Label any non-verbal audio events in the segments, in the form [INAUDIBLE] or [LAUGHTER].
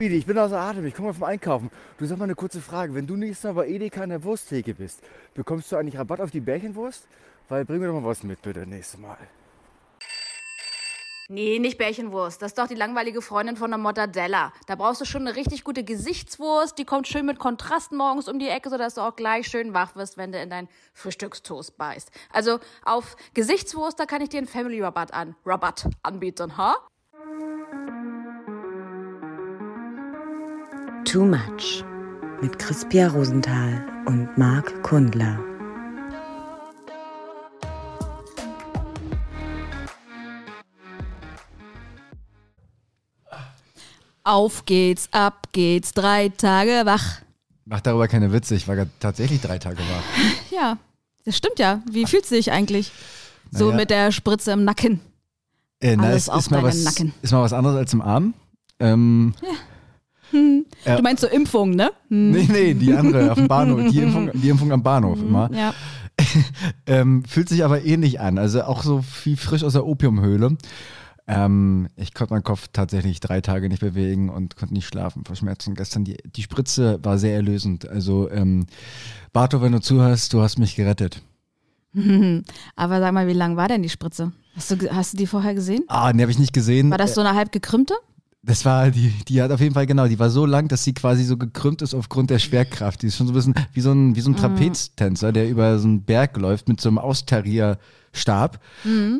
Ich bin außer Atem, ich komme vom Einkaufen. Du sag mal eine kurze Frage. Wenn du nächstes Mal bei Edeka an der Wursttheke bist, bekommst du eigentlich Rabatt auf die Bärchenwurst? Weil bring mir doch mal was mit, bitte, nächstes Mal. Nee, nicht Bärchenwurst. Das ist doch die langweilige Freundin von der Mortadella. Da brauchst du schon eine richtig gute Gesichtswurst. Die kommt schön mit Kontrast morgens um die Ecke, sodass du auch gleich schön wach wirst, wenn du in dein Frühstückstoast beißt. Also auf Gesichtswurst, da kann ich dir einen Family Rabatt an. Rabatt anbieten, ha? Too Much mit Crispia Rosenthal und Marc Kundler. Auf geht's, ab geht's, drei Tage wach. Mach darüber keine Witze, ich war tatsächlich drei Tage wach. [LAUGHS] Ja, das stimmt ja. Wie fühlst du dich eigentlich? So Naja. mit der Spritze im Nacken. Äh, na, Alles es auf ist, mal was, Nacken. ist mal was anderes als im Arm. Ähm, Ja. Du meinst so Impfung, ne? Hm. nee, nee, die andere auf dem Bahnhof, die Impfung, [LAUGHS] die Impfung am Bahnhof immer. Ja. [LAUGHS] Ähm, fühlt sich aber ähnlich an, also auch so wie frisch aus der Opiumhöhle. Ähm, ich konnte meinen Kopf tatsächlich drei Tage nicht bewegen und konnte nicht schlafen vor Schmerzen. Gestern die, die Spritze war sehr erlösend. Also ähm, Barto, wenn du zuhörst, du hast mich gerettet. [LAUGHS] Aber sag mal, wie lang war denn die Spritze? Hast du, hast du die vorher gesehen? Ah, die habe ich nicht gesehen. War das so eine halb gekrümmte? Das war, die, die hat auf jeden Fall, genau, die war so lang, dass sie quasi so gekrümmt ist aufgrund der Schwerkraft. Die ist schon so ein bisschen wie so ein, wie so ein Trapeztänzer, der über so einen Berg läuft mit so einem Austarierstab.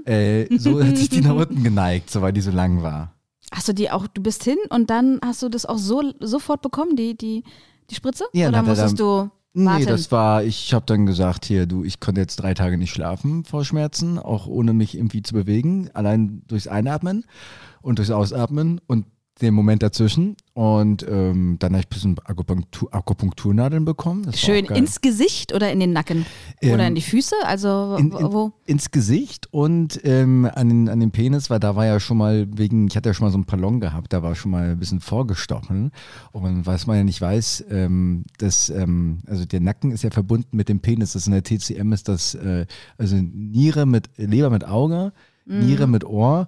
Äh, so hat sich die [LAUGHS] nach unten geneigt, so weil die so lang war. Hast du die auch, du bist hin und dann hast du das auch so sofort bekommen, die, die, die Spritze? Ja, Oder musstest du warten? Nee, das war, ich habe dann gesagt, hier, du, ich konnte jetzt drei Tage nicht schlafen vor Schmerzen, auch ohne mich irgendwie zu bewegen, allein durchs Einatmen und durchs Ausatmen und den Moment dazwischen. Und ähm, dann habe ich ein bisschen Akupunktur, Akupunkturnadeln bekommen. Schön ins Gesicht oder in den Nacken? oder Ähm, in die Füße? Also in, in, wo? ins Gesicht und ähm, an, den, an den Penis, weil da war ja schon mal wegen, ich hatte ja schon mal so einen Ballon gehabt, da war schon mal ein bisschen vorgestochen. Und was man ja nicht weiß, ähm, das, ähm, also der Nacken ist ja verbunden mit dem Penis. Das in der TCM ist das, äh, also Niere mit, Leber mit Auge, Niere mit Ohr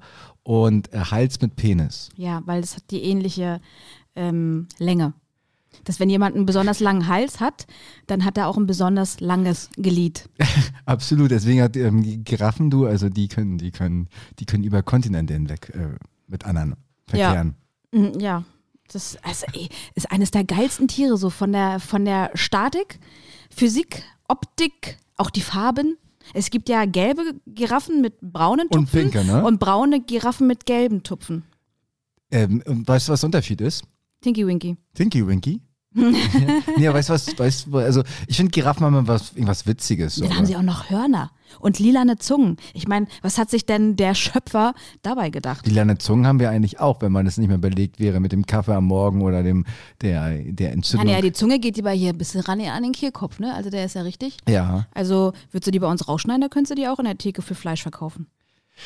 und äh, Hals mit Penis. Ja, weil es hat die ähnliche ähm, Länge. Dass wenn jemand einen besonders langen Hals hat, dann hat er auch ein besonders langes Glied. [LAUGHS] Absolut, deswegen hat ähm, Giraffen, du, also die können, die können, die können über Kontinente hinweg äh, mit anderen verkehren. Mhm, Ja, das also, ey, ist eines der geilsten Tiere, so von der, von der Statik, Physik, Optik, auch die Farben. Es gibt ja gelbe Giraffen mit braunen Und Tupfen pinke, ne? und braune Giraffen mit gelben Tupfen. Ähm, und weißt du, was der Unterschied ist? Tinky Winky. Tinky Winky? [LAUGHS] aber weißt du was, weißt du, also ich finde Giraffen haben immer was, irgendwas Witziges. So, Dann haben sie auch noch Hörner und lilane Zungen. Ich meine, was hat sich denn der Schöpfer dabei gedacht? die lange Zungen haben wir eigentlich auch, wenn man das nicht mehr belegt wäre mit dem Kaffee am Morgen oder dem der, der Ja, Entzündung. ja, die Zunge geht lieber hier ein bisschen ran an den Kehlkopf, ne? Also der ist ja richtig. ja. Also würdest du die bei uns rausschneiden, dann könntest du die auch in der Theke für Fleisch verkaufen.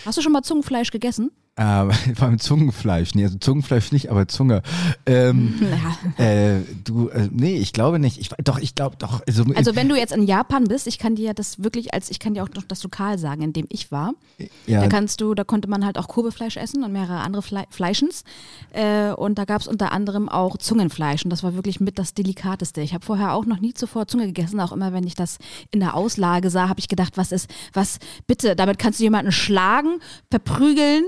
Hast du schon mal Zungenfleisch gegessen? Ähm, [LAUGHS] vor allem Zungenfleisch. Nee, also Zungenfleisch nicht, aber Zunge. Ähm, [LAUGHS] Ja. äh, du, äh, nee, ich glaube nicht. Ich, doch, ich glaube doch. Also, Also wenn du jetzt in Japan bist, ich kann dir das wirklich als, ich kann dir auch noch das Lokal sagen, in dem ich war. ja, Da kannst du, da konnte man halt auch Kurbelfleisch essen und mehrere andere Fle Fleischens. Äh, und da gab es unter anderem auch Zungenfleisch und das war wirklich mit das Delikateste. Ich habe vorher auch noch nie zuvor Zunge gegessen, auch immer wenn ich das in der Auslage sah, habe ich gedacht, was ist, was, bitte, damit kannst du jemanden schlagen, verprügeln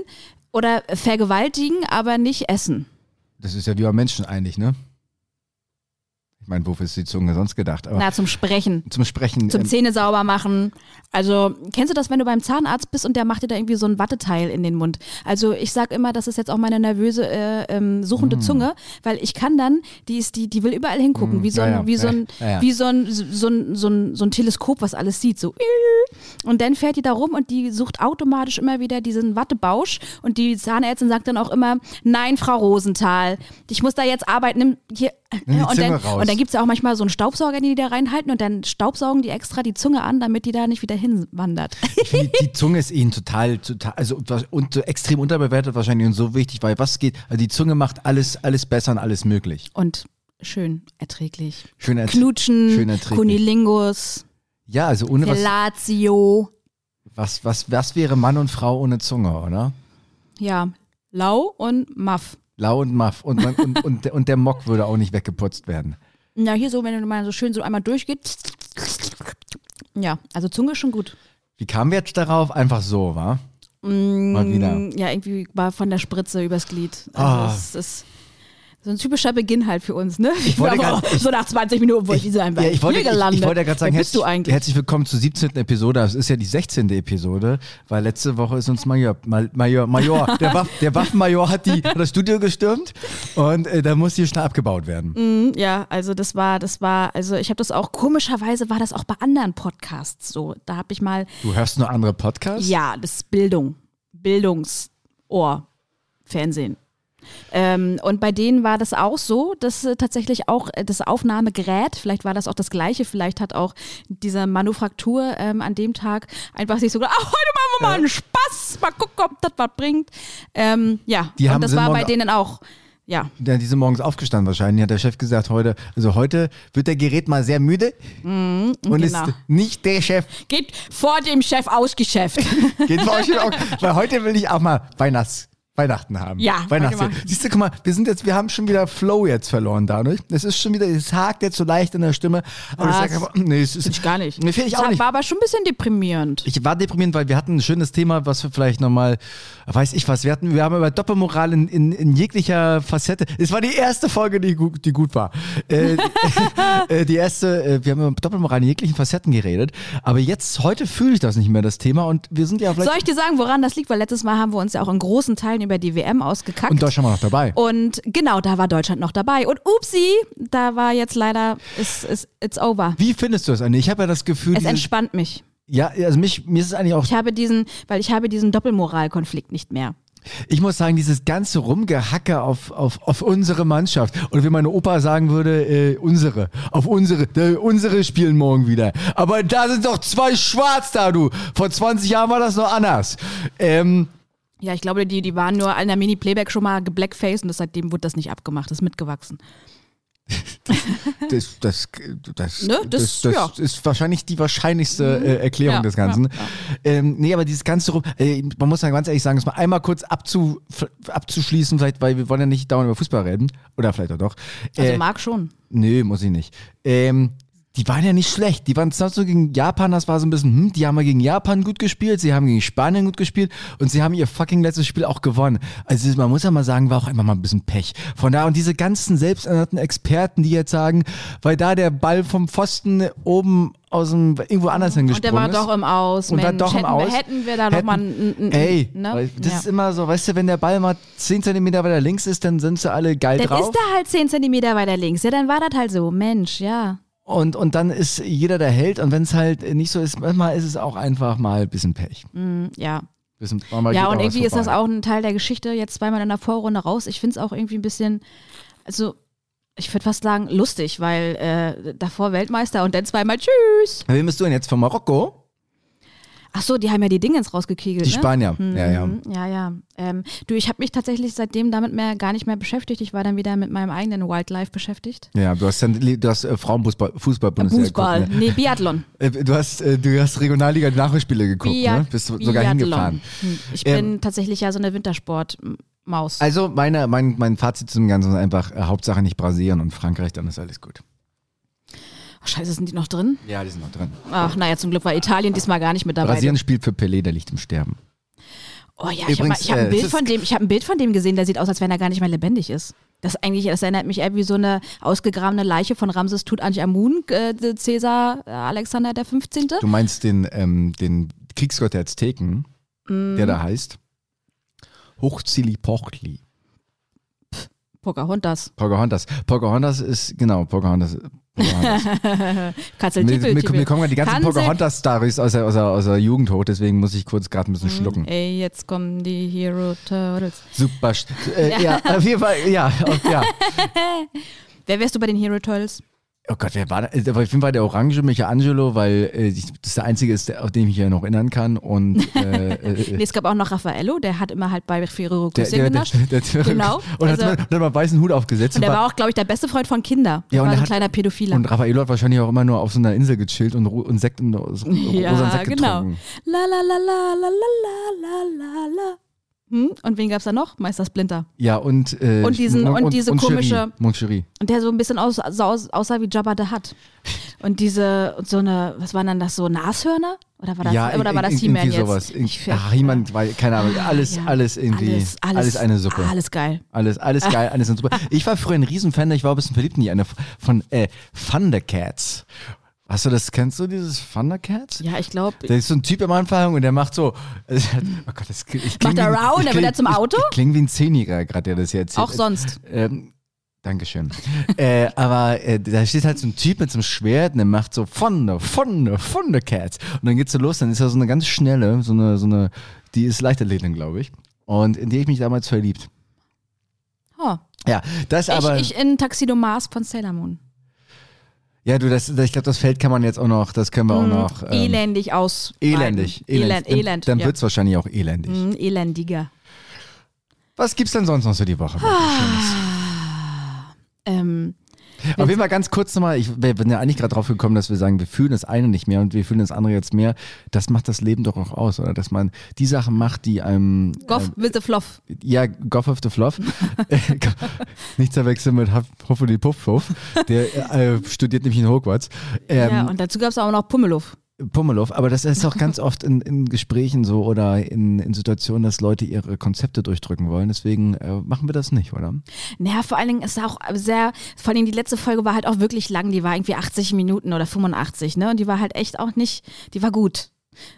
oder vergewaltigen, aber nicht essen. das ist ja wie bei Menschen eigentlich, ne? Ich meine, wofür ist die Zunge sonst gedacht? Aber Na, zum Sprechen. zum Sprechen. Zum ähm, Zähne sauber machen. Also, kennst du das, wenn du beim Zahnarzt bist und der macht dir da irgendwie so ein Watteteil in den Mund? Also, ich sag immer, das ist jetzt auch meine nervöse, äh, ähm, suchende Zunge, weil ich kann dann, die ist, die, die will überall hingucken, Mm, wie so ja, ein, ja, wie so ja, ein, ja, ja. wie so ein, so ein, so ein, so ein Teleskop, was alles sieht, so. [LAUGHS] Und dann fährt die da rum und die sucht automatisch immer wieder diesen Wattebausch und die Zahnärztin sagt dann auch immer, nein, Frau Rosenthal, ich muss da jetzt arbeiten, nimm hier, Die und, dann, raus. und dann gibt es ja auch manchmal so einen Staubsauger, den die da reinhalten und dann staubsaugen die extra die Zunge an, damit die da nicht wieder hinwandert. Ich finde, die Zunge ist ihnen total, total, also und so extrem unterbewertet wahrscheinlich und so wichtig, weil was geht, also die Zunge macht alles, alles besser und alles möglich. Und schön erträglich. Schön ertr- Knutschen, schön erträglich. Kunilingus, Ja, also ohne was, Fellatio. was, was, was wäre Mann und Frau ohne Zunge, oder? Ja, lau und maff. Lau und Muff. Und, man, und, und, der- und der Mock würde auch nicht weggeputzt werden. Ja, hier so, wenn du mal so schön so einmal durchgeht. Ja, also Zunge ist schon gut. Wie kamen wir jetzt darauf? Einfach so, wa? Mal wieder. Mm, Ja, irgendwie war von der Spritze übers Glied. Also es ist so ein typischer Beginn halt für uns, ne? Ich wollte [LAUGHS] grad- so nach 20 Minuten, wo ich, diese einfach Ja, ich wollte, hier ich, gelandet. ich wollte ja gerade sagen, bist herzlich, du eigentlich? herzlich willkommen zur 17. Episode. Das ist ja die 16. Episode, weil letzte Woche ist uns Major, Major, Major [LAUGHS] der, Waff, der Waffenmajor hat, die, hat das Studio gestürmt und äh, da muss hier schnell abgebaut werden. Mhm, Ja, also das war, das war, also ich habe das auch, komischerweise war das auch bei anderen Podcasts so. Da habe ich mal, Du hörst nur andere Podcasts? ja, das ist Bildung, Bildungsohr, Fernsehen. Ähm, und bei denen war das auch so, dass äh, tatsächlich auch äh, das Aufnahmegerät, vielleicht war das auch das gleiche, vielleicht hat auch diese Manufaktur ähm, an dem Tag einfach sich so gedacht, ach, heute machen wir mal einen Spaß, mal gucken, ob das was bringt. Ähm, ja, Die und das war bei denen auch, ja. Ja, die sind morgens aufgestanden wahrscheinlich, hat der Chef gesagt heute. Also heute wird der Gerät mal sehr müde und genau. ist nicht der Chef. Geht vor dem Chef ausgeschäft. [LAUGHS] Geht bei euch auch, weil heute will ich auch mal Weihnachts, Weihnachten haben. Ja, Weihnachten. Siehst du, guck mal, wir sind jetzt, wir haben schon wieder Flow jetzt verloren dadurch. Es ist schon wieder, es hakt jetzt so leicht in der Stimme. Aber ich Was? sag einfach, nee, es ist ich gar nicht. Nee, finde ich auch nicht. War aber schon ein bisschen deprimierend. Ich war deprimierend, weil wir hatten ein schönes Thema, was wir vielleicht nochmal, weiß ich was, wir hatten, wir haben über Doppelmoral in, in, in jeglicher Facette. Es war die erste Folge, die gut, die gut war. Äh, [LAUGHS] [LAUGHS] äh, die erste, äh, wir haben über Doppelmoral in jeglichen Facetten geredet. Aber jetzt, heute fühle ich das nicht mehr, das Thema. Und wir sind ja vielleicht. Soll ich dir sagen, woran das liegt? Weil letztes Mal haben wir uns ja auch in großen Teilen über die WM ausgekackt. und Deutschland war noch dabei. Und genau, da war Deutschland noch dabei. Und upsi, da war jetzt leider, ist, ist, it's over. Wie findest du das, Anni? Ich habe ja das Gefühl, Es entspannt mich. ja, also mich, mir ist es eigentlich auch Ich habe diesen, weil ich habe diesen Doppelmoralkonflikt nicht mehr. Ich muss sagen, dieses ganze Rumgehacke auf, auf, auf unsere Mannschaft. Oder wie meine Opa sagen würde, äh, unsere. Auf unsere. Äh, unsere spielen morgen wieder. Aber da sind doch zwei Schwarz da, du. Vor 20 Jahren war das noch anders. Ähm, Ja, ich glaube, die, die waren nur an der Mini-Playback schon mal geblackfaced und das, seitdem wurde das nicht abgemacht, das ist mitgewachsen. [LAUGHS] das, das, das, Ne, das, das- ja. ist wahrscheinlich die wahrscheinlichste äh, Erklärung Ja, des Ganzen. ja, Ähm, nee, aber dieses ganze Rum, äh, man muss ja ganz ehrlich sagen, das mal einmal kurz abzu, abzuschließen, vielleicht, weil wir wollen ja nicht dauernd über Fußball reden. Oder vielleicht auch doch. Also Äh, mag schon. Nö, muss ich nicht. Ähm, die waren ja nicht schlecht. Die waren sonst so gegen Japan, das war so ein bisschen, hm, die haben ja gegen Japan gut gespielt, sie haben gegen Spanien gut gespielt und sie haben ihr fucking letztes Spiel auch gewonnen. Also man muss ja mal sagen, war auch einfach mal ein bisschen Pech. Von da und diese ganzen selbsternannten Experten, die jetzt sagen, weil da der Ball vom Pfosten oben aus dem irgendwo anders Und hingesprungen der war ist. doch im Aus. Und war Mensch, doch im hätten, Aus. Wir, hätten wir da noch Hätten- mal ein, ein, ein, Ey, ne? das Ja. ist immer so, weißt du, wenn der Ball mal 10 Zentimeter weiter links ist, dann sind sie alle geil Dann drauf. ist er halt 10 Zentimeter weiter links. Ja, dann war das halt so. Mensch, ja. Und, und dann ist jeder der Held und wenn es halt nicht so ist, manchmal ist es auch einfach mal ein bisschen Pech. Mm, Ja, Bisschen, manchmal ja und irgendwie ist das auch ein Teil der Geschichte. Jetzt zweimal in der Vorrunde raus. Ich finde es auch irgendwie ein bisschen, also ich würde fast sagen lustig, weil äh, davor Weltmeister und dann zweimal Tschüss. Wen bist du denn jetzt von Marokko? Ach so, die haben ja die Dingens rausgekegelt. Die ne? Spanier. Ja, ja. Mhm, Ja, ja. Ähm, du, ich habe mich tatsächlich seitdem damit mehr gar nicht mehr beschäftigt. Ich war dann wieder mit meinem eigenen Wildlife beschäftigt. Ja, du hast, dann, du hast äh, Frauenfußball Fußball Bundesliga Fußball. geguckt. Nee, Biathlon. Ne? [LAUGHS] Äh, Du hast, äh, du hast Regionalliga Nachholspiele geguckt, Biat- ne? Bist sogar Biathlon. hingefahren. Hm, Ich Ähm, bin tatsächlich ja so eine Wintersport-Maus. Also meine, mein, mein Fazit zum Ganzen ist einfach, äh, Hauptsache nicht Brasilien und Frankreich, dann ist alles gut. Ach, scheiße, sind die noch drin? Ja, die sind noch drin. Ach, naja, zum Glück war Italien diesmal gar nicht mit dabei. Brasilien spielt für Pelé, der liegt im Sterben. Oh ja, ich habe Übrigens, hab ein, äh, Bild es von dem- ich hab ein Bild von dem gesehen, der sieht aus, als wenn er gar nicht mehr lebendig ist. Das eigentlich, das erinnert mich eher wie so eine ausgegrabene Leiche von Ramses Tutanchamun, äh, Cäsar äh, Alexander der 15. Du meinst den, ähm, den Kriegsgott der Azteken, Mm. der da heißt Hochzilipochtli. Pocahontas. Pocahontas. Pocahontas ist, genau, Pocahontas. Pocahontas. [LAUGHS] Katzel, mir, mir, mir kommen gerade die ganzen Pocahontas-Stories aus der, aus, aus der Jugend hoch, deswegen muss ich kurz gerade ein bisschen schlucken. Ey, jetzt kommen die Hero Turtles. Super. Äh, [LAUGHS] ja. auf jeden Fall, ja, auf, ja. [LAUGHS] Wer wärst du bei den Hero Turtles? Oh Gott, wer war da? Äh, Auf jeden Fall der Orange Michelangelo, weil äh, ich, das der einzige ist, auf den ich mich ja noch erinnern kann. Und [LAUGHS] äh, äh, Nee, es gab auch noch Raffaello, der hat immer halt bei Ferrero der, der, genascht. der, der, Genau, [LAUGHS] Und also- hat, mal, mal einen weißen Hut aufgesetzt. Und der war- auch, glaube ich, der beste Freund von Kinder. Der Ja, und war ein hat- kleiner Pädophiler. Und Raffaello hat wahrscheinlich auch immer nur auf so einer Insel gechillt und, und Sekt und rosa [LAUGHS] ja, Sekt genau. getrunken. La la la la la la la la la. Hm? Und wen gab's da noch? Meister Splinter. Ja, und, äh, Und diesen- und diese Cherie, komische- Mon Cherie. Und der so ein bisschen aus, so aus, aussah wie Jabba the Hutt. Und diese, und so eine, was waren dann das, so Nashörner? Oder war das, ja, oder war das He-Man jetzt? sowas. Ich- Ach, He-Man, keine Ahnung, alles, Ja, alles irgendwie, alles, alles, alles, eine Suppe. Alles geil. Alles, alles [LAUGHS] geil, alles sind super. Ich war früher ein Riesenfan, ich war ein bisschen verliebt in die eine von äh, Thundercats. Hast du das, kennst du dieses Thundercats? Ja, ich glaube, Da ist so ein Typ am Anfang und der macht so. [LAUGHS] Oh Gott, das, ich Macht er Round, dann wird er zum Auto? Ich, klinge wie ein Zehnjähriger gerade, der das hier erzählt. auch sonst. Ähm, Dankeschön. [LAUGHS] äh, aber äh, da steht halt so ein Typ mit so einem Schwert und der macht so Funde, Funde, Thundercats. Und dann geht's so los, dann ist er so eine ganz schnelle, so eine, so eine, die ist Leichtathletin, glaube ich. Und in die ich mich damals verliebt. Oh. Ja, das aber. ich, ich in Taxido Mars von Sailor Moon. Ja, du, das, ich glaube, das Feld kann man jetzt auch noch, das können wir auch Mm, noch. ähm, elendig aus. Elendig. Elend, Dann- elend. Dann ja. wird's wahrscheinlich auch elendig. Mm, elendiger. Was gibt's denn sonst noch so die Woche? Ähm, Auf jeden Fall ganz kurz nochmal, ich wir bin ja eigentlich gerade drauf gekommen, dass wir sagen, wir fühlen das eine nicht mehr und wir fühlen das andere jetzt mehr. Das macht das Leben doch auch aus, oder? Dass man die Sachen macht, die einem. Goff with the Fluff. Ja, Goff of the Fluff. [LAUGHS] nicht verwechseln mit Huff- Huffeli Puff Puff. Der äh, studiert nämlich in Hogwarts. Ähm, ja, und dazu gab es auch noch Pummeluff. Pummeluff, aber das ist auch ganz oft in, in Gesprächen so oder in, in Situationen, dass Leute ihre Konzepte durchdrücken wollen. Deswegen äh, machen wir das nicht, oder? Naja, vor allen Dingen ist auch sehr, vor allem die letzte Folge war halt auch wirklich lang, die war irgendwie 80 Minuten oder 85, ne? Und die war halt echt auch nicht, die war gut.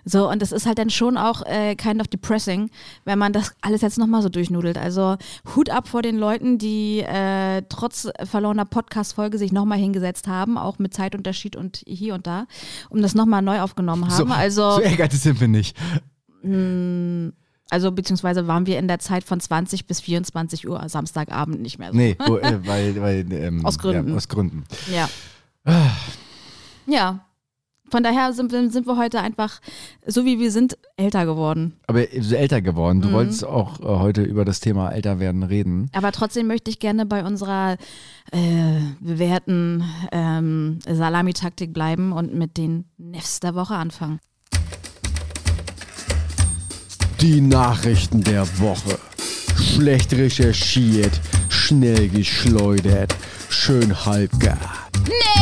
So, und das ist halt dann schon auch äh, kind of depressing, wenn man das alles jetzt nochmal so durchnudelt. Also Hut ab vor den Leuten, die äh, trotz verlorener Podcast-Folge sich nochmal hingesetzt haben, auch mit Zeitunterschied und hier und da, um das nochmal neu aufgenommen haben. so, also, so ehrgeizig sind wir nicht. also beziehungsweise waren wir in der Zeit von 20 bis 24 Uhr Samstagabend nicht mehr so. Nee, wo, äh, weil, weil ähm, [LAUGHS] Aus Gründen. Ja, aus Gründen. Ja. Ja. Von daher sind, wir- sind wir heute einfach, so wie wir sind, älter geworden. Aber so älter geworden. Du Mhm. wolltest auch äh, heute über das Thema Älterwerden reden. Aber trotzdem möchte ich gerne bei unserer äh, bewährten ähm, Salamitaktik bleiben und mit den Nefs der Woche anfangen. Die Nachrichten der Woche. Schlecht recherchiert, schnell geschleudert, schön halbgar.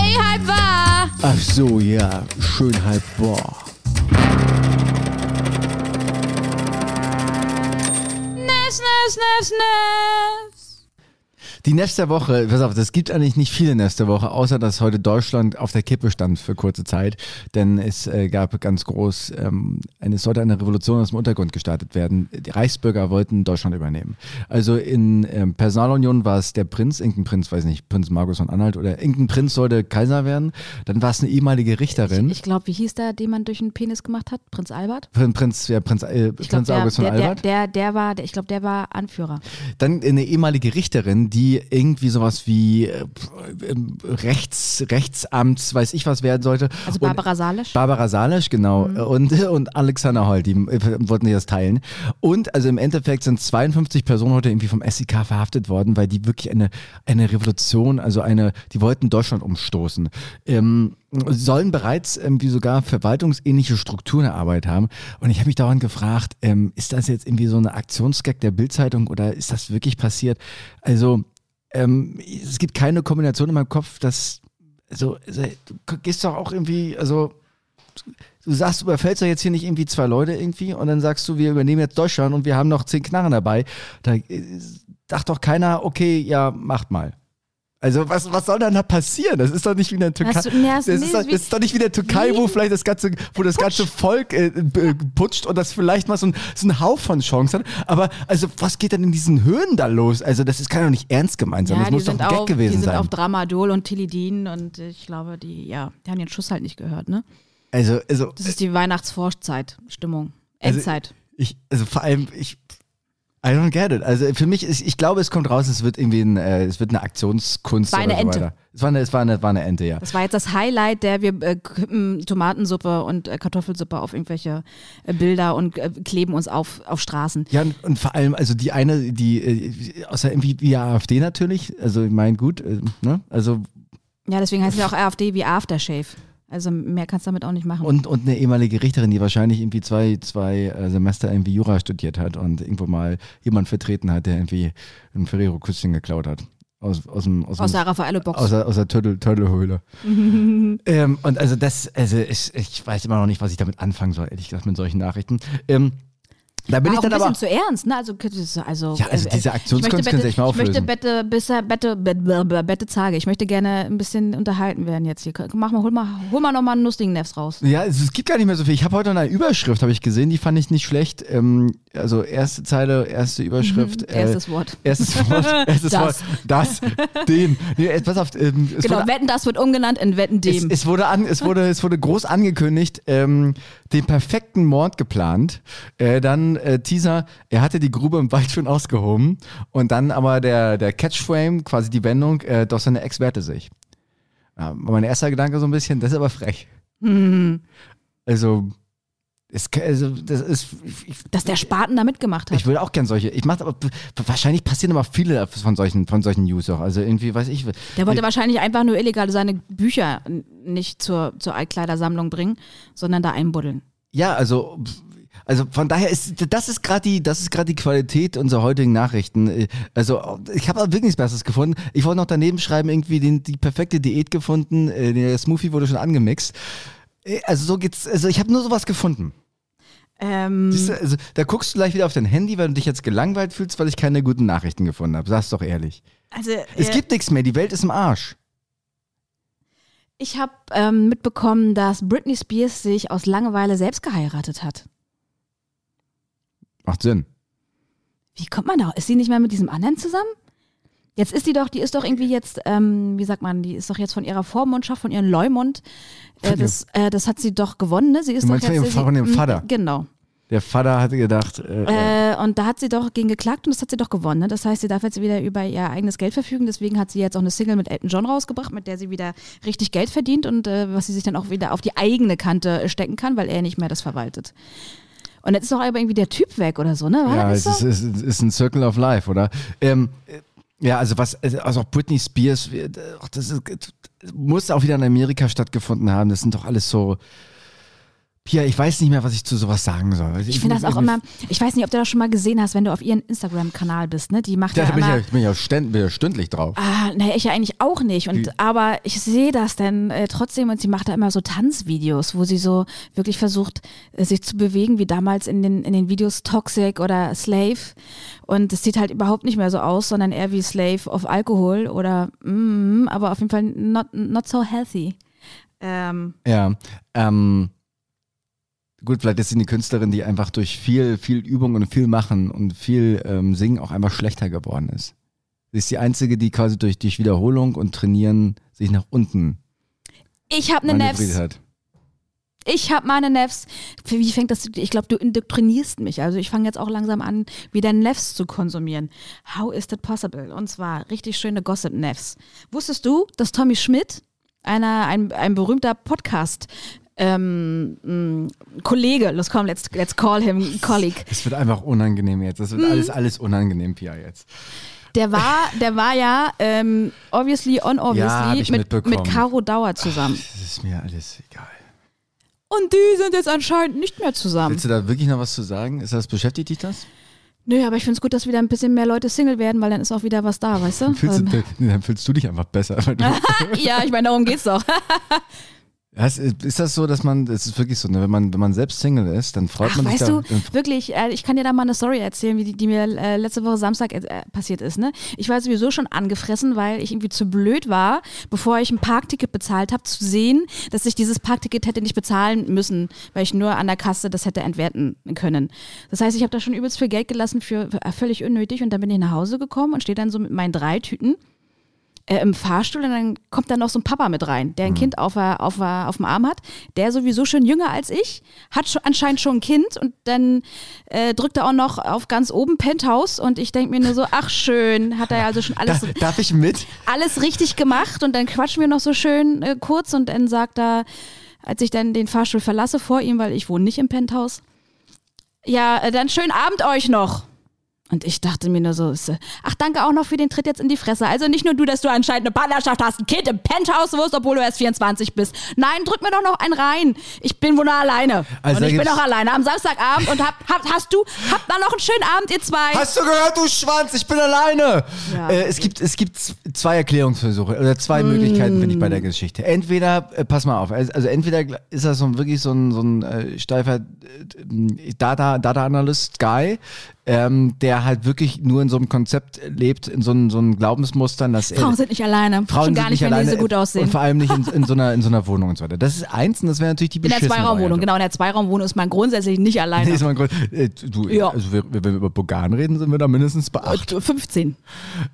Nee, halb wahr! Ach so, ja, schön halb wahr. Nefs, Nefs, Nefs, Nefs! Die Nefs der Woche, pass auf, es gibt eigentlich nicht viele Nefs der Woche, außer dass heute Deutschland auf der Kippe stand für kurze Zeit. Denn es äh, gab ganz groß, ähm, es sollte eine Revolution aus dem Untergrund gestartet werden. Die Reichsbürger wollten Deutschland übernehmen. Also in ähm, Personalunion war es der Prinz, irgendein Prinz, weiß nicht, Prinz Markus von Anhalt oder irgendein Prinz sollte Kaiser werden. Dann war es eine ehemalige Richterin. Ich glaube, wie hieß der, den man durch den Penis gemacht hat? Prinz Albert? Prin- Prinz, ja, Prinz, äh, Ich Prinz der, August von der, der, Albert. der, der war, der, ich glaube, der war Anführer. Dann eine ehemalige Richterin, die irgendwie sowas wie äh, ähm, Rechts, Rechtsamts, weiß ich was werden sollte. Also Barbara Salisch. Barbara Salisch, genau. Und, und Alexander Holl, die äh, wollten sich das teilen. Und also im Endeffekt sind 52 Personen heute irgendwie vom SEK verhaftet worden, weil die wirklich eine, eine Revolution, also eine, die wollten Deutschland umstoßen. Ähm, sollen bereits irgendwie sogar verwaltungsähnliche Strukturen erarbeitet haben. Und ich habe mich dauernd gefragt, ähm, ist das jetzt irgendwie so eine Aktionsgag der Bildzeitung oder ist das wirklich passiert? Also ähm, es gibt keine Kombination in meinem Kopf, dass also, also du gehst doch auch irgendwie, also du sagst, überfällst doch jetzt hier nicht irgendwie zwei Leute irgendwie und dann sagst du, wir übernehmen jetzt Deutschland und wir haben noch zehn Knarren dabei. Da äh, dachte doch keiner, okay, ja, macht mal. Also was, was soll dann da passieren? Das ist doch nicht wie in der Türkei. Du- nee, das, du- ist, nee, doch, das ist doch nicht wie in der Türkei, wo vielleicht das ganze, wo das ganze Volk äh, äh, putscht und das vielleicht mal so ein, so ein Hauch von Chance hat. Aber also was geht denn in diesen Höhen da los? Also das ist, kann doch nicht ernst gemeint sein. Ja, das muss doch ein Gag auf, gewesen die sind sein. auf Dramadol und Tilidin und ich glaube, die, ja, die haben den Schuss halt nicht gehört, ne? Also, also Das ist die Weihnachtsvorszeit, Stimmung. Also, Endzeit. Ich, also vor allem, ich, I don't get it. Also für mich ist, ich glaube, es kommt raus, es wird irgendwie ein, äh, es wird eine Aktionskunst War eine oder so Ente. weiter. Es war eine, es war eine, war eine Ente, ja. das war jetzt das Highlight, der wir äh, kippen Tomatensuppe und äh, Kartoffelsuppe auf irgendwelche äh, Bilder und äh, kleben uns auf, auf Straßen. Ja, und, und vor allem, also die eine, die, äh, außer irgendwie die AfD natürlich, also ich meine, gut, äh, ne, also Ja, deswegen heißt es ja auch AfD wie Aftershave. Also mehr kannst du damit auch nicht machen. Und, und eine ehemalige Richterin, die wahrscheinlich irgendwie zwei, zwei äh, Semester irgendwie Jura studiert hat und irgendwo mal jemand vertreten hat, der irgendwie ein Ferrero-Küsschen geklaut hat. Aus, aus, dem, aus, aus dem, der Raffaello-Box. aus, der, aus der Turtle, Turtle-Höhle. [LAUGHS] ähm, und also das, also ich, ich weiß immer noch nicht, was ich damit anfangen soll, ehrlich gesagt, mit solchen Nachrichten. Ähm, da bin War ich auch ein dann bisschen aber. zu ernst, ne? Also, also, Ja, also äh, diese ich Aktionskunst können Sie echt mal Ich möchte auflösen. Bette, Bisse, Bette, Bette, Bette Zage. Ich möchte gerne ein bisschen unterhalten werden jetzt hier. Mach mal, hol mal, hol mal nochmal einen lustigen Nefs raus. Ja, es, es gibt gar nicht mehr so viel. Ich habe heute eine Überschrift, habe ich gesehen, die fand ich nicht schlecht. Ähm, also erste Zeile, erste Überschrift. äh, Erstes Wort. Erstes Wort, [LAUGHS] erstes Das. Wort, das, den. Nee, äh, pass auf, ähm, es, Genau, wurde, Wetten, das wird umgenannt in Wetten es, dem. es, wurde an, es, wurde, es wurde groß angekündigt, ähm, den perfekten Mord geplant. Äh, dann äh, Teaser, er hatte die Grube im Wald schon ausgehoben. Und dann aber der, der Catchframe, quasi die Wendung, äh, doch seine Ex wehrte sich. Ja, mein erster Gedanke so ein bisschen, das ist aber frech. Mhm. Also, es, also das ist, ich, Dass der Spaten da mitgemacht hat. ich würde auch gern solche. Ich mache aber wahrscheinlich passieren aber viele von solchen von solchen News auch. Also irgendwie weiß ich. Der wollte wahrscheinlich einfach nur illegal seine Bücher nicht zur, zur Altkleidersammlung bringen, sondern da einbuddeln. Ja, also also von daher ist das ist gerade die das ist gerade die Qualität unserer heutigen Nachrichten. Also ich habe wirklich nichts Besseres gefunden. Ich wollte noch daneben schreiben irgendwie den, die perfekte Diät gefunden. Äh, Der Smoothie wurde schon angemixt. Äh, Also so geht's. Also ich habe nur sowas gefunden. Ähm, Siehst du, also, da guckst du gleich wieder auf dein Handy, weil du dich jetzt gelangweilt fühlst, weil ich keine guten Nachrichten gefunden habe. Sag's doch ehrlich. also, Es äh, gibt nichts mehr, die Welt ist im Arsch. ich habe ähm, mitbekommen, dass Britney Spears sich aus Langeweile selbst geheiratet hat. Macht Sinn. Wie kommt man da? Ist sie nicht mehr mit diesem anderen zusammen? Jetzt ist die doch, die ist doch irgendwie jetzt, ähm, wie sagt man, die ist doch jetzt von ihrer Vormundschaft, von ihrem Leumund. Äh, das, äh, das hat sie doch gewonnen, ne? Sie ist Du meinst doch von jetzt, von ihrem sie- Vater? Genau. Der Vater hatte gedacht, äh, Äh, und da hat sie doch gegen geklagt und das hat sie doch gewonnen. Ne? Das heißt, sie darf jetzt wieder über ihr eigenes Geld verfügen. Deswegen hat sie jetzt auch eine Single mit Elton John rausgebracht, mit der sie wieder richtig Geld verdient und äh, was sie sich dann auch wieder auf die eigene Kante äh, stecken kann, weil er nicht mehr das verwaltet. Und jetzt ist doch aber irgendwie der Typ weg oder so, ne? War ja, es ist, es ist ein Circle of Life, oder? Ähm, äh, ja, also was, also auch Britney Spears, ach, das ist, muss auch wieder in Amerika stattgefunden haben. Das sind doch alles so. Pia, ich weiß nicht mehr, was ich zu sowas sagen soll. Ich finde das auch immer, ich weiß nicht, ob du das schon mal gesehen hast, wenn du auf ihren Instagram-Kanal bist, ne? Die macht Da ja, bin ich immer. ja, bin ich ja ständ, bin ja stündlich drauf. Ah, naja, ich ja eigentlich auch nicht. Und, aber ich sehe das dann äh, trotzdem und sie macht da immer so Tanzvideos, wo sie so wirklich versucht, äh, sich zu bewegen, wie damals in den, in den Videos Toxic oder Slave. Und es sieht halt überhaupt nicht mehr so aus, sondern eher wie Slave auf Alkohol oder, mm, aber auf jeden Fall not, not so healthy. Ähm, Ja, ähm, gut, vielleicht ist sie eine Künstlerin, die einfach durch viel, viel Übung und viel Machen und viel ähm, Singen auch einfach schlechter geworden ist. Sie ist die einzige, die quasi durch, durch Wiederholung und Trainieren sich nach unten ich habe eine Nefs. hat. Ich habe meine Nefs. Wie fängt das? Ich glaube, du indoktrinierst mich. Also ich fange jetzt auch langsam an, wieder Nefs zu konsumieren. How is that possible? Und zwar richtig schöne Gossip-Nefs. Wusstest du, dass Tommy Schmidt, einer, ein, ein berühmter Podcast, ähm, mh, Kollege, let's, call, let's, let's call him colleague, Es wird einfach unangenehm jetzt. Das wird Mhm. alles, alles unangenehm, Pia, jetzt. der war, der war ja ähm, obviously on Ja, obviously ich mit, mit Caro Dauer zusammen. Das ist mir alles egal. Und die sind jetzt anscheinend nicht mehr zusammen. Willst du da wirklich noch was zu sagen? Ist das, beschäftigt dich das? Nö, aber ich finde es gut, dass wieder ein bisschen mehr Leute Single werden, weil dann ist auch wieder was da, weißt du? Fühlst Ähm, du [LAUGHS] nee, dann fühlst du dich einfach besser. [LAUGHS] Ja, ich meine, darum geht's doch. [LAUGHS] Hast- ist das so, dass man, das ist wirklich so, ne, wenn man, wenn man selbst Single ist, dann freut Ach, man sich weißt da. du, wirklich, äh, ich kann dir da mal eine Story erzählen, wie die, die mir äh, letzte Woche Samstag äh, passiert ist. Ne? Ich war sowieso schon angefressen, weil ich irgendwie zu blöd war, bevor ich ein Parkticket bezahlt habe, zu sehen, dass ich dieses Parkticket hätte nicht bezahlen müssen, weil ich nur an der Kasse das hätte entwerten können. Das heißt, ich habe da schon übelst viel Geld gelassen für, für äh, völlig unnötig und dann bin ich nach Hause gekommen und stehe dann so mit meinen drei Tüten äh, im Fahrstuhl und dann kommt dann noch so ein Papa mit rein, der ein Kind auf, auf, auf dem Arm hat, der sowieso schon jünger als ich, hat schon, anscheinend schon ein Kind und dann äh, drückt er auch noch auf ganz oben Penthouse und ich denke mir nur so, ach schön, hat er also schon [LAUGHS] alles, Darf, darf ich mit? alles richtig gemacht und dann quatschen wir noch so schön äh, kurz und dann sagt er, als ich dann den Fahrstuhl verlasse vor ihm, weil ich wohne nicht im Penthouse, ja, äh, dann schönen Abend euch noch. Und ich dachte mir nur so, äh, ach danke auch noch für den Tritt jetzt in die Fresse. Also nicht nur du, dass du anscheinend eine Partnerschaft hast, ein Kind im Penthouse wirst, obwohl du erst 24 bist. Nein, drück mir doch noch einen rein. Ich bin wohl noch alleine. Also und da ich bin auch alleine am Samstagabend und hab, hab, hast du, habt dann noch einen schönen Abend, ihr zwei. Hast du gehört, du Schwanz? Ich bin alleine. Ja. Äh, es, gibt, es gibt zwei Erklärungsversuche oder zwei Möglichkeiten, finde ich, bei der Geschichte. Entweder, äh, pass mal auf, also entweder ist das so ein, wirklich so ein, so ein äh, steifer äh, Ähm, der halt wirklich nur in so einem Konzept lebt, in so einem, so einem Glaubensmustern, dass. Frauen sind nicht alleine. Frauen Schon gar nicht, wenn die so gut aussehen. Und vor allem nicht in, in, so einer, in so einer Wohnung und so weiter. Das ist eins und das wäre natürlich die in der Zweiraumwohnung, genau. In der Zweiraumwohnung ist man grundsätzlich nicht alleine. Nee, ist mal ein Grund. Äh, du, Ja. also wir, wenn wir über Bogan reden, sind wir da mindestens bei acht. Und 15.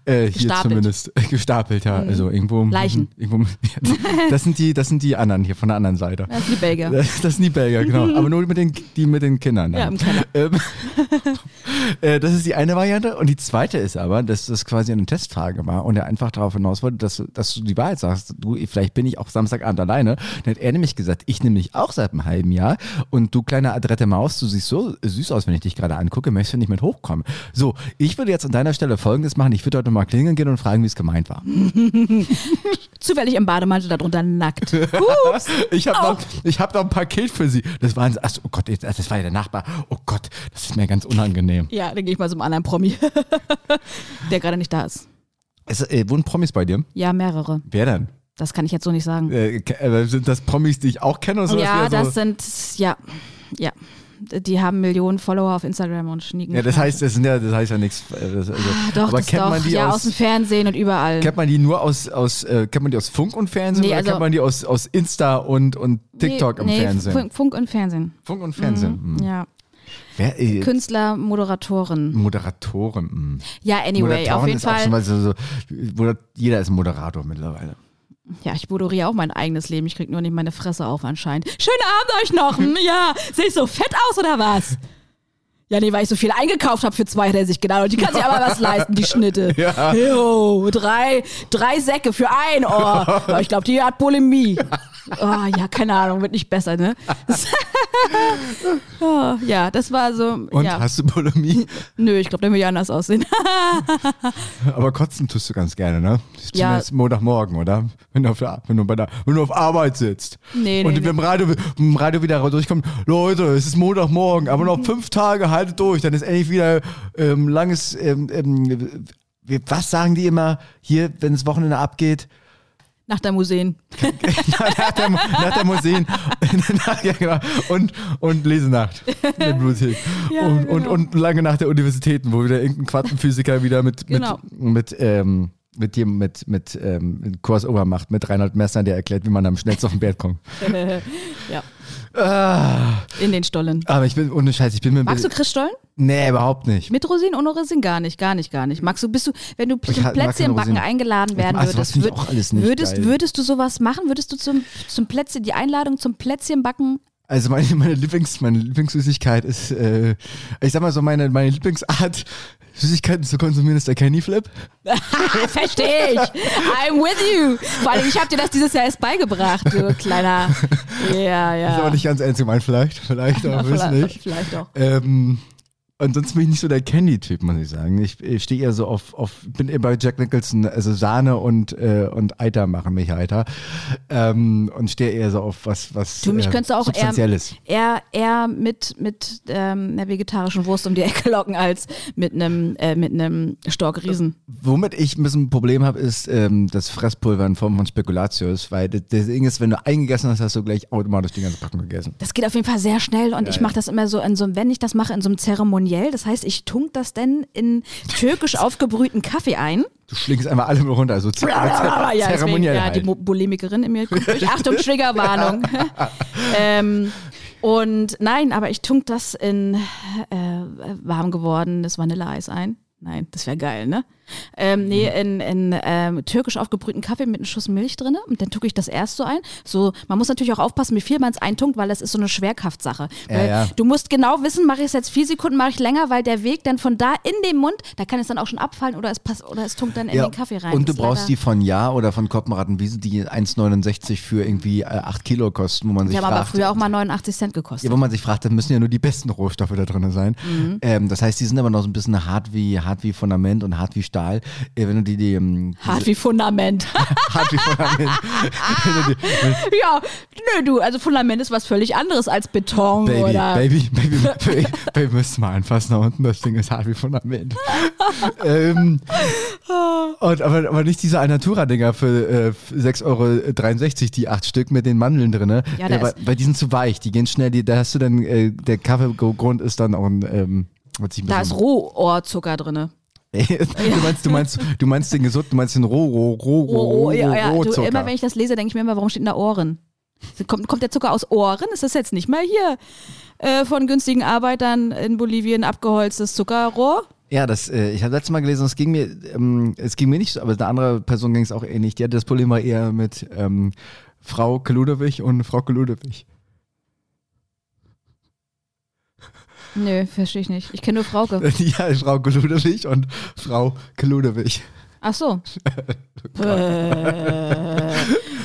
Äh, hier Gestapelt. zumindest äh, gestapelt, ja. Also irgendwo. Leichen. Irgendwo, [LAUGHS] das sind die, das sind die anderen hier von der anderen Seite. Das sind die Belgier. Das, das sind die Belgier, genau. [LAUGHS] Aber nur mit den, die mit den Kindern. Dann. Ja, im Keller. Ähm, [LAUGHS] äh, das ist die eine Variante. Und die zweite ist aber, dass das quasi eine Testfrage war und er einfach darauf hinaus wollte, dass, du- dass du die Wahrheit sagst. Du, vielleicht bin ich auch Samstagabend alleine. Dann hat er nämlich gesagt, ich nämlich auch seit einem halben Jahr. Und du kleine adrette Maus, du siehst so süß aus, wenn ich dich gerade angucke, möchtest du nicht mit hochkommen. So, ich würde jetzt an deiner Stelle folgendes machen. Ich würde heute mal klingeln gehen und fragen, wie es gemeint war. [LAUGHS] Zufällig im Bademantel darunter nackt. Ups. [LAUGHS] Ich habe noch, ich hab noch ein Paket für Sie. Das war, ein, ach, oh Gott, das war ja der Nachbar. Oh Gott, das ist mir ganz unangenehm. Ja, dann gehe ich mal zum anderen Promi, [LAUGHS] der gerade nicht da ist. Es, äh, wohnen Promis bei dir? Ja, mehrere. Wer denn? Das kann ich jetzt so nicht sagen. Äh, äh, sind das Promis, die ich auch kenne? Oder so, ja, so, das sind, ja, ja. Die haben Millionen Follower auf Instagram und schnieken. ja, das heißt, das, sind ja, das heißt ja nichts. äh, Das, also, Ah, doch, aber das kennt doch. man die ja, aus, aus, dem Fernsehen und überall. kennt man die nur aus, aus äh, kennt man die aus Funk und Fernsehen Nee, oder also- kennt man die aus, aus Insta und, und TikTok nee, im nee, Fernsehen? Funk, Funk und Fernsehen. Funk und Fernsehen. hm. Ja. Wer, äh, Künstler, Moderatoren. Moderatoren. hm. Ja, anyway, Moderatoren auf jeden ist auch schon Fall. mal so, so, jeder ist Moderator mittlerweile. Ja, ich moderiere auch mein eigenes Leben. Ich krieg nur nicht meine Fresse auf anscheinend. Schönen Abend euch noch. Hm, ja, sehe ich so fett aus oder was? Ja, nee, weil ich so viel eingekauft habe für zwei, der sich genau. Die kann sich aber was leisten, die Schnitte. [LAUGHS] Ja. Jo, drei, drei Säcke für ein Ohr. [LAUGHS] Ich glaube, die hat Bulimie. Oh, ja, keine Ahnung, wird nicht besser, ne? [LAUGHS] oh, ja, das war so. Und ja. hast du Bulimie? Nö, ich glaube, der will ja anders aussehen. [LAUGHS] Aber kotzen tust du ganz gerne, ne? Ja. Zumindest Montagmorgen, oder? Wenn du auf, der, wenn du bei der, wenn du auf Arbeit sitzt. Nee, Und nee, im Radio, im Radio wieder durchkommt, Leute, es ist Montagmorgen, aber noch fünf Tage, haltet durch, dann ist endlich wieder ähm, langes, ähm, ähm, was sagen die immer hier, wenn das Wochenende abgeht? Nach der Museen. [LAUGHS] [LAUGHS] nach der, nach der Museen [LAUGHS] ja, genau. und, und Lesenacht in der Bibliothek. Ja, und, und, genau. und lange nach der Universitäten, wo wieder irgendein Quantenphysiker wieder mit, Genau. mit, mit, ähm, mit dem mit, mit ähm, Crossover macht, mit Reinhold Messner, der erklärt, wie man am schnellsten auf den Berg kommt. [LAUGHS] ja, Ah, in den Stollen. aber ich bin, ohne Scheiß, ich bin mir. Magst du Christstollen? Nee, überhaupt nicht. Mit Rosinen, ohne Rosinen? Gar nicht, gar nicht, gar nicht. Magst du, bist du, wenn du Ich zum mag Plätzchen keine backen Rosinen. eingeladen werden das würdest, ich würd- auch alles nicht würdest, geil. würdest du sowas machen? Würdest du zum, zum Plätzchen, die Einladung zum Plätzchen backen? Also meine, meine, Lieblings, meine Lieblingssüßigkeit ist, äh, ich sag mal so, meine, meine Lieblingsart, Süßigkeiten zu konsumieren, ist der Candy Flip. [LAUGHS] Verstehe ich. I'm with you. Vor allem, ich habe dir das dieses Jahr erst beigebracht, du kleiner. [LAUGHS] Ja, ja. Ist aber nicht ganz ernst gemeint, vielleicht. Vielleicht, aber [LAUGHS] vielleicht, nicht. vielleicht doch. Ähm, ansonsten bin ich nicht so der Candy-Typ, muss ich sagen. Ich, ich stehe eher so auf, auf, bin eher bei Jack Nicholson, also Sahne und, äh, und Eiter machen mich Eiter. Ähm, und stehe eher so auf was, was Du, mich äh, könntest du auch eher, eher, eher mit, mit ähm, einer vegetarischen Wurst um die Ecke locken als mit einem äh, mit einem Storkriesen. Womit ich ein bisschen ein Problem habe, ist ähm, das Fresspulver in Form von Spekulatius, weil das, das Ding ist, wenn du eingegessen hast, hast du gleich automatisch die ganze Packung gegessen. Das geht auf jeden Fall sehr schnell und ich mache das immer so in so wenn ich das mache, in so einem Zeremoniell. Das heißt, ich tunk das dann in türkisch aufgebrühten Kaffee ein. Du schlingst einfach alle runter, also zer deswegen, zeremoniell ja, die halt. Mo- Bulimikerin in mir kommt durch. Achtung, [LAUGHS] Triggerwarnung. [LAUGHS] ähm, und nein, aber ich tunk das in äh, warm gewordenes Vanilleeis ein. Nein, das wäre geil, ne? Ähm, nee, in, in ähm, türkisch aufgebrühten Kaffee mit einem Schuss Milch drin. Und dann tucke ich das erst so ein. So, man muss natürlich auch aufpassen, wie viel man es eintunkt, weil das ist so eine Schwerkraftsache. Ja, ja. Du musst genau wissen, mache ich es jetzt vier Sekunden, mache ich länger, weil der Weg dann von da in den Mund, da kann es dann auch schon abfallen oder es passt oder es tunkt dann in Ja, den Kaffee rein. Und du brauchst die von Ja oder von Koppenrattenwiese, die 1,69 für irgendwie äh, 8 Kilo kosten, wo man sich Die haben aber fragt. früher auch mal 89 Cent gekostet. Ja, wo man sich fragt, dann müssen ja nur die besten Rohstoffe da drin sein. Mhm. Ähm, das heißt, die sind aber noch so ein bisschen hart wie, hart wie Fundament und hart wie Stahl. Äh, wenn du die, die ähm, Hart wie Fundament. [LAUGHS] hart wie Fundament. die, [LAUGHS] ja, nö, du, also Fundament ist was völlig anderes als Beton Baby, oder. Baby, Baby, Baby, Baby, müsst mal anfassen da unten. Das Ding ist hart wie Fundament. [LAUGHS] ähm, und, aber, aber nicht diese Alnatura-Dinger für äh, 6,63 Euro, die acht Stück mit den Mandeln drin. Ne? Ja, da weil, weil die sind zu weich, die gehen schnell, die, da hast du dann, äh, der Kaffeegrund ist dann auch ein, ähm, Da ist Rohohrzucker drin. Du meinst, du meinst, du meinst den gesund, du meinst den roh, roh, roh, roh, Oh, oh, ja, ja. Du, Rohzucker. immer wenn ich das lese, denke ich mir immer, warum steht denn da Ohren? Kommt, kommt der Zucker aus Ohren? Ist das jetzt nicht mal hier äh, von günstigen Arbeitern in Bolivien abgeholztes Zuckerrohr? Ja, das, äh, ich habe letztes Mal gelesen, es ging mir, ähm, es ging mir nicht so, aber eine andere Person ging es auch ähnlich. Die hatte das Problem war eher mit ähm, Frau Ludewig und Frau Ludewig. Nö, verstehe ich nicht. Ich kenne nur Frauke. [LAUGHS] ja, Frau Ludewig und Frau Ludewig. Ach so. [LAUGHS] äh,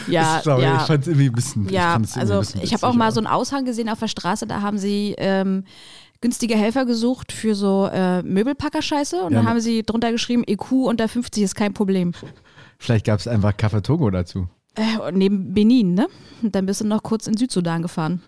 ja, [LAUGHS] Sorry, ja. ich fand es irgendwie ein bisschen. Ja, ich also bisschen ich habe auch mal so einen Aushang gesehen auf der Straße, da haben sie ähm, günstige Helfer gesucht für so äh, Möbelpackerscheiße und Ja, dann haben sie drunter geschrieben, EQ unter 50 ist kein Problem. Vielleicht gab es einfach Kaffee Togo dazu. Äh, neben Benin, ne? Und dann bist du noch kurz in Südsudan gefahren.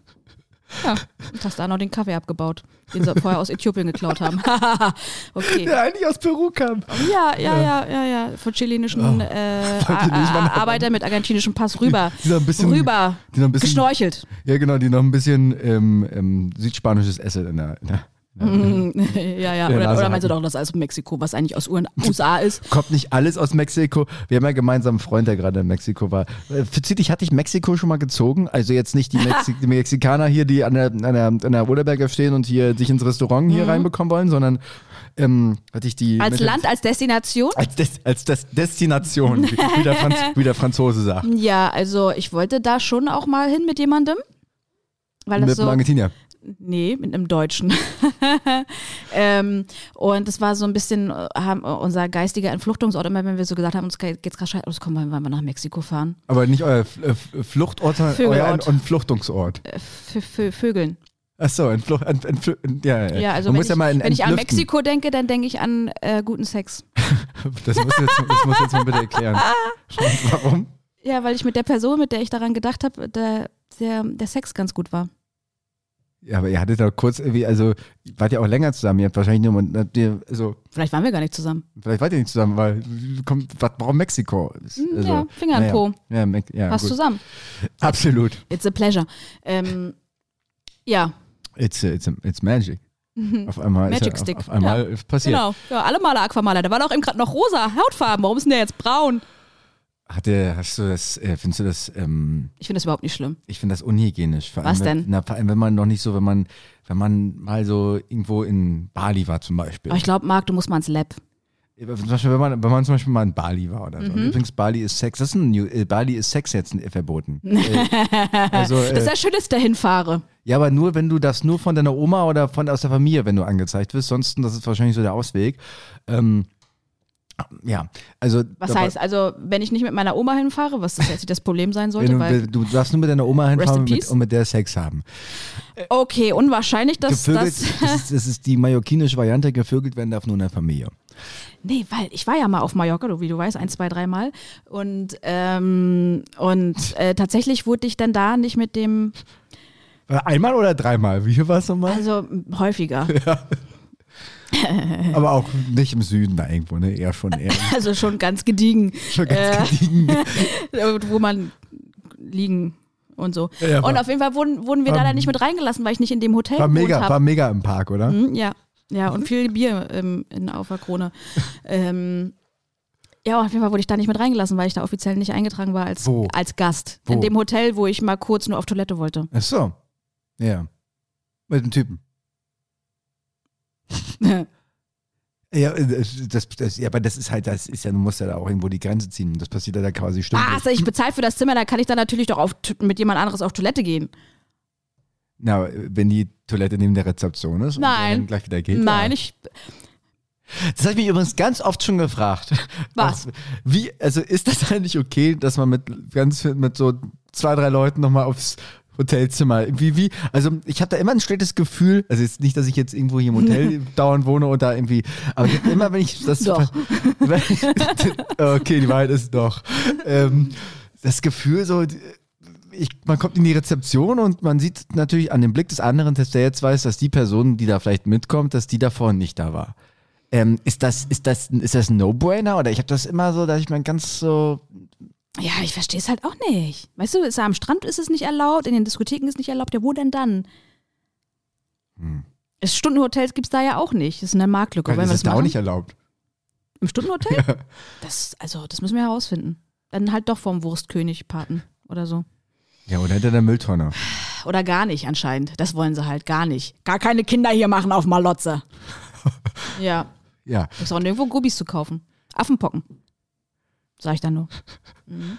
Ja, und hast da noch den Kaffee abgebaut, den sie vorher aus Äthiopien geklaut haben. [LAUGHS] okay. Der eigentlich aus Peru kam. Ja, ja, ja, ja, ja. Von chilenischen äh, [LAUGHS] noch- A- Arbeiter mit argentinischem Pass rüber. Die noch ein bisschen, rüber. Die noch ein bisschen, Geschnorchelt. ja, genau, die noch ein bisschen ähm, ähm, südspanisches Essen in der. In der. [LAUGHS] ja, ja. Der Oder, oder meinst du doch das aus Mexiko, was eigentlich aus USA ist? [LAUGHS] Kommt nicht alles aus Mexiko. Wir haben ja gemeinsam einen Freund, der gerade in Mexiko war. Äh, Verzieht dich, hatte ich Mexiko schon mal gezogen? Also jetzt nicht die, [LAUGHS] Mexi die Mexikaner hier, die an der, an der, an der Roderberger stehen und hier sich ins Restaurant hier reinbekommen wollen, sondern ähm, hatte ich die. Mhm. Als Land, als Destination? Als, Des als Des Destination, wie, der Franz wie der Franzose sagt. Ja, also ich wollte da schon auch mal hin mit jemandem. Weil das Mit so. einem Argentinier. Nee, mit einem Deutschen. [LAUGHS] ähm, und das war so ein bisschen äh, haben, äh, unser geistiger Entfluchtungsort. Immer wenn wir so gesagt haben, uns geht- geht's gerade scheiße, aus, komm, wollen wir mal nach Mexiko fahren. Aber nicht euer F Fluchtort, sondern euer. Entfluchtungsort. Äh, für, Vögeln. Achso, Entflucht, ent, entfl ja, ja. Ja, also Man wenn, muss ich, ja mal wenn ich an. Mexiko denke, dann denke ich an äh, guten Sex. [LAUGHS] Das musst du jetzt, das jetzt mal bitte erklären. [LAUGHS] Warum? Ja, weil ich mit der Person, mit der ich daran gedacht habe, der, der, der Sex ganz gut war. Ja, aber ihr hattet doch kurz irgendwie, also wart ihr auch länger zusammen, ihr habt wahrscheinlich nur, habt ihr, also, Vielleicht waren wir gar nicht zusammen. vielleicht wart ihr nicht zusammen, weil, kommt, was, warum Mexiko? Also, Hm, ja, Finger im naja. Po. Ja, Me ja Passt gut. zusammen. Absolut. It's a pleasure. Ähm, ja, It's, it's, it's magic. Auf einmal Magic ist ja, Stick, Auf, auf einmal ist passiert. genau. Ja, alle Maler Aquamaler. Da war doch eben gerade noch rosa Hautfarben. Warum ist denn der jetzt braun? Hat der, hast du das, äh, findest du das, ähm, Ich finde das überhaupt nicht schlimm. ich finde das unhygienisch. Vor allem, Was wenn, denn? Na, vor allem, wenn man noch nicht so, wenn man, wenn man mal so irgendwo in Bali war zum Beispiel. Aber ich glaube, Marc, du musst mal ins Lab. Zum Beispiel, wenn man, wenn man zum Beispiel mal in Bali war oder so. Mhm. Übrigens, Bali ist Sex. Das ist ein New, äh, Bali ist Sex jetzt äh, verboten. [LAUGHS] äh, also, Das ist äh, ja schön, dass ich dahin fahre. ja, aber nur, wenn du das nur von deiner Oma oder von aus der Familie, wenn du angezeigt wirst. Sonst, das ist wahrscheinlich so der Ausweg. Ähm, ja, also. Was heißt, also, wenn ich nicht mit meiner Oma hinfahre, was das jetzt das Problem sein sollte, du, weil. du darfst nur mit deiner Oma hinfahren mit, und mit der Sex haben. Okay, unwahrscheinlich, dass Gevögelt, das. das, ist, das ist die mallorquinische Variante, gevögelt werden darf nur in der Familie. Nee, weil ich war ja mal auf Mallorca, du, wie du weißt, ein, zwei, dreimal. Und, ähm, und äh, tatsächlich wurde ich dann da nicht mit dem, Einmal oder dreimal? Wie viel war es nochmal? also häufiger. [LAUGHS] [LAUGHS] Aber auch nicht im Süden da irgendwo, ne? Eher schon eher. [LAUGHS] Also schon ganz gediegen, Schon ganz Äh, gediegen. [LAUGHS] wo man liegen und so. Ja, und war- auf jeden Fall wurden, wurden wir war- da dann nicht mit reingelassen, weil ich nicht in dem Hotel War mega, war mega im Park, oder? Mhm, ja, ja, und viel Bier ähm, in, auf der Krone. ähm, ja, auf jeden Fall wurde ich da nicht mit reingelassen, weil ich da offiziell nicht eingetragen war als, Wo? als Gast. Wo? In dem Hotel, wo ich mal kurz nur auf Toilette wollte. Ach so. Ja. Mit dem Typen. Ja, äh, das, das, ja, aber das ist halt, das ist ja, du musst ja da auch irgendwo die Grenze ziehen. Das passiert ja da quasi stündlich. Ah, also ich bezahle für das Zimmer, da kann ich dann natürlich doch auf, mit jemand anderes auf Toilette gehen. Na, wenn die Toilette neben der Rezeption ist Nein. und dann gleich wieder geht. Nein, ja. ich. Das habe ich mich übrigens ganz oft schon gefragt. Was? Wie, also ist das eigentlich okay, dass man mit ganz mit so zwei, drei Leuten nochmal aufs Hotelzimmer. Wie, wie, also ich habe da immer ein schlechtes Gefühl, also jetzt nicht, dass ich jetzt irgendwo hier im Hotel [LAUGHS] dauernd wohne und da irgendwie, aber ich immer, wenn ich das Doch. [LAUGHS] okay, die Wahrheit ist doch. Ähm, das Gefühl so, ich, man kommt in die Rezeption und man sieht natürlich an dem Blick des anderen, dass der jetzt weiß, dass die Person, die da vielleicht mitkommt, dass die davor nicht da war. Ähm, ist das, ist das, ist das ein No-Brainer? Oder ich habe das immer so, dass ich mir ganz so Ja, ich verstehe es halt auch nicht. Weißt du, ist am Strand ist es nicht erlaubt, in den Diskotheken ist es nicht erlaubt. Ja, wo denn dann? Hm. Es Stundenhotels gibt es da ja auch nicht. Das ist eine Marktlücke. Das ist da auch nicht erlaubt. Im Stundenhotel? [LAUGHS] Das, also, das müssen wir herausfinden. Dann halt doch vom Wurstkönig paten oder so. Ja, oder hinter der Mülltonne. Oder gar nicht anscheinend. Das wollen sie halt gar nicht. Gar keine Kinder hier machen auf Malotze. [LAUGHS] ja. Ja. Ist auch nirgendwo Gubis zu kaufen. Affenpocken. Sag ich dann nur. Mhm.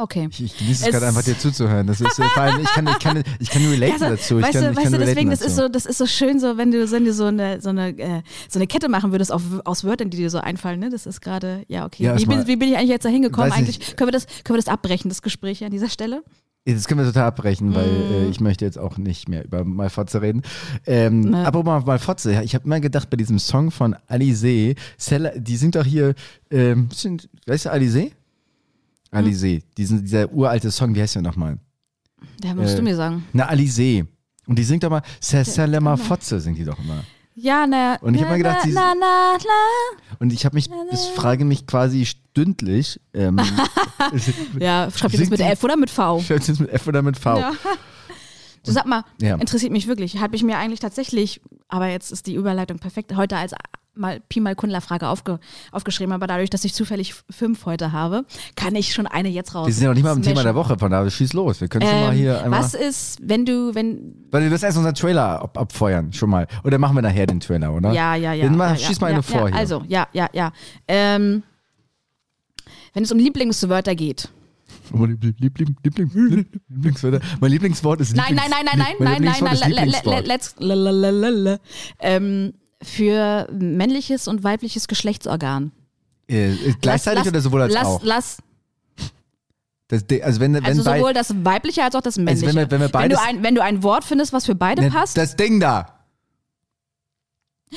Okay. Ich, ich genieße es Es- gerade einfach dir zuzuhören. Das ist, äh, vor allem, ich kann, ich kann, ich kann relaten Ja, dazu. Ich weißt kann, du, ich weißt kann du deswegen, das dazu. ist, so, das ist so schön, so, wenn du, wenn du so eine, so eine, äh, so eine Kette machen würdest auf, aus Wörtern, die dir so einfallen, ne? Das ist gerade, ja, okay. Ja, wie, bin, wie bin ich eigentlich jetzt da hingekommen? Eigentlich können wir, das, können wir das abbrechen, das Gespräch an dieser Stelle? Das können wir total abbrechen, weil Mm. äh, ich möchte jetzt auch nicht mehr über Malfotze reden. Ähm, Ne. Aber mal Malfotze, ich habe immer gedacht, bei diesem Song von Alizé, die singt doch hier, ähm, bisschen, weißt du Alizé? Hm. Alizé, diesen, dieser uralte Song, wie heißt der nochmal? Da musst Äh, du mir sagen. Na, Alizé. Und die singt doch mal, genau. Fotze singt die doch immer. Ja, na, Und ich hab na, mal gedacht, sie- na, na, na. Und ich habe mich, das frage mich quasi stündlich, ähm, [LAUGHS] Ja, schreibt ihr das mit F oder mit V? [LAUGHS] schreibt sie es mit F oder mit V? Ja. Du sag mal, Ja. interessiert mich wirklich. Habe ich mir eigentlich tatsächlich, aber jetzt ist die Überleitung perfekt, heute als mal Pi mal Kundler-Frage aufge, aufgeschrieben, aber dadurch, dass ich zufällig fünf heute habe, kann ich schon eine jetzt raus. Wir sind ja noch nicht mal im Thema der Woche, von daher schieß los. Wir können schon mal Ähm, hier einmal. was ist, wenn du, wenn, Weil wir müssen erst unseren Trailer ab, abfeuern, schon mal. Oder machen wir nachher den Trailer, oder? ja, ja, ja. Dann mal, ja, schieß ja, mal eine ja, vor hier. Also, ja, ja, ja. Ähm, wenn es um Lieblingswörter geht. Oh, Liebling, Liebling, Liebling, Lieblingswort. Mein Lieblingswort ist Nein, Lieblings- nein, nein, nein, mein nein, nein, Lieblingswort nein, ist nein, le- le- Lieblingswort. let's, lalalala. ähm, für männliches und weibliches Geschlechtsorgan. Äh, äh, gleichzeitig Lass- oder sowohl als lass, auch? Lass, Das, also wenn, wenn also sowohl das weibliche als auch das männliche. wenn wir- wenn wir wenn, beides- du ein, wenn du ein Wort findest, was für beide Ne, passt. das Ding da.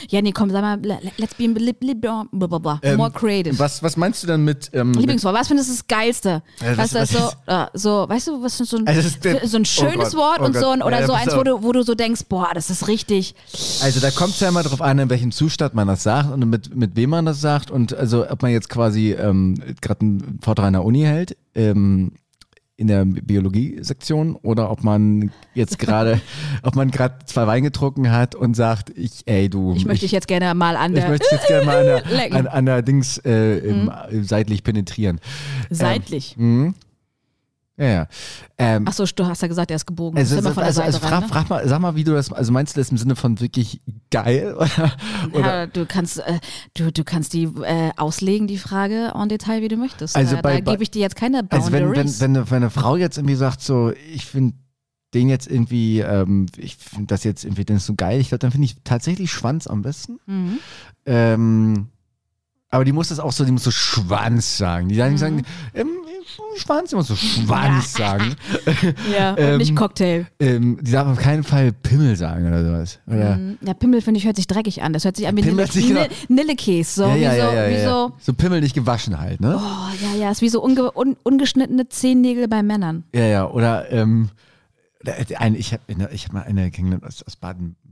Ja, nee, komm, sag mal, le- let's be li- li-. Ähm, more creative. Was, was meinst du dann mit. Ähm, Lieblingswort, was findest du das Geilste? Ja, was, was- das so, äh, so, weißt du, was so ein, Also der- so ein oh schönes Gott, Wort oh und so ein, oder Ja, so eins, wo du, wo du so denkst, boah, das ist richtig. Also da kommt es ja immer drauf an, in welchem Zustand man das sagt und mit, mit wem man das sagt und also ob man jetzt quasi ähm, gerade einen Vortrag an der Uni hält, ähm, in der Biologie-Sektion oder ob man jetzt gerade, [LAUGHS] ob man gerade zwei Wein getrunken hat und sagt, ich, ey du, Ich möchte dich jetzt gerne mal an ich der möchte dich jetzt gerne mal an der, [LAUGHS] an, an der Dings äh, äh, seitlich penetrieren. seitlich. Mhm. Ja, ja. Ähm, Achso, du hast ja gesagt, er ist gebogen. also, der also, Seite also frag, rein, ne? frag mal, sag mal, wie du das, also meinst du das im Sinne von wirklich geil oder, [LAUGHS] oder Ja, du kannst, äh, du, du kannst die äh, auslegen, die Frage en Detail, wie du möchtest. Also da da gebe ich dir jetzt keine Also wenn, wenn, Boundaries. wenn, eine, wenn eine Frau jetzt irgendwie sagt, so, ich finde den jetzt irgendwie, ähm, ich finde das jetzt irgendwie, den ist so geil, ich glaube, dann finde ich tatsächlich Schwanz am besten. mhm. Ähm, aber die muss das auch so, die muss so Schwanz sagen. Die Mhm. sagen, sagen ähm, Schwanz, muss so Schwanz sagen. [LAUGHS] Ja, und ähm, nicht Cocktail. Ähm, die darf auf keinen Fall Pimmel sagen oder sowas. Oder? Mhm. Ja, Pimmel, finde ich, hört sich dreckig an. Das hört sich an wie Pimmel Nille, genau- Nille, Nillekäse. So, ja, ja, wie so, ja, ja, ja. so, so Pimmel nicht gewaschen halt, ne? oh, ja, ja, ist wie so unge, un, ungeschnittene Zehennägel bei Männern. Ja, ja, oder ähm, ich habe ich hab mal eine kennengelernt aus, aus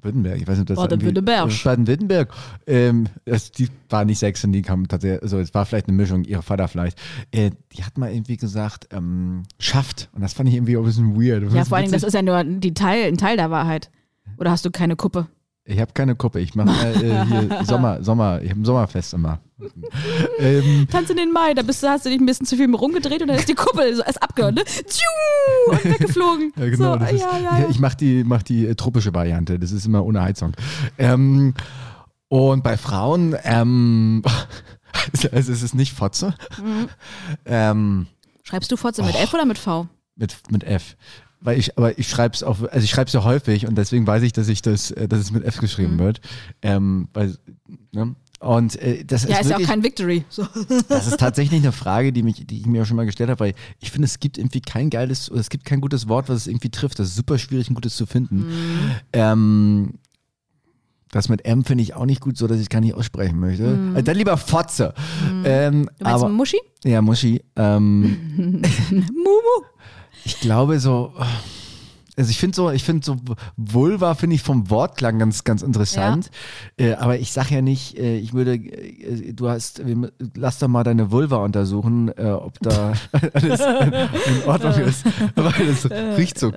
Baden-Württemberg. Ich weiß nicht, das Baden-Württemberg. Baden-Württemberg. Ähm, das, die war nicht Sechsin, die kam tatsächlich, also es war vielleicht eine Mischung, ihr Vater vielleicht. Äh, die hat mal irgendwie gesagt, ähm, schafft. Und das fand ich irgendwie auch ein bisschen weird. Ja, vor allen Dingen, das ist ja nur die Teil, ein Teil der Wahrheit. Oder hast du keine Kuppe? Ich habe keine Kuppe, ich mache äh, hier [LAUGHS] Sommer, Sommer, ich habe ein Sommerfest immer. ähm, Tanz in den Mai, da bist du, hast du dich ein bisschen zu viel rumgedreht und dann ist die Kuppel so erst abgehört, ne? Tschiu, und weggeflogen. [LAUGHS] Ja, genau. So, das ist, ja, ja, ja. Ich mache die, mach die äh, tropische Variante. Das ist immer ohne Heizung. Ähm, Und bei Frauen, ähm, [LAUGHS] also es ist nicht Fotze. Ähm, Schreibst du Fotze mit F oder mit V? mit, mit F. Weil ich, aber ich schreibe es auch, also ich schreibe es ja häufig und deswegen weiß ich, dass ich das, äh, dass es mit F geschrieben Mhm. wird. Ähm, weil, ne? Und äh, das Ja, ist, ist ja auch wirklich, kein Victory. So. [LAUGHS] das ist tatsächlich eine Frage, die, mich, die ich mir auch schon mal gestellt habe, weil ich finde, es gibt irgendwie kein geiles, oder es gibt kein gutes Wort, was es irgendwie trifft. Das ist super schwierig, ein gutes zu finden. Mhm. Ähm, das mit M finde ich auch nicht gut, so dass ich es gar nicht aussprechen möchte. Äh, dann lieber Fotze. Ähm, Mhm. Du meinst aber, Muschi? ja, Muschi. Ähm, [LAUGHS] [LAUGHS] Mumu. Ich glaube so, also ich finde so, ich finde so Vulva finde ich vom Wortklang ganz, ganz interessant. Äh, aber ich sag ja nicht, äh, ich würde, äh, du hast, lass doch mal deine Vulva untersuchen, äh, ob da [LAUGHS] alles in Ordnung ist. Weil das riecht so.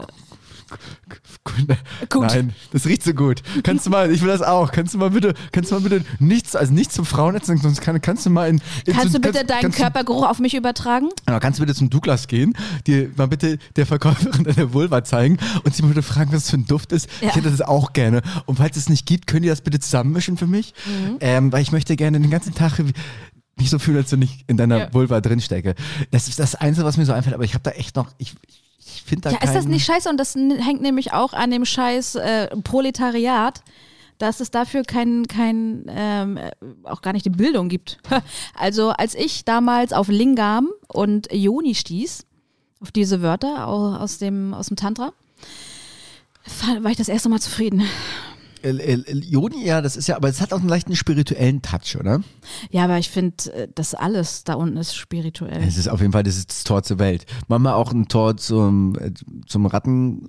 Gut. Nein, das riecht so gut. Kannst du mal, ich will das auch. Kannst du mal bitte, kannst du mal bitte nichts, also nichts zum Frauennetz, sonst kann, kannst du mal in. in Kannst zu- du bitte kannst- deinen kannst Körpergeruch auf mich übertragen? aber kannst du bitte zum Douglas gehen, dir mal bitte der Verkäuferin deine Vulva zeigen und sie mal bitte fragen, was das für ein Duft ist? Ja. Ich hätte das auch gerne. Und falls es nicht gibt, könnt ihr das bitte zusammenmischen für mich? Mhm. Ähm, weil ich möchte gerne den ganzen Tag nicht so fühlen, als wenn ich in deiner Ja. Vulva drinstecke. Das ist das Einzige, was mir so einfällt, aber ich habe da echt noch, ich, ich finde da Ja, ist das nicht scheiße? Und das hängt nämlich auch an dem scheiß äh, Proletariat, dass es dafür kein, kein ähm, äh, auch gar nicht die Bildung gibt. [LAUGHS] Also als ich damals auf Lingam und Yoni stieß, auf diese Wörter au- aus dem, aus dem Tantra, war ich das erste Mal zufrieden. El, El, El, Joni, ja, das ist ja, aber es hat auch einen leichten spirituellen Touch, oder? Ja, aber ich finde, äh, das alles da unten ist spirituell. Es ist auf jeden Fall das, ist das Tor zur Welt. Machen wir auch ein Tor zum, äh, zum Ratten.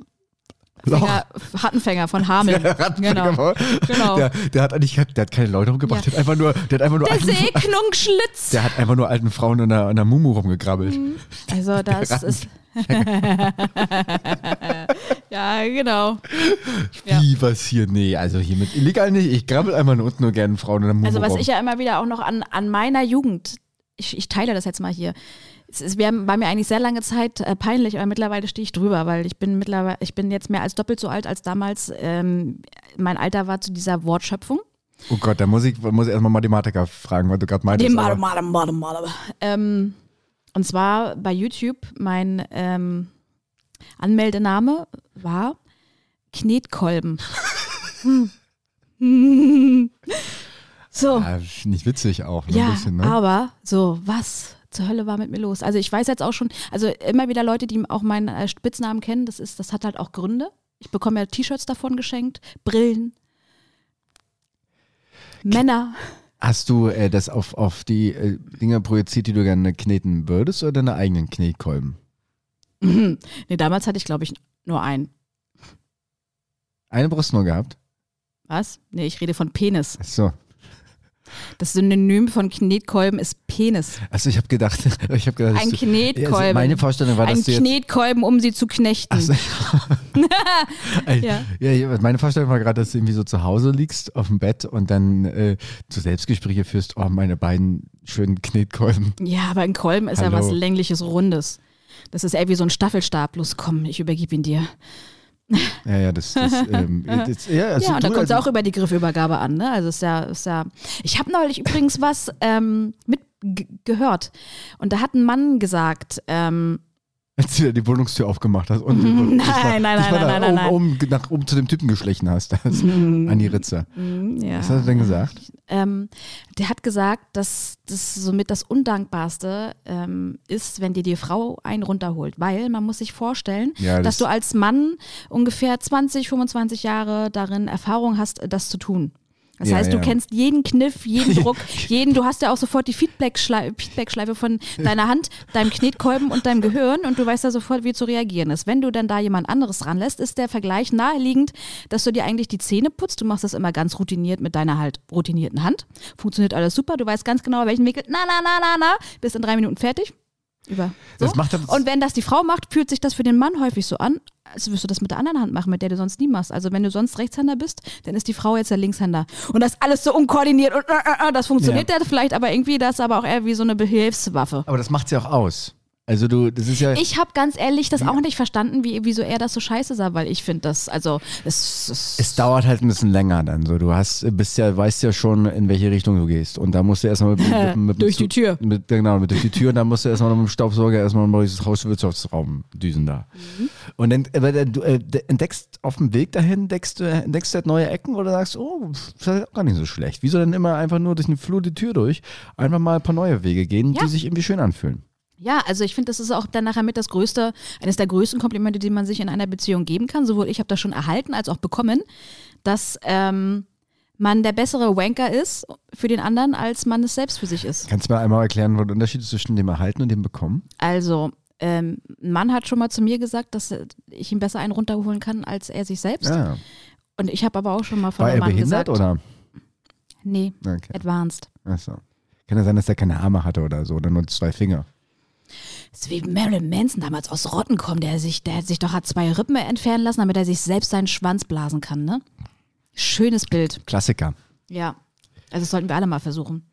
Fänger, Hattenfänger von Hameln. [LAUGHS] Rattenfänger Genau. Genau. Der, der hat eigentlich der hat keine Leute umgebracht, Ja. der hat einfach nur, der hat einfach nur Der alten, Segnungsschlitz. [LAUGHS] der hat einfach nur alten Frauen in der, in der Mumu rumgegrabbelt. [LAUGHS] Also das ist. ja, genau. Ja. Wie was hier? Nee, also hier mit illegal nicht. Ich grabbel einfach nur unten nur gerne Frauen in der Mumu Also was rum. ich ja immer wieder auch noch an, an meiner Jugend, ich, ich teile das jetzt mal hier. Es haben- war mir eigentlich sehr lange Zeit äh, peinlich, aber mittlerweile stehe ich drüber, weil ich bin mittlerweile, ich bin jetzt mehr als doppelt so alt als damals. Ähm, mein Alter war zu dieser Wortschöpfung. oh Gott, da muss ich, muss ich erstmal Mathematiker fragen, weil du gerade meintest. Aber- Male, Male, Male, Male. Ähm, und zwar bei YouTube, mein ähm, Anmeldename war Knetkolben. [LAUGHS] So, Ja, nicht witzig auch, ne? ja, ein bisschen, ne? aber so, was zur Hölle war mit mir los? Also ich weiß jetzt auch schon, also immer wieder Leute, die auch meinen äh, Spitznamen kennen, das ist, das hat halt auch Gründe. Ich bekomme ja T-Shirts davon geschenkt, Brillen, Männer. Hast du äh, das auf, auf die äh, Dinger projiziert, die du gerne kneten würdest oder deine eigenen Knetkolben? [CLEARS THROAT] nee, damals hatte ich, glaube ich, nur einen. Eine Brust nur gehabt? Was? Nee, ich rede von Penis. Achso. Das Synonym von Knetkolben ist Penis. Also ich habe gedacht, [LAUGHS] ich habe gedacht, Ein du- Knetkolben. Also meine Vorstellung war, Ein dass du jetzt Knetkolben, um sie zu knechten. So. [LAUGHS] Ein- Ja. ja. Ja, meine Vorstellung war gerade, dass du irgendwie so zu Hause liegst auf dem Bett und dann äh, zu Selbstgespräche führst, oh, meine beiden schönen Knetkolben. Ja, aber ein Kolben ist ja Hallo. was längliches, rundes. Das ist eher wie so ein Staffelstab. Los, komm, ich übergebe ihn dir. [LAUGHS] Ja, ja, das, das, ähm, [LAUGHS] das ja, also ja, und da kommt es also, auch über die Griffübergabe an. Ne? Also ist ja, ist ja. Ich habe neulich übrigens was ähm, mit g- gehört. Und da hat ein Mann gesagt, ähm, als du die Wohnungstür aufgemacht hast und Nein, mal, nein, dich nein, nein, nein, oben, nein. Oben, nach oben zu dem Typen geschlichen hast, das, an die Ritze. mm, ja. Was hat er denn gesagt? ähm, der hat gesagt, dass das somit das Undankbarste ähm, ist, wenn dir die Frau einen runterholt. Weil man muss sich vorstellen, Ja, dass das- du als Mann ungefähr 20, 25 Jahre darin Erfahrung hast, das zu tun. Das Ja, heißt, du ja. kennst jeden Kniff, jeden [LAUGHS] Druck, jeden, du hast ja auch sofort die Feedback-Schleife Feedback von deiner Hand, deinem Knetkolben und deinem Gehirn und du weißt ja sofort, wie zu reagieren ist. Wenn du dann da jemand anderes ranlässt, ist der Vergleich naheliegend, dass du dir eigentlich die Zähne putzt. Du machst das immer ganz routiniert mit deiner halt routinierten Hand. Funktioniert alles super. Du weißt ganz genau, welchen Winkel. Na, na, na, na, na. Bist in drei Minuten fertig. Über. So. Das macht er- und wenn das die Frau macht, fühlt sich das für den Mann häufig so an, als würdest du das mit der anderen Hand machen, mit der du sonst nie machst. Also wenn du sonst Rechtshänder bist, dann ist die Frau jetzt der Linkshänder. Und das alles so unkoordiniert und äh, äh, äh, das funktioniert ja. vielleicht, aber irgendwie das ist aber auch eher wie so eine Behilfswaffe. Aber das macht sie auch aus. Also du, das ist ja. Ich habe ganz ehrlich das auch nicht verstanden, wie, wieso er das so scheiße sah, weil ich finde das, also es, es, es dauert halt ein bisschen länger dann so. Du hast, bist ja, weißt ja schon, in welche Richtung du gehst. Und da musst du erstmal mit, mit, [LAUGHS] mit, Durch die Tür. Mit, genau, mit durch die Tür und dann musst du erstmal mit dem Staubsauger erstmal mal das Hauswirtschaftsraum düsen da. Mhm. Und dann, aber du äh, entdeckst auf dem Weg dahin, entdeckst du, entdeckst du halt neue Ecken oder sagst, oh, das ist halt auch gar nicht so schlecht. Wieso denn immer einfach nur durch den Flur die Tür durch? Einfach mal ein paar neue Wege gehen, Ja. die sich irgendwie schön anfühlen. Ja, also ich finde, das ist auch dann nachher mit das größte, eines der größten Komplimente, die man sich in einer Beziehung geben kann. Sowohl ich habe das schon erhalten als auch bekommen, dass ähm, man der bessere Wanker ist für den anderen, als man es selbst für sich ist. Kannst du mir einmal erklären, wo der Unterschied ist zwischen dem Erhalten und dem Bekommen? Also, ähm, ein Mann hat schon mal zu mir gesagt, dass ich ihm besser einen runterholen kann, als er sich selbst. Ja. Und ich habe aber auch schon mal von War einem er Mann behindert gesagt, oder? nee, Okay. advanced. Achso. Kann ja sein, dass er keine Arme hatte oder so, oder nur zwei Finger. Ist wie Marilyn Manson damals aus Rotten kommt, der sich, der hat sich doch hat zwei Rippen entfernen lassen, damit er sich selbst seinen Schwanz blasen kann, ne? Schönes Bild. Klassiker. Ja. Also das sollten wir alle mal versuchen.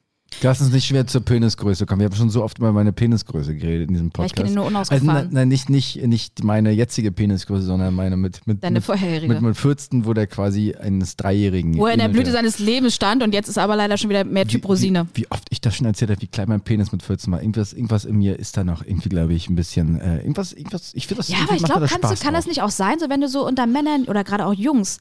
Lass uns nicht schwer zur Penisgröße kommen. Wir haben schon so oft über meine Penisgröße geredet in diesem Ja, ich Podcast. kenne ihn nur also, unausgefahren. nein, nein, nicht, nicht, nicht meine jetzige Penisgröße, sondern meine mit, mit, Deine mit, vorherige. mit, mit 14, wo der quasi eines Dreijährigen. Wo er in der. Blüte seines Lebens stand und jetzt ist aber leider schon wieder mehr Typ Rosine. Wie, wie oft ich das schon erzählt habe, wie klein mein Penis mit 14 war. Irgendwas, irgendwas in mir ist da noch irgendwie, glaube ich, ein bisschen. Äh, irgendwas, irgendwas, ich finde das Ja, aber ich glaube, kann das nicht auch sein, so wenn du so unter Männern oder gerade auch Jungs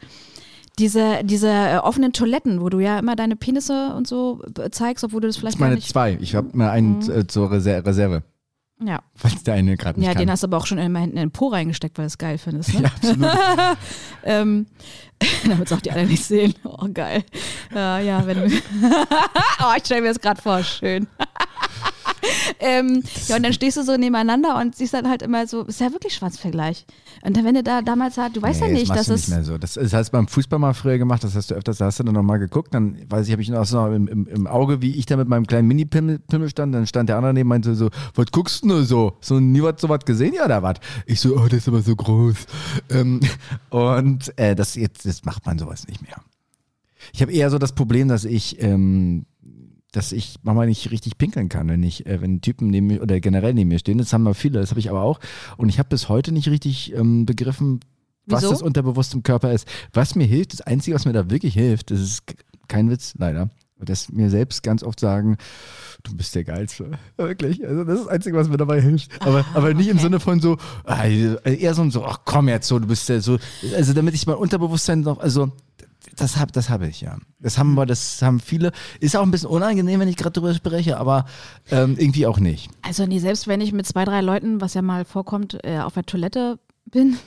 diese, diese äh, offenen Toiletten, wo du ja immer deine Penisse und so äh, zeigst, obwohl du das Das vielleicht gar meine nicht. zwei. Ich habe mir einen Mhm. äh, zur Reser Reserve, Ja, falls der eine gerade nicht ja kann. den hast du aber auch schon immer hinten in den Po reingesteckt, weil du es geil findest. Ne? ja, absolut. [LAUGHS] Ähm, [LAUGHS] damit es auch die anderen nicht sehen. Oh, geil. Äh, ja, wenn du. [LAUGHS] oh, ich stelle mir das gerade vor, schön. [LAUGHS] ähm, ja, und dann stehst du so nebeneinander und siehst dann halt immer so, ist ja wirklich Schwanzvergleich. Und dann, wenn du da damals halt, du weißt Nee, ja nicht, das dass es. nicht mehr so. Das, das hast du beim Fußball mal früher gemacht, das hast du öfters, da hast du dann nochmal geguckt, dann weiß ich, habe ich noch so im, im, im Auge, wie ich da mit meinem kleinen Mini-Pimmel Pimmel stand, dann stand der andere neben meinte so, was guckst du nur so? So nie was so was gesehen, ja, oder was? Ich so, oh, das ist aber so groß. Ähm, [LAUGHS] und äh, das jetzt, das macht man sowas nicht mehr. Ich habe eher so das Problem, dass ich, ähm, dass ich manchmal nicht richtig pinkeln kann, wenn ich, äh, wenn Typen neben mir oder generell neben mir stehen. Das haben wir viele, das habe ich aber auch. Und ich habe bis heute nicht richtig ähm, begriffen, was Wieso? das unterbewusst im Körper ist. Was mir hilft, das Einzige, was mir da wirklich hilft, das ist kein Witz, leider. Dass mir selbst ganz oft sagen, du bist der Geilste. [LAUGHS] Wirklich. Also das ist das Einzige, was mir dabei hilft. Aber, aber nicht im Sinne von so, ah, eher so, ein so, ach komm jetzt so, du bist ja so. Also damit ich mein Unterbewusstsein noch, also das habe das hab ich, ja. Das haben wir, das haben viele. Ist auch ein bisschen unangenehm, wenn ich gerade drüber spreche, aber ähm, irgendwie auch nicht. Also, nee, selbst wenn ich mit zwei, drei Leuten, was ja mal vorkommt, äh, auf der Toilette bin,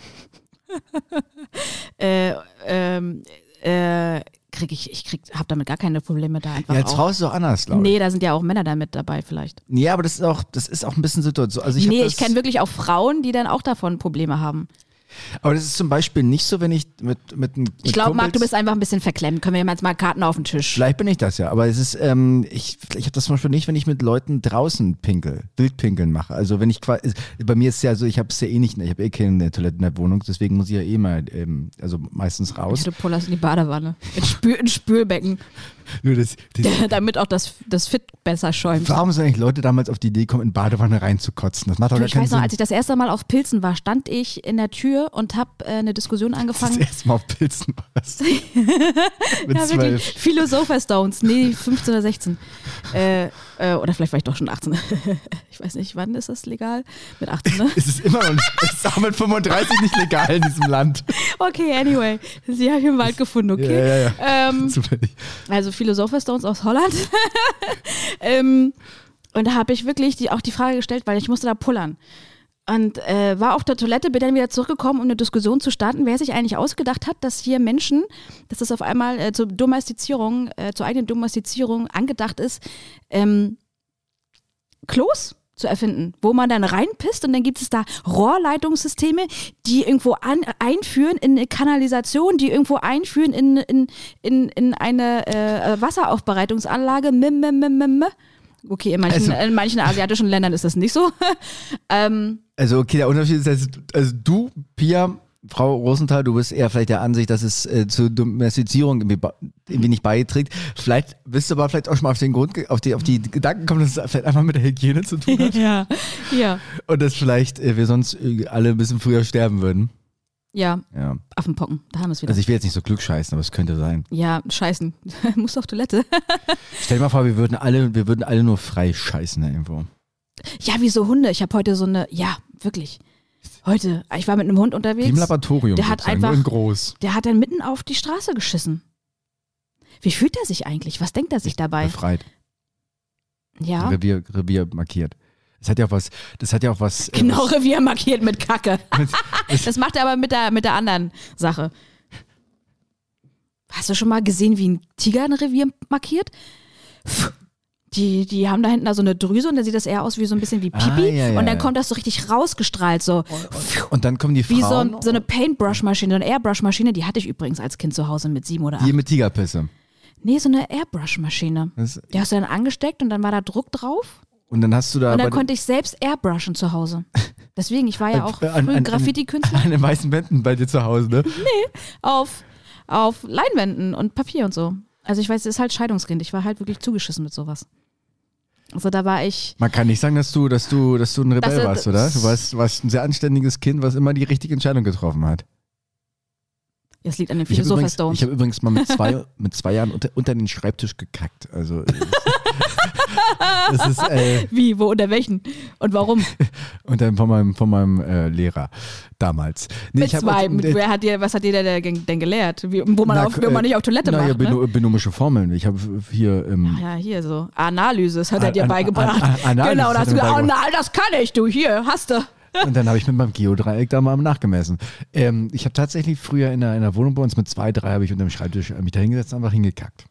[LAUGHS] äh, ähm, äh, krieg ich, ich krieg, hab damit gar keine Probleme da einfach Ja, ist es auch anders, glaube ich. Nee, da sind ja auch Männer da mit dabei vielleicht. Nee, aber das ist auch, das ist auch ein bisschen Situation. Also ich nee, das, ich kenne wirklich auch Frauen, die dann auch davon Probleme haben. Aber das ist zum Beispiel nicht so, wenn ich mit, mit, mit Ich glaube, Marc, du bist einfach ein bisschen verklemmt. Können wir jetzt mal Karten auf den Tisch? Vielleicht bin ich das ja, aber es ist, ähm, ich, ich habe das zum Beispiel nicht, wenn ich mit Leuten draußen pinkel, Wildpinkeln mache. Also wenn ich quasi, bei mir ist es ja so, ich habe es ja eh nicht, ich habe eh keine Toilette in der Wohnung, deswegen muss ich ja eh mal, ähm, also meistens raus. Du pullerst in die Badewanne. In, Spül, in Spülbecken. [LAUGHS] Nur das, das, [LAUGHS] damit auch das, das Fit besser schäumt. warum sind eigentlich Leute damals auf die Idee gekommen, in Badewanne reinzukotzen? Das macht doch gar ich keinen weiß noch, Sinn. als ich das erste Mal auf Pilzen war, stand ich in der Tür und habe äh, eine Diskussion das angefangen. erste Mal auf Pilzen warst. [LAUGHS] mit Ja, wirklich. Philosopher Stones. Nee, 15 oder 16. Äh, äh, oder vielleicht war ich doch schon 18. [LAUGHS] ich weiß nicht, wann ist das legal? Mit 18, ne? [LAUGHS] Es ist immer noch nicht, es ist auch mit 35 nicht legal in diesem Land. Okay, anyway. Sie habe ich im Wald gefunden, okay? Ja, ja, ja. Ähm, [LAUGHS] Zufällig. also Philosopher Stones aus Holland. ähm, und da habe ich wirklich die, auch die Frage gestellt, weil ich musste da pullern. Und äh, war auf der Toilette, bin dann wieder zurückgekommen, um eine Diskussion zu starten, wer sich eigentlich ausgedacht hat, dass hier Menschen, dass das auf einmal äh, zur Domestizierung, äh, zur eigenen Domestizierung angedacht ist, ähm, Klos zu erfinden, wo man dann reinpisst und dann gibt es da Rohrleitungssysteme, die irgendwo an, einführen in eine Kanalisation, die irgendwo einführen in, in, in, in eine äh, Wasseraufbereitungsanlage. Mim, mim, mim, mim, mim. Okay, in manchen, Also- in manchen asiatischen Ländern ist das nicht so. [LAUGHS] ähm, Also, okay, der Unterschied ist, dass, also du, Pia, Frau Rosenthal, du bist eher vielleicht der Ansicht, dass es äh, zur Domestizierung irgendwie, irgendwie nicht beiträgt. Vielleicht bist du aber vielleicht auch schon mal auf den Grund, auf die, auf die Gedanken gekommen, dass es vielleicht einfach mit der Hygiene zu tun hat. [LAUGHS] ja, ja. Und dass vielleicht äh, wir sonst äh, alle ein bisschen früher sterben würden. Ja, Ja. Affenpocken, da haben wir es wieder. Also ich will jetzt nicht so klugscheißen, aber es könnte sein. ja, scheißen. [LAUGHS] Muss auf Toilette. [LAUGHS] Stell dir mal vor, wir würden alle, wir würden alle nur frei scheißen irgendwo. ja, wie so Hunde. Ich habe heute so eine, ja, wirklich. Heute, ich war mit einem Hund Wie im unterwegs. Laboratorium. Der hat einfach- in groß. Der hat dann mitten auf die Straße geschissen. Wie fühlt er sich eigentlich? Was denkt er sich dabei? Befreit. Ja, Revier, Revier markiert. Das hat ja auch was, das hat ja auch was. äh, genau, was- Revier markiert mit Kacke. [LAUGHS] Das macht er aber mit der, mit der anderen Sache. Hast du schon mal gesehen, wie ein Tiger ein Revier markiert? Pff, Die, die haben da hinten da so eine Drüse und dann sieht das eher aus wie so ein bisschen wie Pipi. Ah, ja, ja, und dann kommt das so richtig rausgestrahlt, so Und dann kommen die wie so, Frauen, ein, so eine Paintbrush-Maschine, so eine Airbrush-Maschine. Die hatte ich übrigens als Kind zu Hause mit sieben oder acht. die mit Tigerpisse. Nee, so eine Airbrush-Maschine. Die hast du dann angesteckt und dann war da Druck drauf. und dann hast du da Und dann konnte ich selbst airbrushen zu Hause. [LAUGHS] Deswegen, ich war ja auch Äh, an- früh an- an- Graffiti-Künstler an den weißen Wänden bei dir zu Hause, ne? auf, auf Leinwänden und Papier und so. Also ich weiß, es ist halt Scheidungskind. Ich war halt wirklich zugeschissen mit sowas. Also da war ich, Man kann nicht sagen, dass du, dass du, dass du ein Rebell warst, oder? Du warst, warst ein sehr anständiges Kind, was immer die richtige Entscheidung getroffen hat. Das liegt an den Ich habe übrigens, Philosopher-Stones. ich hab übrigens mal mit zwei, [LAUGHS] mit zwei Jahren unter, unter den Schreibtisch gekackt. Also [LAUGHS] ist äh, Wie, wo, unter welchen? Und warum? [LAUGHS] und dann von meinem, von meinem äh, Lehrer damals. Nee, mit zwei. Mit, äh, wer hat dir, was hat dir denn, denn gelehrt? Wie, wo, man na, auf, wo man äh, nicht auf Toilette naja, macht, ne? bino- binomische Formeln. Ich habe hier ähm, Ja, hier so. Analysis hat er dir an- beigebracht. an- an- genau, da hast du gesagt, oh nein, das kann ich, du, hier, hast du. Und dann habe ich mit meinem Geodreieck da mal nachgemessen. Ähm, ich habe tatsächlich früher in einer, in einer Wohnung bei uns mit zwei, drei habe ich unter dem Schreibtisch äh, mich da hingesetzt und einfach hingekackt.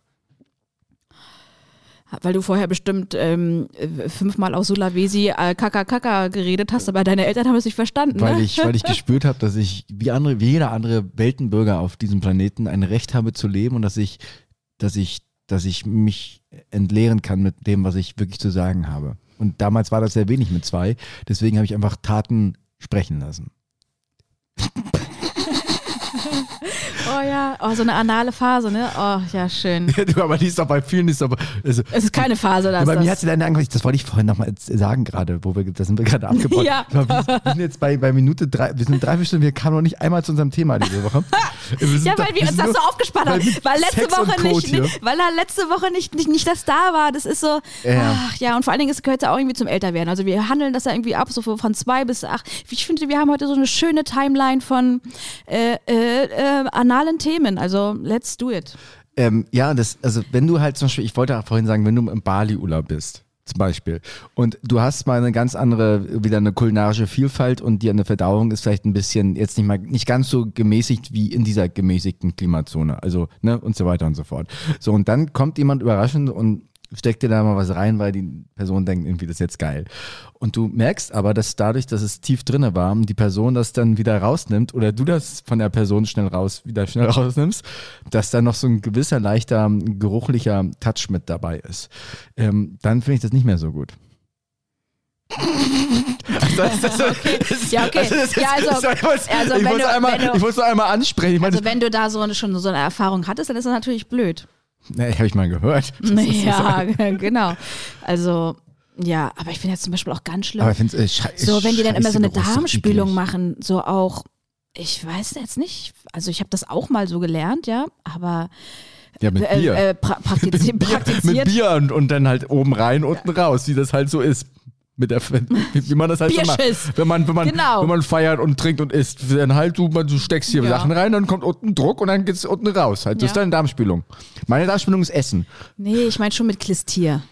Weil du vorher bestimmt ähm, äh, fünfmal auf Sulawesi äh, Kaka Kaka geredet hast, aber deine Eltern haben es nicht verstanden. Weil ne? ich, weil ich [LAUGHS] gespürt habe, dass ich wie andere, wie jeder andere Weltenbürger auf diesem Planeten ein Recht habe zu leben und dass ich, dass ich, dass ich mich entleeren kann mit dem, was ich wirklich zu sagen habe. Und damals war das sehr wenig mit zwei, deswegen habe ich einfach Taten sprechen lassen. [LAUGHS] Oh ja, oh, so eine anale Phase, ne? Oh, ja, schön. du, aber die ist doch bei vielen ist aber. Also, Es ist keine Phase, das. bei mir hat sie dann angefangen, das wollte ich vorhin nochmal sagen gerade, wo wir, da sind wir gerade abgebrochen. [LAUGHS] Ja. Wir, wir sind jetzt bei, bei Minute drei, wir sind drei vier Stunden, wir kamen noch nicht einmal zu unserem Thema diese Woche. [LAUGHS] Ja, da- weil wir uns das so aufgespannt haben. weil letzte Sex Woche nicht, hier. weil er letzte Woche nicht, nicht, nicht das da war. Das ist so, Ja. ach ja, und vor allen Dingen, es gehört ja auch irgendwie zum Älterwerden. Also wir handeln das ja irgendwie ab, so von zwei bis acht. Ich finde, wir haben heute so eine schöne Timeline von äh, äh, äh, analen Themen. Also let's do it. Ähm, ja, das, also wenn du halt zum Beispiel, ich wollte auch vorhin sagen, wenn du im Bali-Urlaub bist, zum Beispiel, und du hast mal eine ganz andere, wieder eine kulinarische Vielfalt und die eine Verdauung ist vielleicht ein bisschen jetzt nicht mal nicht ganz so gemäßigt wie in dieser gemäßigten Klimazone, also ne und so weiter und so fort. So und dann kommt jemand überraschend und steckt dir da mal was rein, weil die Person denkt irgendwie, das ist jetzt geil. Und du merkst aber, dass dadurch, dass es tief drinne war, die Person das dann wieder rausnimmt oder du das von der Person schnell raus, wieder schnell [LAUGHS] rausnimmst, dass da noch so ein gewisser leichter geruchlicher Touch mit dabei ist. Ähm, dann finde ich das nicht mehr so gut. [LAUGHS] Das, das, das, Ja, okay. Also, Ja, also- ich muss, also ich wenn muss du- einmal, wenn du- ich muss nur einmal ansprechen. Ich meine, Also wenn du da so eine, schon so eine Erfahrung hattest, dann ist das natürlich blöd. Nee, habe ich mal gehört. [LAUGHS] Das Ja, [LAUGHS] genau. Also, ja, aber ich finde jetzt zum Beispiel auch ganz schlimm. Aber ich finde äh, So, wenn die dann immer so eine Darmspülung machen, so auch, ich weiß jetzt nicht, also ich habe das auch mal so gelernt, ja, aber Ja, mit äh, Bier. äh, pra praktizi [LAUGHS] mit Bier, praktiziert. mit Bier und, und dann halt oben rein, unten raus, wie das halt so ist. Mit der, wie, wie man das halt. Bierschiss. Wenn man, wenn, man, Genau. wenn man feiert und trinkt und isst, dann halt du, du steckst hier Ja. Sachen rein, dann kommt unten Druck und dann geht's unten raus. Halt, das Ja. ist deine Darmspülung. Meine Darmspülung ist Essen. Nee, ich meine schon mit Klistier,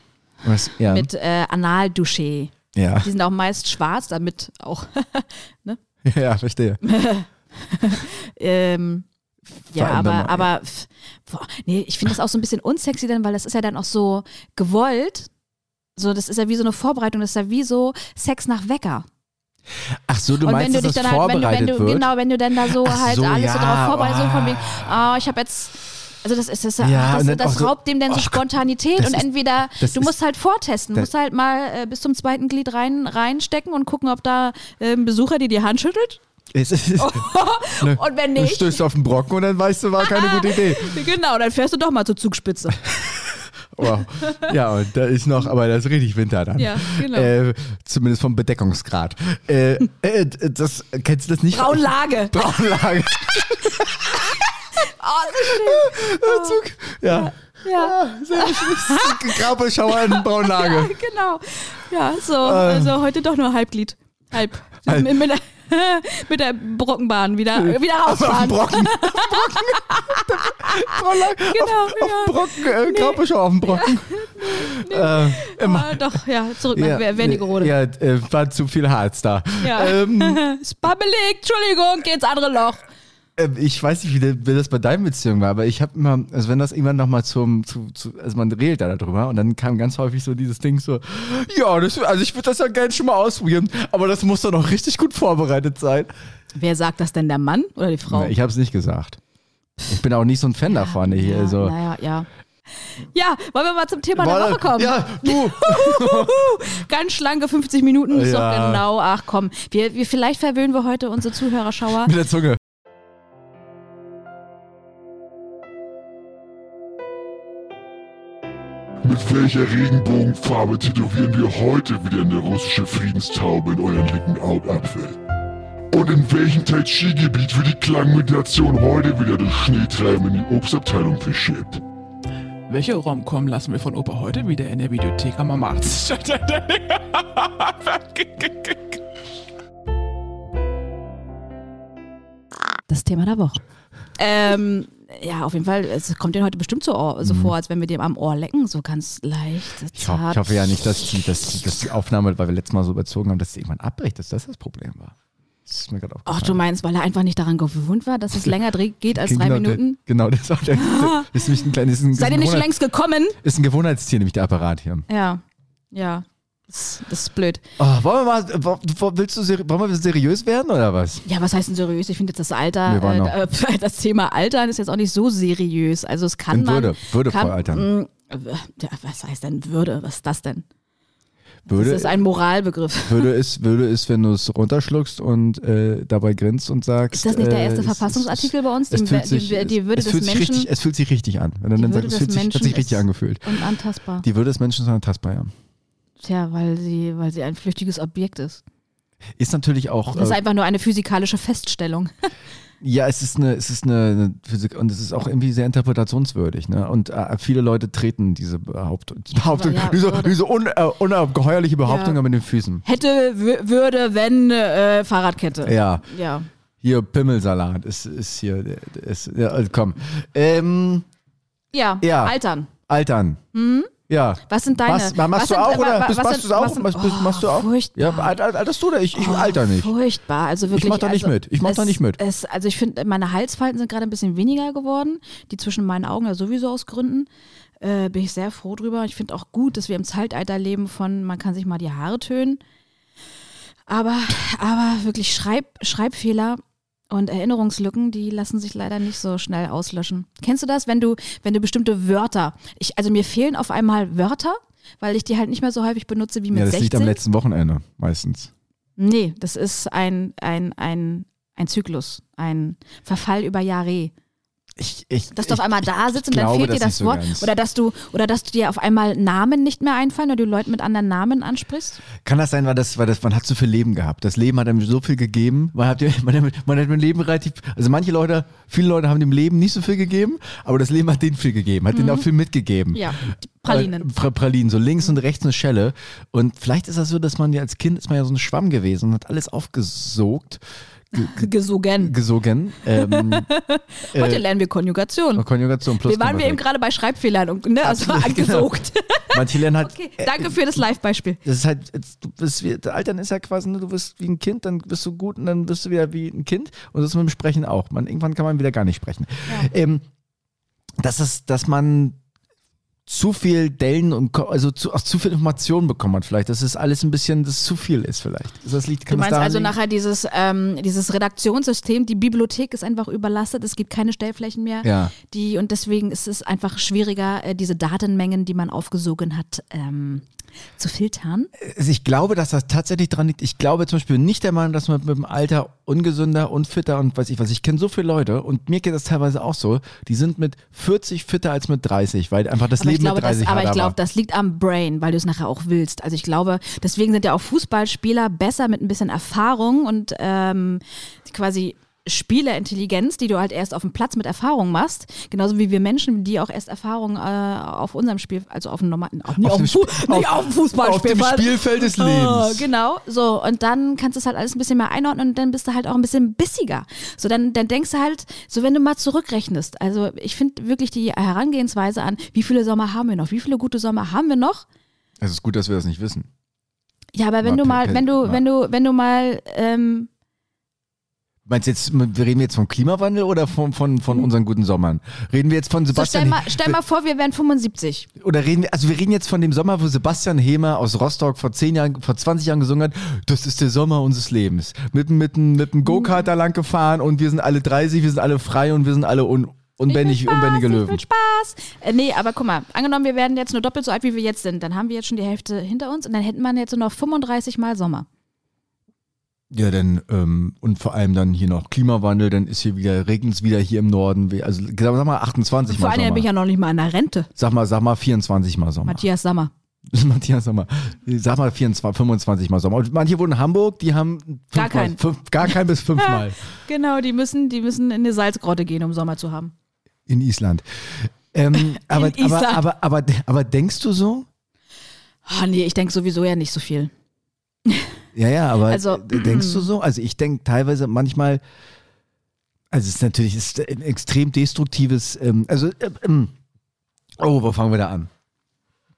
Was, ja. mit äh, Analdouché. ja. Die sind auch meist schwarz, damit auch, [LAUGHS] [LAUGHS] ja, verstehe. [LAUGHS] ähm, ja, aber, man- aber, boah, nee, ich finde das auch so ein bisschen unsexy dann, weil das ist ja dann auch so gewollt. So, das ist ja wie so eine Vorbereitung, das ist ja wie so Sex nach Wecker. Ach so, du und meinst, wenn du dass dich das dann halt, wenn du, vorbereitet wenn du, wird? genau, wenn du dann da so Ach halt so, alles so ja, drauf vorbereitet, so von wegen, ah. ah, ich habe jetzt, also das ist das, Ja, das, das so- raubt dem dann so Gott, Spontanität und ist- entweder, das du ist- musst halt vortesten, musst halt mal äh, bis zum zweiten Glied rein, reinstecken und gucken, ob da äh, ein Besucher dir die Hand schüttelt. Es ist, [LAUGHS] und wenn Du nicht, stößt auf den Brocken und dann weißt du, war keine gute Idee. genau, dann fährst du doch mal zur Zugspitze. [LAUGHS] Wow. Ja, und da ist noch, aber da ist richtig Winter dann. Ja, genau. Äh, zumindest vom Bedeckungsgrad. Äh, äh, das, kennst du das nicht? Braunlage. [LAUGHS] Braunlage. Oh, so schön. [LAUGHS] Ja. Ja. Sehr schön. Graubeschauer in Braunlage. [LAUGHS] genau. Ja, so. Ähm. Also heute doch nur Halbglied. Halb. Halb. [LAUGHS] Mit, der, Brockenbahn wieder, wieder Auf dem rausfahren. Brocken. Braunlage. [LAUGHS] Genau, auf, auf dem Brocken. Äh, Graubeschauer auf dem Brocken. Äh, immer. Aber doch, ja, zurück nach Wernigerode. Ja, äh, war zu viel Harz da. Ja. Ähm, [LAUGHS] Ist babbelig, Entschuldigung, geh ins andere Loch. Ähm, ich weiß nicht, wie, das bei deinen Beziehungen war, aber ich habe immer, also wenn das irgendwann nochmal zum, zu, zu, also man redet da darüber und dann kam ganz häufig so dieses Ding so, ja, das, also ich würde das ja gerne schon mal ausprobieren, aber das muss doch noch richtig gut vorbereitet sein. Wer sagt das denn, der Mann oder die Frau? Ich habe es nicht gesagt. Ich bin auch nicht so ein Fan davon. Ich, ja, also, Naja, ja. Ja, wollen wir mal zum Thema der Woche kommen? Ja, du. [LAUGHS] Ganz schlanke 50 Minuten Ja. doch genau. Ach komm, wir, wir, vielleicht verwöhnen wir heute unsere Zuhörerschauer. Mit der Zunge. Mit welcher Regenbogenfarbe tätowieren wir heute wieder eine russische Friedenstaube in euren linken Augapfel? Und in welchem Tai Chi-Gebiet wird die Klangmeditation heute wieder durch Schneetreiben in die Obstabteilung verschiebt? Welche Romcom lassen wir von Opa heute wieder in der Videothek am Mama? [LAUGHS] Das Thema der Woche. Ähm, ja, auf jeden Fall, es kommt dir heute bestimmt so, so vor, als wenn wir dir am Ohr lecken, so ganz leicht. Mhm. Ich, ho ich hoffe ja nicht, dass die, dass, die- dass die Aufnahme, weil wir letztes Mal so überzogen haben, dass sie irgendwann abbricht, dass das das Problem war. Das ist mir gerade aufgefallen. Ach, du meinst, weil er einfach nicht daran gewohnt war, dass es [LAUGHS] länger geht als drei genau, Minuten? Der, genau, das ist auch [LAUGHS] der, ist nämlich ein kleines, Seid ihr nicht schon längst gekommen? ist ein Gewohnheitstier, nämlich der Apparat hier. Ja, ja. Das, das ist blöd. Oh, wollen wir mal, wo- willst du, seri- wollen wir seriös werden oder was? Ja, was heißt denn seriös? Ich finde jetzt das Alter, äh, äh, [LAUGHS] das Thema Altern ist jetzt auch nicht so seriös. Also es kann In man. Würde, würdevoll kann, altern. mh, ja, was heißt denn Würde? Was ist das denn? Würde, das ist ein Moralbegriff. [LAUGHS] würde, ist, würde ist, wenn du es runterschluckst und äh, dabei grinst und sagst. Ist das nicht der erste äh, es- Verfassungsartikel bei uns? Es, Die- sich, die- die Würde es, des Menschen- richtig, es fühlt sich richtig an. Wenn dann Würde sagst, es fühlt sich, hat sich richtig angefühlt. Unantastbar. Die Würde des Menschen ist unantastbar, ja. Tja, weil sie, weil sie ein flüchtiges Objekt ist. Ist natürlich auch. Das ist äh, einfach nur eine physikalische Feststellung. [LAUGHS] Ja, es ist eine, es ist eine, eine Physik und es ist auch irgendwie sehr interpretationswürdig. Ne? Und äh, viele Leute treten diese Behauptung, [LAUGHS] Behauptung ja, diese, diese un, äh, ungeheuerliche Behauptung Ja. mit den Füßen. Hätte, wü- würde, wenn, äh, Fahrradkette. Ja, Ja. hier Pimmelsalat ist, ist hier, ist, ja, also komm. Ähm, Ja, Ja. altern. Altern. Ja. Was sind deine? Was, machst was du sind, auch oder was machst du auch? was sind- Machst, du auch? Furchtbar. Ja, alt- alt- alterst du da? Ich, ich alter nicht. Furchtbar, also wirklich. mach da nicht also, mit. Ich mach es, da nicht mit. Es, also ich finde, meine Halsfalten sind gerade ein bisschen weniger geworden. Die zwischen meinen Augen ja sowieso aus Gründen. Äh, bin ich sehr froh drüber. Ich finde auch gut, dass wir im Zeitalter leben von, man kann sich mal die Haare tönen. Aber, aber wirklich Schreib, Schreibfehler und Erinnerungslücken, die lassen sich leider nicht so schnell auslöschen. Kennst du das, wenn du, wenn du bestimmte Wörter, ich, also mir fehlen auf einmal Wörter, weil ich die halt nicht mehr so häufig benutze wie mit Ja, das 16. liegt am letzten Wochenende meistens. Nee, das ist ein, ein, ein, ein Zyklus, ein Verfall über Jahre. Ich, ich, Dass du auf einmal da sitzt und dann glaube fehlt dir das so Wort. Oder dass du, oder dass du dir auf einmal Namen nicht mehr einfallen oder du Leute mit anderen Namen ansprichst. Kann das sein, weil das, weil das, man hat so viel Leben gehabt. Das Leben hat einem so viel gegeben. Man hat, [LAUGHS] man, hat- man hat dem Leben relativ, also manche Leute, viele Leute haben dem Leben nicht so viel gegeben, aber das Leben hat denen viel gegeben, hat denen auch viel mitgegeben. Mhm. Ja, Pralinen. Äh, Pra- Pralinen, so links und rechts eine Schelle. Und vielleicht ist das so, dass man ja als Kind ist man ja so ein Schwamm gewesen und hat alles aufgesogt, Gesogen. gesogen. Ähm, [LAUGHS] Heute äh, lernen wir Konjugation. Konjugation plus. Wir waren wir eben gerade bei Schreibfehlern und ne, also Absolut, [LAUGHS] genau. angesogt. Manche lernen halt. Okay, danke für das Live-Beispiel. Das ist halt, du bist wie, Altern ist ja quasi, ne, du wirst wie ein Kind, dann bist du gut und dann bist du wieder wie ein Kind. Und das ist mit dem Sprechen auch. Man, irgendwann kann man wieder gar nicht sprechen. Ähm, das ist, dass man zu viel Dellen und also zu, auch zu viel Informationen bekommen hat vielleicht. Dass es alles ein bisschen, das zu viel ist vielleicht. Das liegt, Du kann das meinst also liegen? nachher dieses, ähm, dieses Redaktionssystem, die Bibliothek ist einfach überlastet, es gibt keine Stellflächen mehr. Ja. Die, und deswegen ist es einfach schwieriger, äh, diese Datenmengen, die man aufgesogen hat, ähm, Zu filtern? Also ich glaube, dass das tatsächlich dran liegt. Ich glaube zum Beispiel nicht der Meinung, dass man mit dem Alter ungesünder, unfitter und weiß ich was. Ich kenne so viele Leute und mir geht das teilweise auch so. Die sind mit 40 fitter als mit 30, weil einfach das Aber Leben glaube, mit 30 das, aber ich glaube, das liegt am Brain, weil du es nachher auch willst. Also ich glaube, deswegen sind ja auch Fußballspieler besser mit ein bisschen Erfahrung und ähm, quasi Spielerintelligenz, die du halt erst auf dem Platz mit Erfahrung machst. Genauso wie wir Menschen, die auch erst Erfahrung äh, auf unserem Spiel, also auf dem normalen, auf, nicht, auf, dem dem Fu auf dem Fußballspiel. Auf dem Spielfeld des Oh, Lebens. genau, so. Und dann kannst du es halt alles ein bisschen mehr einordnen und dann bist du halt auch ein bisschen bissiger. So, dann, dann denkst du halt, so wenn du mal zurückrechnest. Also ich finde wirklich die Herangehensweise an, wie viele Sommer haben wir noch? Wie viele gute Sommer haben wir noch? Es ist gut, dass wir das nicht wissen. Ja, aber wenn Mal du mal, wenn du, wenn du, wenn du mal, ähm, Meinst du jetzt, wir reden jetzt vom Klimawandel oder von, von, von unseren guten Sommern? Reden wir jetzt von so stell Sebastian mal, stell mal vor, wir wären 75. oder reden wir, also wir reden jetzt von dem Sommer, wo Sebastian Hemer aus Rostock vor 10 Jahren, vor 20 Jahren gesungen hat, das ist der Sommer unseres Lebens. Mit, mit, mit einem Go-Kart da lang gefahren und wir sind alle 30, wir sind alle frei und wir sind alle un, unbändig, Ich will Spaß, unbändige Ich Löwen. will Spaß. Äh, nee, aber guck mal, angenommen, wir werden jetzt nur doppelt so alt, wie wir jetzt sind. Dann haben wir jetzt schon die Hälfte hinter uns und dann hätten wir jetzt nur noch 35 Mal Sommer. Ja, dann, ähm, und vor allem dann hier noch Klimawandel, dann ist hier wieder, regnet es wieder hier im Norden. Also sag mal 28 Vor mal allem bin ich Sommer. ja noch nicht mal an der Rente. Sag mal, sag mal 24 mal Sommer. Matthias Sammer. [LAUGHS] Matthias, mal, sag mal 24, 25 mal Sommer. Und manche wohnen in Hamburg, die haben Gar keinen. Fünf, gar kein bis fünfmal [LAUGHS] Genau, die müssen, die müssen in eine Salzgrotte gehen, um Sommer zu haben. in Island. Ähm, [LAUGHS] aber, In Island. aber, aber, aber, aber denkst du so? Ah, nee, ich denke sowieso ja nicht so viel. Ja, ja, aber Also, denkst du so? Also ich denke teilweise manchmal, also es ist natürlich ist ein extrem destruktives, ähm, also, äh, ähm, oh, wo fangen wir da an?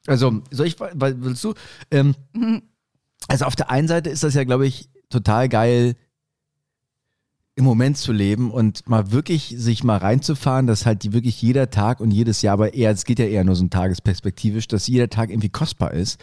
Also, soll ich, willst du? Ähm, [LAUGHS] also auf der einen Seite ist das ja, glaube ich, total geil, im Moment zu leben und mal wirklich sich mal reinzufahren, dass halt die wirklich jeder Tag und jedes Jahr, aber eher, es geht ja eher nur so ein tagesperspektivisch, dass jeder Tag irgendwie kostbar ist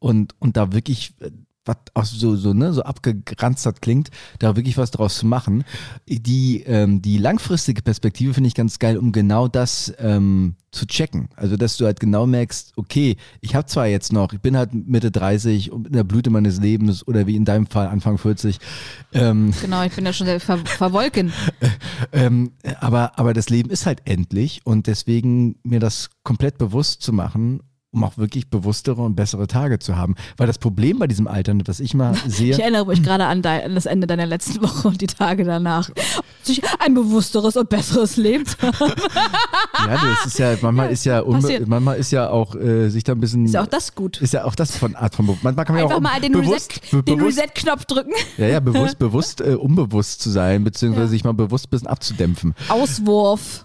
und, und da wirklich äh, was auch so, so, ne, so abgeranzt hat klingt, da wirklich was draus zu machen. Die, ähm, die langfristige Perspektive finde ich ganz geil, um genau das ähm, zu checken. Also, dass du halt genau merkst, okay, ich habe zwar jetzt noch, ich bin halt Mitte 30 und in der Blüte meines Lebens oder wie in deinem Fall Anfang 40, ähm, Genau, ich bin ja schon sehr ver [LAUGHS] verwolken. ähm, aber, aber das Leben ist halt endlich und deswegen mir das komplett bewusst zu machen, um auch wirklich bewusstere und bessere Tage zu haben. Weil das Problem bei diesem Alter, was ich mal [LAUGHS] sehe, Ich erinnere mich gerade an, dein, an das Ende deiner letzten Woche und die Tage danach. Sich ein bewussteres und besseres Leben [LAUGHS] ja, das ist ja, manchmal ist ja, passiert. manchmal ist ja auch äh, sich da ein bisschen, Ist ja auch das gut. ist ja auch das von Art von, manchmal kann man ja Einfach auch mal den bewusst, Reset- den bewusst, Reset-Knopf drücken. ja, ja, bewusst, [LAUGHS] bewusst, äh, unbewusst zu sein, beziehungsweise sich mal bewusst ein bisschen abzudämpfen. Auswurf.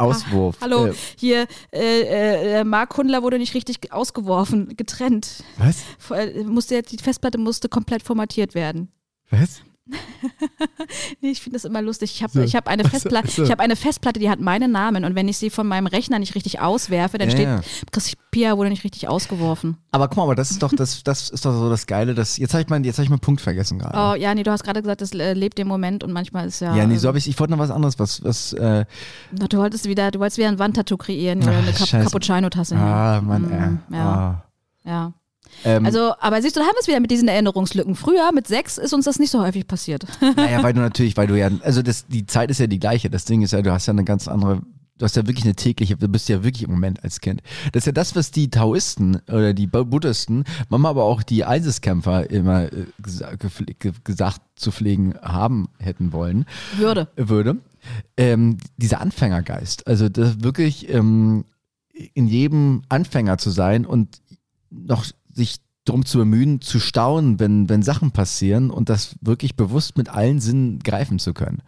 Auswurf. Hallo, Äh, hier, äh, äh, Mark Hundler wurde nicht richtig ausgeworfen, getrennt. was? Äh, Musste die Festplatte musste komplett formatiert werden. Was? [LAUGHS] Nee, ich finde das immer lustig. Ich habe So. ich hab eine, [LAUGHS] Ach Festplatte, ach so. ich hab eine Festplatte, die hat meinen Namen und wenn ich sie von meinem Rechner nicht richtig auswerfe, dann Ja, steht. Crispia wurde nicht richtig ausgeworfen. Aber guck mal, aber das ist doch das, das ist doch so das Geile, dass jetzt habe ich meinen, jetzt habe ich meinen Punkt vergessen gerade. Oh ja, nee, du hast gerade gesagt, das äh, lebt im Moment und manchmal ist ja. Ja, nee, so habe ich, ich wollte noch was anderes, was, was, äh, Na, Du wolltest wieder, du wolltest wieder ein Wandtattoo kreieren oder Ach, eine Cap. Cappuccino-Tasse. ah, Mann, Mm, äh, ja. ah. Ja. Ähm, Also, aber siehst du, da haben wir es wieder mit diesen Erinnerungslücken. Früher mit sechs ist uns das nicht so häufig passiert. [LAUGHS] naja, weil du natürlich, weil du ja, also das, die Zeit ist ja die gleiche. Das Ding ist ja, du hast ja eine ganz andere, du hast ja wirklich eine tägliche, du bist ja wirklich im Moment als Kind. Das ist ja das, was die Taoisten oder die Bu- Buddhisten, manchmal aber auch die ISIS-Kämpfer immer äh, gesagt zu pflegen haben hätten wollen. Würde. würde, ähm, dieser Anfängergeist, also das wirklich ähm, in jedem Anfänger zu sein und noch sich drum zu bemühen, zu staunen, wenn, wenn Sachen passieren und das wirklich bewusst mit allen Sinnen greifen zu können.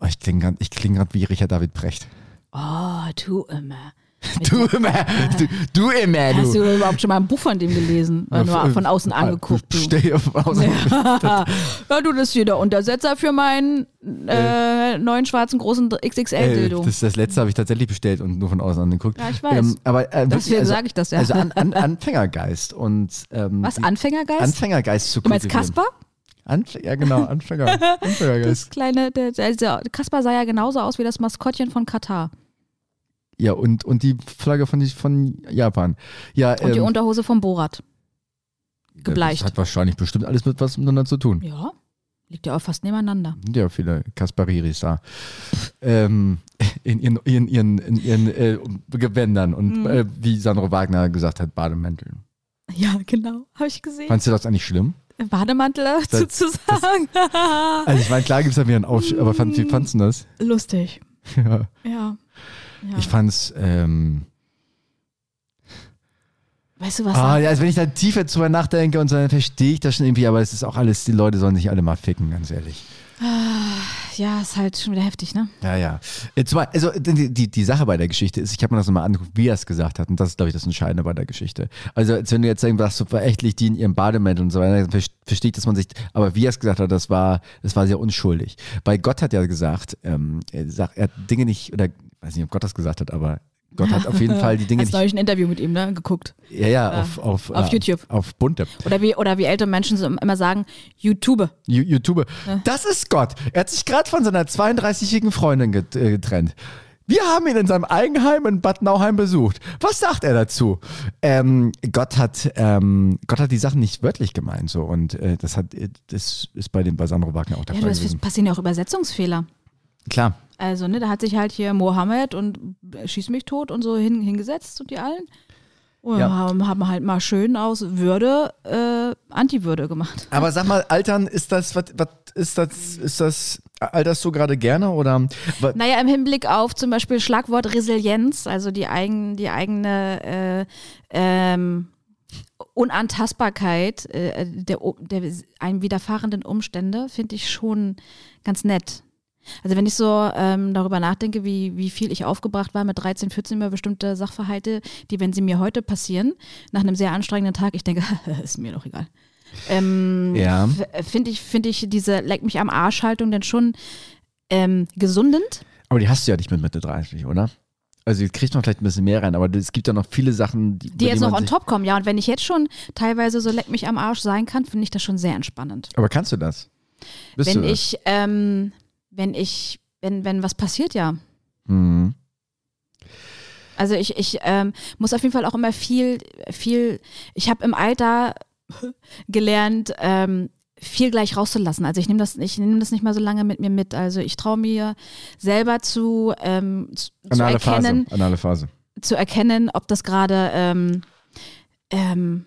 Ich klinge gerade wie Richard David Brecht. Oh, du immer. [LAUGHS] Du immer, du, du immer, Hast du. überhaupt schon mal ein Buch von dem gelesen? Oder nur von außen angeguckt? Du? Steh von außen. [LAUGHS] ja, du, das ist hier der Untersetzer für meinen äh, neuen schwarzen großen Äh, XXL-Dildo. das, das letzte habe ich tatsächlich bestellt und nur von außen angeguckt. Ja, ich weiß. aber, äh, Deswegen sag ich das ja. Also an, an, [LAUGHS] Anfängergeist und ähm, Was, Anfängergeist? Anfängergeist zu du meinst kultivieren. Kasper? Anf ja, genau, Anfänger. Das Anfängergeist. kleine, der, der, der Kasper sah ja genauso aus wie das Maskottchen von Katar. Ja, und, und die Flagge von, von Japan. Ja, Und die ähm, Unterhose vom Borat. gebleicht. Das hat wahrscheinlich bestimmt alles mit was miteinander zu tun. Ja, liegt ja auch fast nebeneinander. Ja viele Kaspariris da. ähm, in ihren, in ihren, in ihren äh, Gewändern und Mhm. äh, wie Sandro Wagner gesagt hat, Bademänteln. Ja, genau. Habe ich gesehen. Fandst du das eigentlich schlimm? Bademantel dazu [LAUGHS] zu sagen. Also ich meine, klar gibt es da wieder einen Aufsch aber fand, wie fandst du das? Lustig. [LAUGHS] Ja. Ja. Ja. Ich fand's, ähm, weißt du was? ah, ja, also wenn ich da tiefer drüber nachdenke und so, dann verstehe ich das schon irgendwie, aber es ist auch alles, die Leute sollen sich alle mal ficken, ganz ehrlich. Ja, ist halt schon wieder heftig, ne? Ja, ja. Zumal, also die, die, die Sache bei der Geschichte ist, ich habe mir das nochmal angeguckt, wie er es gesagt hat. Und das ist, glaube ich, das Entscheidende bei der Geschichte. Also, als wenn du jetzt sagst, so verächtlich die in ihrem Bademäntel und so weiter, dann ver- verstehe ich, dass man sich, aber wie er es gesagt hat, das war, das war sehr unschuldig. Weil Gott hat ja gesagt, ähm, er, sagt, er hat Dinge nicht, oder weiß nicht, ob Gott das gesagt hat, aber Gott hat auf jeden Fall die Dinge Hast nicht. neulich ein Interview mit ihm, ne? Geguckt. Ja, ja, auf, auf, auf äh, YouTube. Auf bunte. Oder wie, oder wie ältere Menschen so immer sagen, YouTube. Ju- YouTube. Das ist Gott. Er hat sich gerade von seiner 32-jährigen Freundin äh, getrennt. Wir haben ihn in seinem Eigenheim in Bad Nauheim besucht. Was sagt er dazu? Ähm, Gott hat ähm, Gott hat die Sachen nicht wörtlich gemeint so und äh, das hat äh, das ist bei dem bei Sandro Wagner auch der Ja, Fall es gewesen. passieren ja auch Übersetzungsfehler. Klar. Also, ne, da hat sich halt hier Mohammed und schieß mich tot und so hin, hingesetzt und die allen. Und Ja. haben, haben halt mal schön aus Würde äh, Anti-Würde gemacht. [LAUGHS] Aber sag mal, Altern ist das was was ist das ist das alterst du gerade gerne oder Naja, im Hinblick auf zum Beispiel Schlagwort Resilienz, also die, eigen, die eigene äh, ähm, Unantastbarkeit äh, der, der einem widerfahrenden Umstände, finde ich schon ganz nett. Also wenn ich so ähm, darüber nachdenke, wie, wie viel ich aufgebracht war mit 13, 14 über bestimmte Sachverhalte, die, wenn sie mir heute passieren, nach einem sehr anstrengenden Tag, ich denke, [LAUGHS] ist mir doch egal. Ähm, Ja. Finde ich, finde ich diese Leck mich am Arsch-Haltung dann schon ähm, gesundend. aber die hast du ja nicht mit Mitte 30, oder? Also jetzt kriegt man vielleicht ein bisschen mehr rein, aber es gibt ja noch viele Sachen, die, die jetzt noch on top kommen. Ja, und wenn ich jetzt schon teilweise so leck mich am Arsch sein kann, finde ich das schon sehr entspannend. Aber kannst du das? Bist wenn du das? ich, ähm, wenn ich, wenn, wenn was passiert, ja. Mhm. Also ich, ich ähm, muss auf jeden Fall auch immer viel, viel, ich habe im Alter gelernt, ähm, viel gleich rauszulassen. Also ich nehme das, ich nehme das nicht mal so lange mit mir mit. Also ich traue mir selber zu, ähm, zu, zu Anale erkennen, Phase. Anale Phase. zu erkennen, ob das gerade ähm, ähm,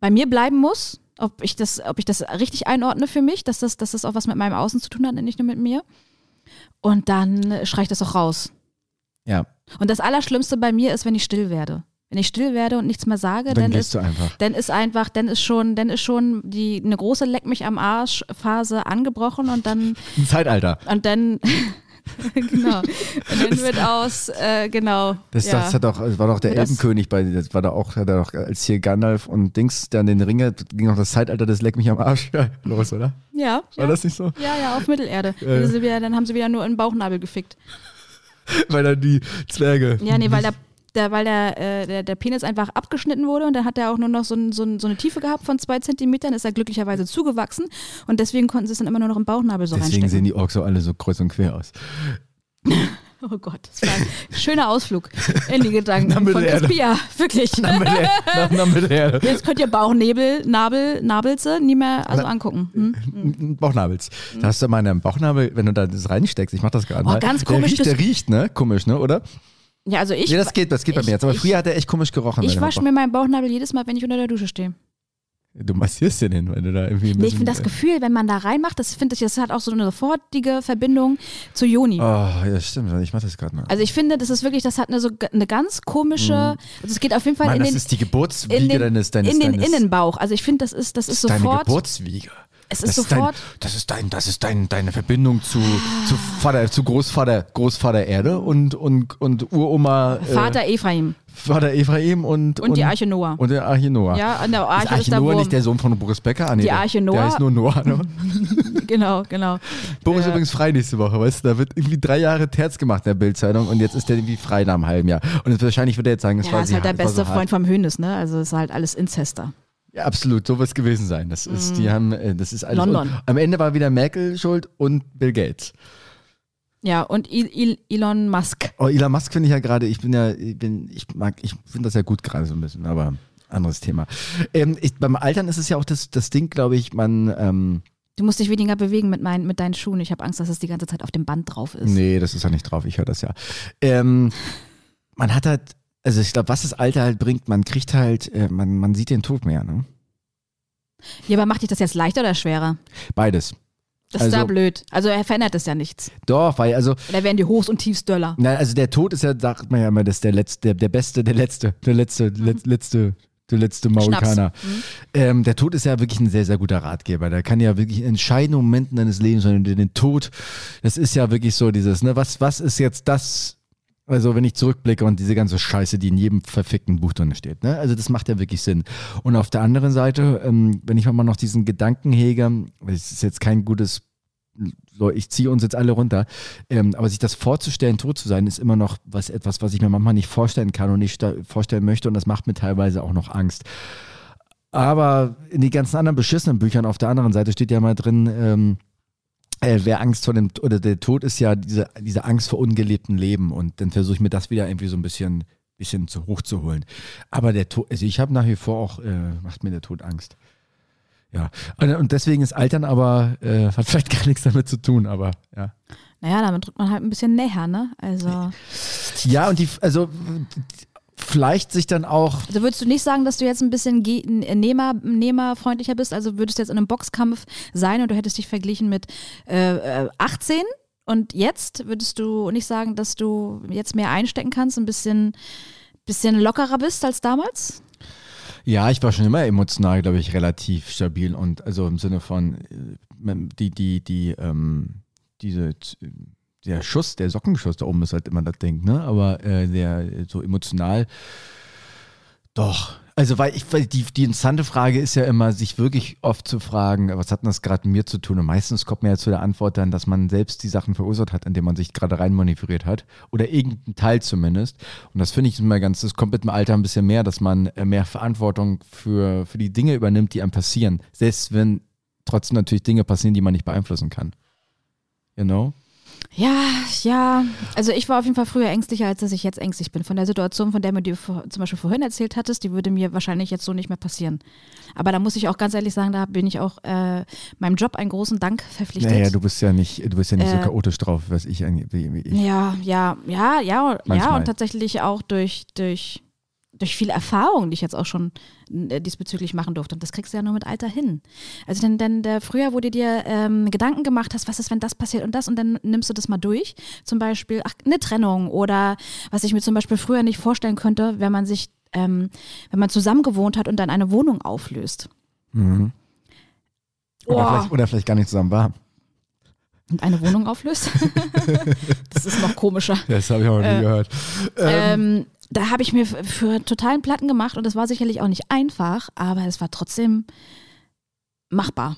bei mir bleiben muss, ob ich das, ob ich das richtig einordne für mich, dass das, dass das auch was mit meinem Außen zu tun hat und nicht nur mit mir. Und dann schreie ich das auch raus. Ja, Und das Allerschlimmste bei mir ist, wenn ich still werde. Wenn ich still werde und nichts mehr sage, dann dann, ist, du einfach. dann ist einfach, dann ist schon, dann ist schon die eine große Leck mich am Arsch Phase angebrochen und dann [LAUGHS] Ein Zeitalter. und dann [LAUGHS] genau und dann wird aus äh, genau Das, ja. das, hat auch, das war doch der Das- Elbenkönig bei, das war da auch, hat er doch, als hier Gandalf und Dings dann den Ringe, ging auch das Zeitalter des Leck mich am Arsch [LAUGHS] los, oder? ja, War ja. das nicht so? Ja, ja, auf Mittelerde. Ja. Dann, sind wir, dann haben sie wieder nur in den Bauchnabel gefickt. [LAUGHS] Weil dann die Zwerge. Ja, nee, weil der, der, weil der, äh, der, der Penis einfach abgeschnitten wurde und dann hat er auch nur noch so, ein, so, ein, so eine Tiefe gehabt von zwei Zentimetern, ist er glücklicherweise zugewachsen und deswegen konnten sie es dann immer nur noch im Bauchnabel so Deswegen reinstecken. sehen die Orks so alle so kreuz und quer aus. [LAUGHS] oh Gott, das war ein schöner Ausflug in die Gedanken von. Crispia, wirklich. Der, der. Jetzt könnt ihr Bauchnebel, Nabel, Nabelze nie mehr also angucken. Hm? Bauchnabels. Da hast du mal einen Bauchnabel, wenn du da das reinsteckst, ich mach das gerade Oh, mal. ganz der komisch riecht, bist- der riecht, ne? Komisch, ne? Oder? Ja, also ich, ja, das geht, das geht bei ich- mir jetzt. Aber ich- früher hat er echt komisch gerochen. ich wasche mir meinen Bauchnabel jedes Mal, wenn ich unter der Dusche stehe. Du massierst den hin, wenn du da irgendwie Nee, ich finde das Gefühl, wenn man da reinmacht, das finde ich, das hat auch so eine sofortige Verbindung zu Joni. Oh, ja, stimmt. Ich mach das gerade mal. Also ich finde, das ist wirklich, das hat eine so eine ganz komische, also es geht auf jeden Fall Mann, in das den, ist die Geburtswiege in den, deines, deines, in den deines, Innenbauch. Also ich finde, das ist, das ist deine sofort, Geburtswiege. Es ist das sofort, Ist dein, das ist dein, das ist dein, deine Verbindung zu, zu Vater, zu Großvater, Großvater Erde und, und, und Uroma, äh, Vater Ephraim Vater Ephraim und, und, die Arche Noah. Und der Arche Noah. ja, an der ist Arche ist, Arche der Noah nicht der Sohn von Boris Becker? Ah, nee, Die der- Arche Der Noah? heißt nur Noah, ne? [LAUGHS] Genau, genau. Boris ist übrigens frei nächste Woche, weißt du? Da wird irgendwie drei Jahre Terz gemacht in der Bildzeitung und jetzt ist der irgendwie frei nach einem halben Jahr. Und jetzt, wahrscheinlich wird er jetzt sagen, das Ja, war ist sie halt der hart, das war beste so Freund vom Hönes, ne? Also ist halt alles Inzester. Ja, absolut, so wird es gewesen sein. Das ist, die haben, äh, das ist alles. Mhm. London. Und am Ende war wieder Merkel schuld und Bill Gates. Ja, und Il Il Elon Musk. Oh, Elon Musk finde ich ja gerade, ich bin ja, ich bin, ich mag, ich finde das ja gut gerade so ein bisschen, aber anderes Thema. Ähm, ich, beim Altern ist es ja auch das, das Ding, glaube ich, man, ähm, Du musst dich weniger bewegen mit, mein, mit deinen Schuhen. Ich habe Angst, dass es die ganze Zeit auf dem Band drauf ist. Nee, das ist ja nicht drauf, ich höre das ja. Ähm, man hat halt, also ich glaube, was das Alter halt bringt, man kriegt halt, äh, man, man sieht den Tod mehr, ne? Ja, aber macht dich das jetzt leichter oder schwerer? Beides. Das ist Also- da blöd. Also er verändert es ja nichts. Doch, weil, also, Oder werden die Hochs und Tiefs döller. na, also der Tod ist ja, sagt man ja immer, das ist der letzte, der, der beste, der letzte, der letzte, letz, letzte, der letzte Maurikaner. Ähm, der Tod ist ja wirklich ein sehr, sehr guter Ratgeber. Der kann ja wirklich in entscheidenden Momenten deines Lebens, wenn du den Tod, das ist ja wirklich so dieses, ne, was, was ist jetzt das, also wenn ich zurückblicke und diese ganze Scheiße, die in jedem verfickten Buch drin steht, ne, also das macht ja wirklich Sinn. Und auf der anderen Seite, ähm, wenn ich mal noch diesen Gedanken hege, es ist jetzt kein gutes so, ich ziehe uns jetzt alle runter. Ähm, aber sich das vorzustellen, tot zu sein, ist immer noch was, etwas, was ich mir manchmal nicht vorstellen kann und nicht vorstellen möchte. Und das macht mir teilweise auch noch Angst. Aber in die ganzen anderen beschissenen Büchern auf der anderen Seite steht ja mal drin, ähm, äh, wer Angst vor dem, oder der Tod ist ja diese, diese Angst vor ungelebtem Leben. Und dann versuche ich mir das wieder irgendwie so ein bisschen, bisschen zu hochzuholen. Aber der Tod, also ich habe nach wie vor auch, äh, macht mir der Tod Angst. Ja, und und deswegen ist Altern aber, äh, hat vielleicht gar nichts damit zu tun, aber ja. Naja, damit drückt man halt ein bisschen näher, ne? Also, Ja, und die, also vielleicht sich dann auch, also würdest du nicht sagen, dass du jetzt ein bisschen n- nehmer, nehmerfreundlicher bist? Also würdest du jetzt in einem Boxkampf sein und du hättest dich verglichen mit äh, äh, 18 und jetzt würdest du nicht sagen, dass du jetzt mehr einstecken kannst, ein bisschen, bisschen lockerer bist als damals? ja, ich war schon immer emotional, glaube ich, relativ stabil und also im Sinne von äh, die, die, die, ähm, diese, der Schuss, der Sockenschuss da oben ist halt immer das Ding, ne? Aber äh, der so emotional, doch. Also, weil ich, weil die, die interessante Frage ist ja immer, sich wirklich oft zu fragen, was hat denn das gerade mit mir zu tun? Und meistens kommt man ja zu der Antwort dann, dass man selbst die Sachen verursacht hat, indem man sich gerade rein manövriert hat. Oder irgendein Teil zumindest. Und das finde ich immer ganz, das kommt mit dem Alter ein bisschen mehr, dass man äh, mehr Verantwortung für, für die Dinge übernimmt, die einem passieren. Selbst wenn trotzdem natürlich Dinge passieren, die man nicht beeinflussen kann. You know? Ja, ja. Also ich war auf jeden Fall früher ängstlicher, als dass ich jetzt ängstlich bin. Von der Situation, von der du dir vor, zum Beispiel vorhin erzählt hattest, die würde mir wahrscheinlich jetzt so nicht mehr passieren. Aber da muss ich auch ganz ehrlich sagen, da bin ich auch äh, meinem Job einen großen Dank verpflichtet. Naja, du bist ja nicht, du bist ja nicht so Äh, chaotisch drauf, was ich ich. Ja, ja, ja, ja, ja Manchmal. und tatsächlich auch durch, durch, durch viele Erfahrungen, die ich jetzt auch schon äh, diesbezüglich machen durfte. Und das kriegst du ja nur mit Alter hin. Also denn, denn der, früher, wo du dir ähm, Gedanken gemacht hast, was ist, wenn das passiert und das, und dann nimmst du das mal durch. Zum Beispiel, ach, eine Trennung oder was ich mir zum Beispiel früher nicht vorstellen könnte, wenn man sich, ähm, wenn man zusammen gewohnt hat und dann eine Wohnung auflöst. Mhm. Oder, Boah. vielleicht, oder vielleicht gar nicht zusammen war. Und eine Wohnung auflöst. [LAUGHS] das ist noch komischer. Das habe ich auch noch nie Äh, gehört. Ähm, da habe ich mir für totalen Platten gemacht und das war sicherlich auch nicht einfach, aber es war trotzdem machbar.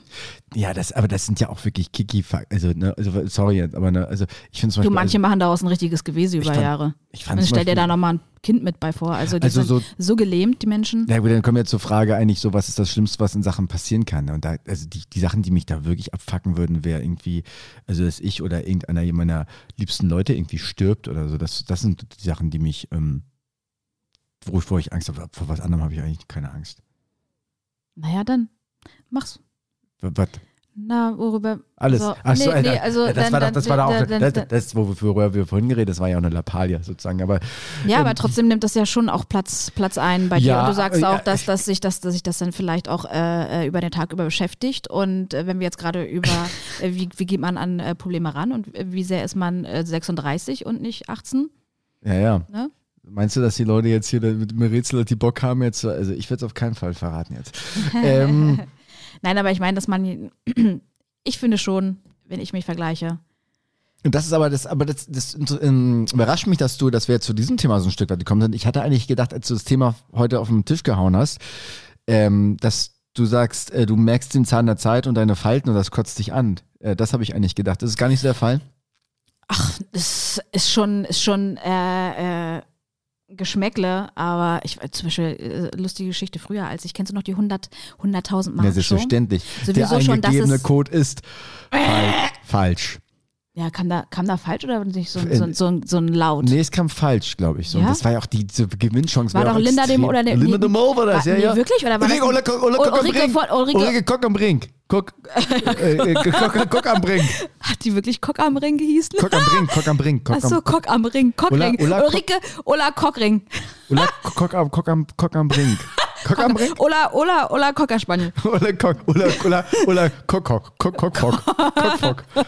Ja, das, aber das sind ja auch wirklich kiki also, ne, also sorry, aber ne, also ich finde zum Du, manche machen daraus ein richtiges Gewese über fand- Jahre. also, ich Und fand dann zum stell dir da nochmal ein Kind mit bei vor. Also die Also sind so- so, gelähmt, die Menschen. Na gut, dann kommen wir zur Frage eigentlich so, was ist das Schlimmste, was in Sachen passieren kann? Und da, also die, die Sachen, die mich da wirklich abfacken würden, wäre irgendwie, also dass ich oder irgendeiner meiner liebsten Leute irgendwie stirbt oder so. Das, das sind die Sachen, die mich, ähm, wovor ich Angst habe. Vor was anderem habe ich eigentlich keine Angst. Naja, dann mach's. Was? Na, worüber? Alles. So, Ach so, nee, nee, also das dann- war doch, dann- das war doch auch, dann- das, worüber wir vorhin geredet, das war ja auch eine Lappalie sozusagen. Aber Ja, aber Ähm, trotzdem nimmt das ja schon auch Platz, Platz ein bei dir. Ja, Und du sagst äh, auch, dass, dass, sich das, dass sich das dann vielleicht auch äh, äh, über den Tag über beschäftigt. Und äh, wenn wir jetzt gerade über, [LAUGHS] äh, wie, wie geht man an äh, Probleme ran und äh, wie sehr ist man äh, 36 und nicht 18? ja, ja. Ne? Meinst du, dass die Leute jetzt hier mit mir rätseln, die Bock haben jetzt? Also ich werde es auf keinen Fall verraten jetzt. [LAUGHS] ähm, Nein, aber ich meine, dass man, [CLEARS THROAT] ich finde schon, wenn ich mich vergleiche. Und das ist aber das, aber das, das ähm, überrascht mich, dass du, dass wir zu diesem Thema so ein Stück weit gekommen sind. Ich hatte eigentlich gedacht, als du das Thema heute auf den Tisch gehauen hast, ähm, dass du sagst, äh, du merkst den Zahn der Zeit und deine Falten und das kotzt dich an. Äh, das habe ich eigentlich gedacht. Das ist gar nicht so der Fall. Ach, das ist schon, ist schon äh, äh, Geschmäckle, aber ich zum Beispiel äh, lustige Geschichte früher, als ich kennst du noch die 100 100.000 Mark Ja, selbstverständlich. Sowieso der schon, eingegebene Code ist [LAUGHS] fal falsch. Ja, kam da, kam da falsch oder nicht so, so, so, ein- so ein Laut? Nee, es kam falsch, glaube ich. So. Ja? Das war ja auch die, die Gewinnchance. War ja doch Linda dem oder dem- Linda nee, de Mol war das, war- ja, nee, ja. wirklich? Oder war das- Ulrike, Ulrike, Ulrike, Kock am Ulrike Brink. von- Ulrike- Ulrike Kock am Brink. Kock, äh, äh, Kock, Kock am Brink. Hat die wirklich Kock am Ring gehießen? Kock am Brink, Kock am Brink. Kock Achso, Kock am Ring, Kockring. Kock- Ulrike, Ulla Kockring. Ulla, Kock, am, Kock, am, Kock am Brink. Kock am Brink? Ulla, Ulla, Ulla Cockerspaniel. Ulla [LAUGHS] Kock, Ulla, Ulla, Ulla Kock, Kock, Kock, Kock, Kock, Kock, Kock. [LAUGHS]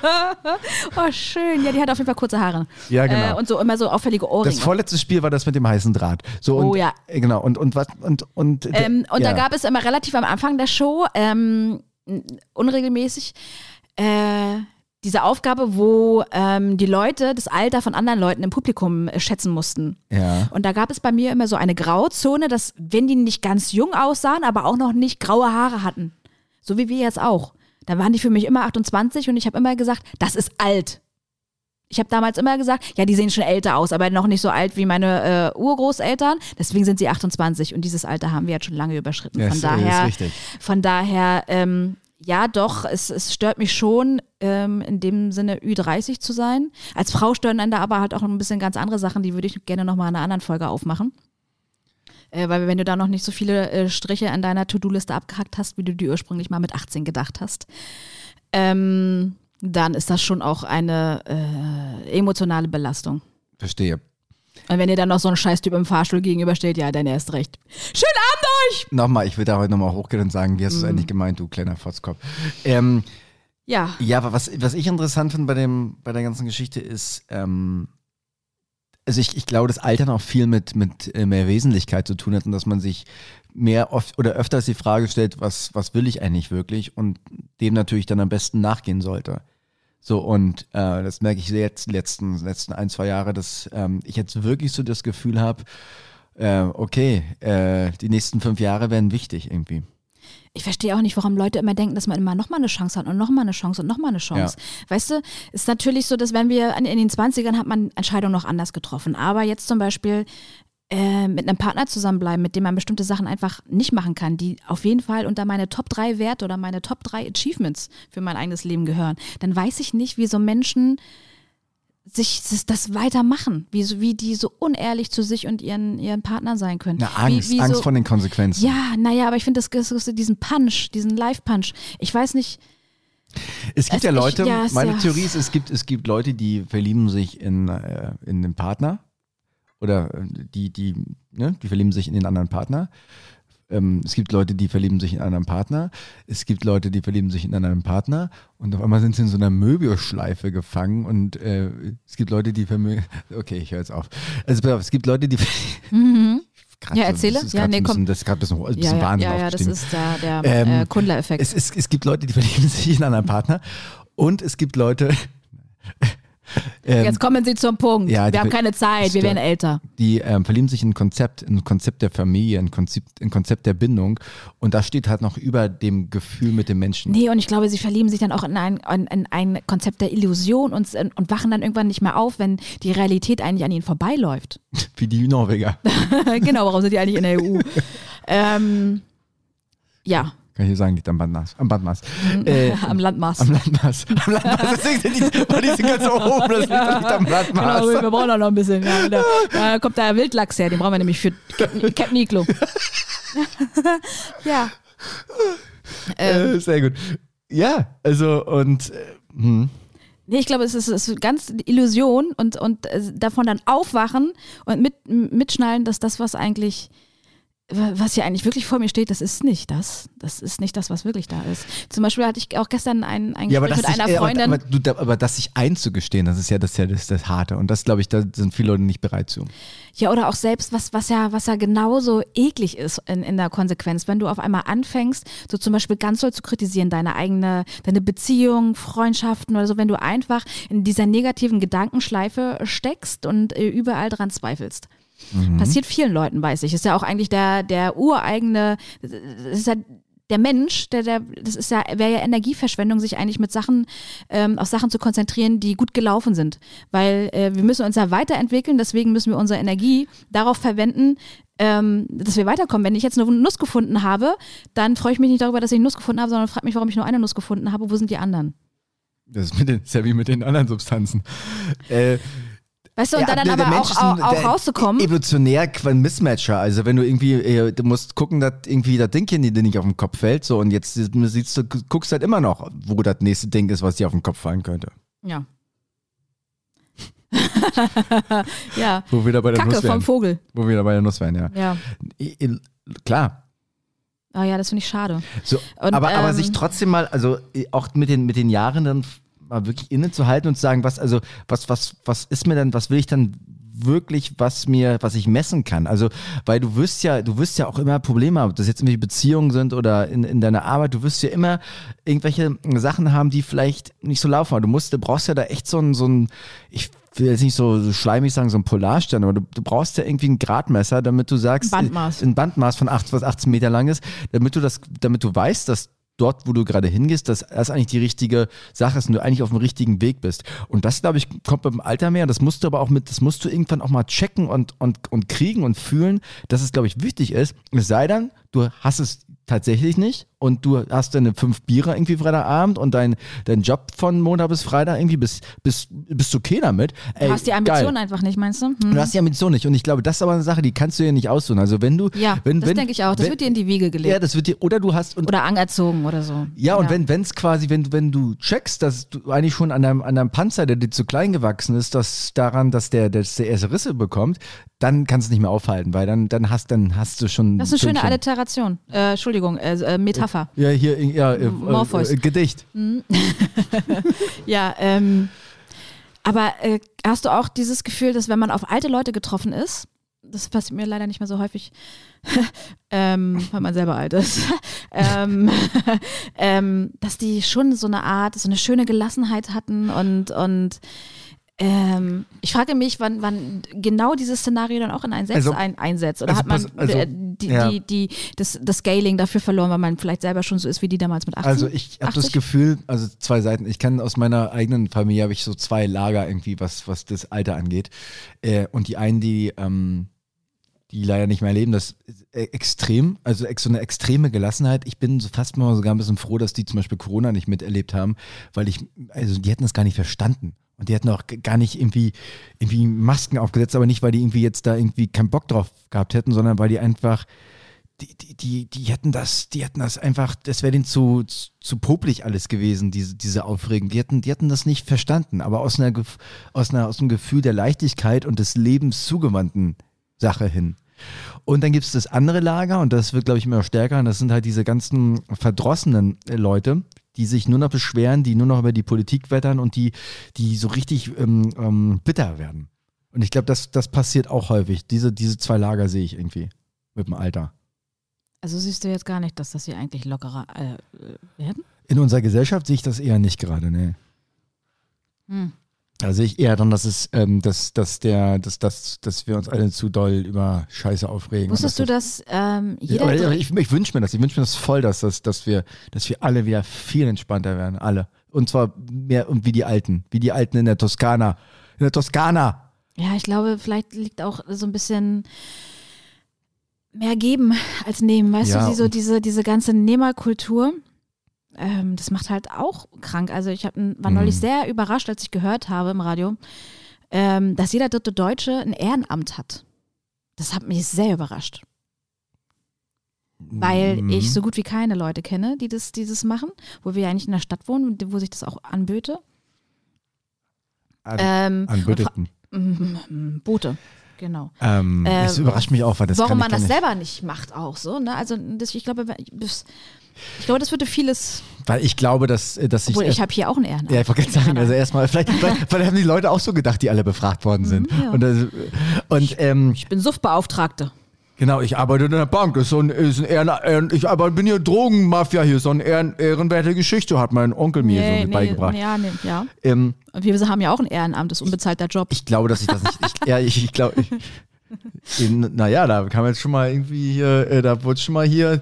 Oh, schön. Ja, die hat auf jeden Fall kurze Haare. Ja, genau. Äh, und so immer so auffällige Ohrringe. Das vorletzte Spiel war das mit dem heißen Draht. So, und, Oh ja. äh, Genau, und, und was, und, und, Ähm, und ja. da gab es immer relativ am Anfang der Show, ähm, unregelmäßig, äh, diese Aufgabe, wo ähm, die Leute das Alter von anderen Leuten im Publikum äh, schätzen mussten. Ja. Und da gab es bei mir immer so eine Grauzone, dass wenn die nicht ganz jung aussahen, aber auch noch nicht graue Haare hatten, so wie wir jetzt auch, da waren die für mich immer 28 und ich habe immer gesagt, das ist alt. Ich habe damals immer gesagt, ja, die sehen schon älter aus, aber noch nicht so alt wie meine äh, Urgroßeltern. Deswegen sind sie 28 und dieses Alter haben wir jetzt schon lange überschritten. Ja, Von daher, ist richtig. von daher, ähm, ja, doch, es, es stört mich schon, ähm, in dem Sinne Ü30 zu sein. Als Frau stören einen da aber halt auch ein bisschen ganz andere Sachen, die würde ich gerne nochmal in einer anderen Folge aufmachen. Äh, weil wenn du da noch nicht so viele äh, Striche an deiner To-Do-Liste abgehackt hast, wie du die ursprünglich mal mit 18 gedacht hast, ähm, dann ist das schon auch eine äh, emotionale Belastung. Verstehe. Und wenn ihr dann noch so einen Scheißtyp im Fahrstuhl gegenübersteht, ja, dann erst recht. Schönen Abend euch! Nochmal, ich will da heute nochmal hochgehen und sagen, wie hast du es Mhm. eigentlich gemeint, du kleiner Fotzkopf. Ähm, Ja, ja, aber was, was ich interessant finde bei, dem, bei der ganzen Geschichte ist, ähm, also ich, ich glaube, dass Altern auch viel mit, mit äh, mehr Wesentlichkeit zu tun hat und dass man sich mehr oft oder öfters die Frage stellt, was, was will ich eigentlich wirklich und dem natürlich dann am besten nachgehen sollte. So, und äh, das merke ich jetzt die letzten, letzten ein, zwei Jahre, dass ähm, ich jetzt wirklich so das Gefühl habe, äh, okay, äh, die nächsten fünf Jahre werden wichtig irgendwie. ich verstehe auch nicht, warum Leute immer denken, dass man immer nochmal eine Chance hat und nochmal eine Chance und nochmal eine Chance. Weißt du, ist natürlich so, dass wenn wir in, in den 20ern hat man Entscheidungen noch anders getroffen. Aber jetzt zum Beispiel äh, mit einem Partner zusammenbleiben, mit dem man bestimmte Sachen einfach nicht machen kann, die auf jeden Fall unter meine Top 3 Werte oder meine Top 3 Achievements für mein eigenes Leben gehören, dann weiß ich nicht, wie so Menschen sich das, das weitermachen, wie, so, wie die so unehrlich zu sich und ihren, ihren Partnern sein können. Na, Angst, wie, wie Angst so, vor den Konsequenzen. ja, naja, aber ich finde das, das, das diesen Punch, diesen Live-Punch. Ich weiß nicht, Es gibt Also ja ich- Leute, ja, es- meine ja. Theorie ist, es gibt, es gibt Leute, die verlieben sich in, äh, in den Partner oder äh, die, die, ne, die verlieben sich in den anderen Partner. Ähm, es gibt Leute, die verlieben sich in einen anderen Partner. Es gibt Leute, die verlieben sich in einen anderen Partner und auf einmal sind sie in so einer Möbelschleife gefangen und äh, es gibt Leute, die vermögen. Okay, ich höre jetzt auf. Also auf, es gibt Leute, die. [LAUGHS] Mhm. Ja, so- erzähle. Ist Ja, nee, ein bisschen, komm. das ist gerade ein bisschen, ein bisschen ja, ja, Wahnsinn ja, ja, das ist der, der Ähm, äh, Kundler-Effekt. Es, es, es gibt Leute, die [LAUGHS] verlieben sich in einen anderen Partner und es gibt Leute, [LAUGHS] ähm, Jetzt kommen Sie zum Punkt. ja, wir haben keine Zeit, wir werden älter. die ähm, verlieben sich in ein Konzept, in ein Konzept der Familie, ein Konzept, ein Konzept der Bindung und das steht halt noch über dem Gefühl mit dem Menschen. Nee, und ich glaube, sie verlieben sich dann auch in ein, in, in ein Konzept der Illusion und, und wachen dann irgendwann nicht mehr auf, wenn die Realität eigentlich an ihnen vorbeiläuft. [LAUGHS] Wie die Norweger. [LAUGHS] genau, warum sind die eigentlich in der EU? [LAUGHS] ähm, ja, Kann ich dir sagen, liegt am Bandmaß. Am Bandmaß. Äh, [LAUGHS] am Landmaß. am Landmaß. [LAUGHS] Am Landmaß. Deswegen sind die, weil die sind ganz [LAUGHS] oben, das liegt doch nicht am Landmaß. Genau, wir brauchen auch noch ein bisschen. Ja, da, da kommt der Wildlachs her, den brauchen wir nämlich für Captain Iglo. ja. Ähm, Äh, sehr gut. Ja, also und äh, hm. Nee, ich glaube, es ist, es ist ganz Illusion und, und äh, davon dann aufwachen und mit, mitschnallen, dass das, was eigentlich, was hier eigentlich wirklich vor mir steht, das ist nicht das. Das ist nicht das, was wirklich da ist. Zum Beispiel hatte ich auch gestern ein, ein Ja, aber Gespräch mit sich, einer äh, Freundin. aber, aber, du, aber das sich einzugestehen, das ist ja das, ist ja das, das Harte. Und das, glaube ich, da sind viele Leute nicht bereit zu. Ja, oder auch selbst, was, was ja, was ja genauso eklig ist in, in der Konsequenz, wenn du auf einmal anfängst, so zum Beispiel ganz doll zu kritisieren, deine eigene, deine Beziehung, Freundschaften oder so, wenn du einfach in dieser negativen Gedankenschleife steckst und äh, überall dran zweifelst. Passiert vielen Leuten, weiß ich. Ist ja auch eigentlich der, der ureigene, das ist ja der Mensch, der, der, das ist ja, wäre ja Energieverschwendung, sich eigentlich mit Sachen, ähm, auf Sachen zu konzentrieren, die gut gelaufen sind. Weil äh, wir müssen uns ja weiterentwickeln, deswegen müssen wir unsere Energie darauf verwenden, ähm, dass wir weiterkommen. Wenn ich jetzt eine Nuss gefunden habe, dann freue ich mich nicht darüber, dass ich eine Nuss gefunden habe, sondern frage mich, warum ich nur eine Nuss gefunden habe, wo sind die anderen? Das ist, mit den, ist ja wie mit den anderen Substanzen. Äh, Weißt du, und ja, dann, der- aber der auch, auch, rauszukommen. Evolutionär ein Mismatcher. Also wenn du irgendwie, äh, du musst gucken, dass irgendwie das Ding hier dir nicht auf den Kopf fällt. So und jetzt siehst du, guckst halt immer noch, wo das nächste Ding ist, was dir auf den Kopf fallen könnte. Ja. [LAUGHS] ja. Wo wir wieder bei der Kacke Nuss vom wären. Vogel. Wo wir wieder bei der Nuss wären, ja. Ja. Klar. Ah ja, das finde ich schade. So, Und, aber, aber ähm, sich trotzdem mal, also auch mit den, mit den Jahren dann mal wirklich innezuhalten und zu sagen, was, also, was, was, was ist mir dann, was will ich dann wirklich, was mir, was ich messen kann. Also, weil du wirst ja, du wirst ja auch immer Probleme haben, ob das jetzt irgendwelche Beziehungen sind oder in, in deiner Arbeit, du wirst ja immer irgendwelche Sachen haben, die vielleicht nicht so laufen. Aber du musst, du brauchst ja da echt so ein, so ein, ich will jetzt nicht so, so schleimig sagen, so ein Polarstern, aber du, du brauchst ja irgendwie ein Gradmesser, damit du sagst, Ein Bandmaß. ein Bandmaß von 8, was 18 Meter lang ist, damit du das, damit du weißt, dass dort, wo du gerade hingehst, dass das eigentlich die richtige Sache ist und du eigentlich auf dem richtigen Weg bist. Und das, glaube ich, kommt mit dem Alter mehr. Das musst du aber auch mit, das musst du irgendwann auch mal checken und, und, und kriegen und fühlen, dass es, glaube ich, wichtig ist. Es sei denn, du hast es tatsächlich nicht und du hast deine fünf Biere irgendwie Freitagabend und dein, dein Job von Montag bis Freitag irgendwie bist, bist, bist du okay damit. Ey, Du hast die geil. Ambition einfach nicht, meinst du? Hm? Du hast die Ambition nicht. Und ich glaube, das ist aber eine Sache, die kannst du dir nicht aussuchen. Also wenn du, Ja, wenn, das denke ich auch. Das wenn, wird dir in die Wiege gelegt. Ja, das wird dir, oder du hast, und oder anerzogen oder so. ja, und wenn wenn es quasi, wenn, wenn du checkst, dass du eigentlich schon an deinem, an deinem Panzer, der dir zu klein gewachsen ist, dass daran, dass der, dass der erste Risse bekommt, dann kannst du nicht mehr aufhalten, weil dann, dann hast, dann hast du schon. Das ist eine schöne schon- Alliteration. Äh, Entschuldigung, äh, äh, Metapher. Ja, hier, ja, äh, Morpheus. äh, Gedicht. [LAUGHS] Ja, ähm, aber äh, hast du auch dieses Gefühl, dass wenn man auf alte Leute getroffen ist, das passiert mir leider nicht mehr so häufig, [LAUGHS] ähm, weil man selber alt ist, [LAUGHS] ähm, ähm, dass die schon so eine Art, so eine schöne Gelassenheit hatten und, und ähm, ich frage mich, wann, wann genau dieses Szenario dann auch in einen Selbst Also- ein, einsetzt. Oder also hat man also, äh, die, ja. die, die, das, das Scaling dafür verloren, weil man vielleicht selber schon so ist wie die damals mit 18? Also ich habe das 80? Gefühl, also zwei Seiten, ich kann aus meiner eigenen Familie habe ich so zwei Lager irgendwie, was, was das Alter angeht. Äh, und die einen, die, ähm, die leider nicht mehr leben, das ist äh, extrem, also so eine extreme Gelassenheit. Ich bin so fast mal sogar ein bisschen froh, dass die zum Beispiel Corona nicht miterlebt haben, weil ich, also die hätten das gar nicht verstanden. Und die hätten auch gar nicht irgendwie, irgendwie Masken aufgesetzt, aber nicht, weil die irgendwie jetzt da irgendwie keinen Bock drauf gehabt hätten, sondern weil die einfach, die, die, die, die hätten das, die hätten das einfach, das wäre denen zu, zu, zu popelig alles gewesen, diese, diese Aufregung. Die hätten, die hätten das nicht verstanden, aber aus einer, aus einer, aus einem Gefühl der Leichtigkeit und des Lebens zugewandten Sache hin. Und dann gibt es das andere Lager und das wird, glaube ich, immer stärker und das sind halt diese ganzen verdrossenen äh, Leute, die sich nur noch beschweren, die nur noch über die Politik wettern und die, die so richtig ähm, ähm, bitter werden. Und ich glaube, das, das passiert auch häufig. Diese, diese zwei Lager sehe ich irgendwie mit dem Alter. Also siehst du jetzt gar nicht, dass das hier eigentlich lockerer äh, werden? In unserer Gesellschaft sehe ich das eher nicht gerade, ne. Hm. Da sehe ich eher dann, dass es, ähm, dass, dass der, dass, dass, dass wir uns alle zu doll über Scheiße aufregen. Wusstest du, Und dass dass ähm, das, jeder. ja, aber ich, ich wünsche mir das. Ich wünsche mir das voll, dass, das, dass, wir, dass wir alle wieder viel entspannter werden. Alle. Und zwar mehr und wie die Alten. Wie die Alten in der Toskana. In der Toskana. ja, ich glaube, vielleicht liegt auch so ein bisschen mehr geben als nehmen. Weißt Ja, du, so diese, diese ganze Nehmerkultur. Ähm, das macht halt auch krank. Also ich hab, war neulich Mhm. sehr überrascht, als ich gehört habe im Radio, ähm, dass jeder dritte Deutsche ein Ehrenamt hat. Das hat mich sehr überrascht. Weil Mhm. ich so gut wie keine Leute kenne, die das, die das machen, wo wir ja eigentlich in der Stadt wohnen, wo sich das auch anböte. An, Ähm, Boote, [LAUGHS] genau. Ähm, äh, das überrascht mich auch, weil das Warum man das nicht. selber nicht macht auch so, ne? Also das, ich glaube, das, ich glaube, das würde vieles. Weil ich glaube, dass, äh, dass ich. Obwohl, ich habe hier auch ein Ehrenamt. Ja, ich wollte gerade sagen, also erstmal, vielleicht, [LAUGHS] vielleicht, vielleicht haben die Leute auch so gedacht, die alle befragt worden sind. Mhm, ja. Und, das, und ähm, Ich bin Suftbeauftragte. genau, ich arbeite in der Bank, ist so ein, ist ein Ehren, Ehren, ich aber bin hier Drogenmafia hier, so eine Ehren, ehrenwerte Geschichte, hat mein Onkel mir so mit beigebracht. ja, nee, ja. Ähm, Und wir haben ja auch ein Ehrenamt, das ist unbezahlter Job. ich glaube, dass ich das nicht, ich, ja, ich, ich glaube, ich, [LAUGHS] naja, da kam jetzt schon mal irgendwie hier, äh, da wurde schon mal hier,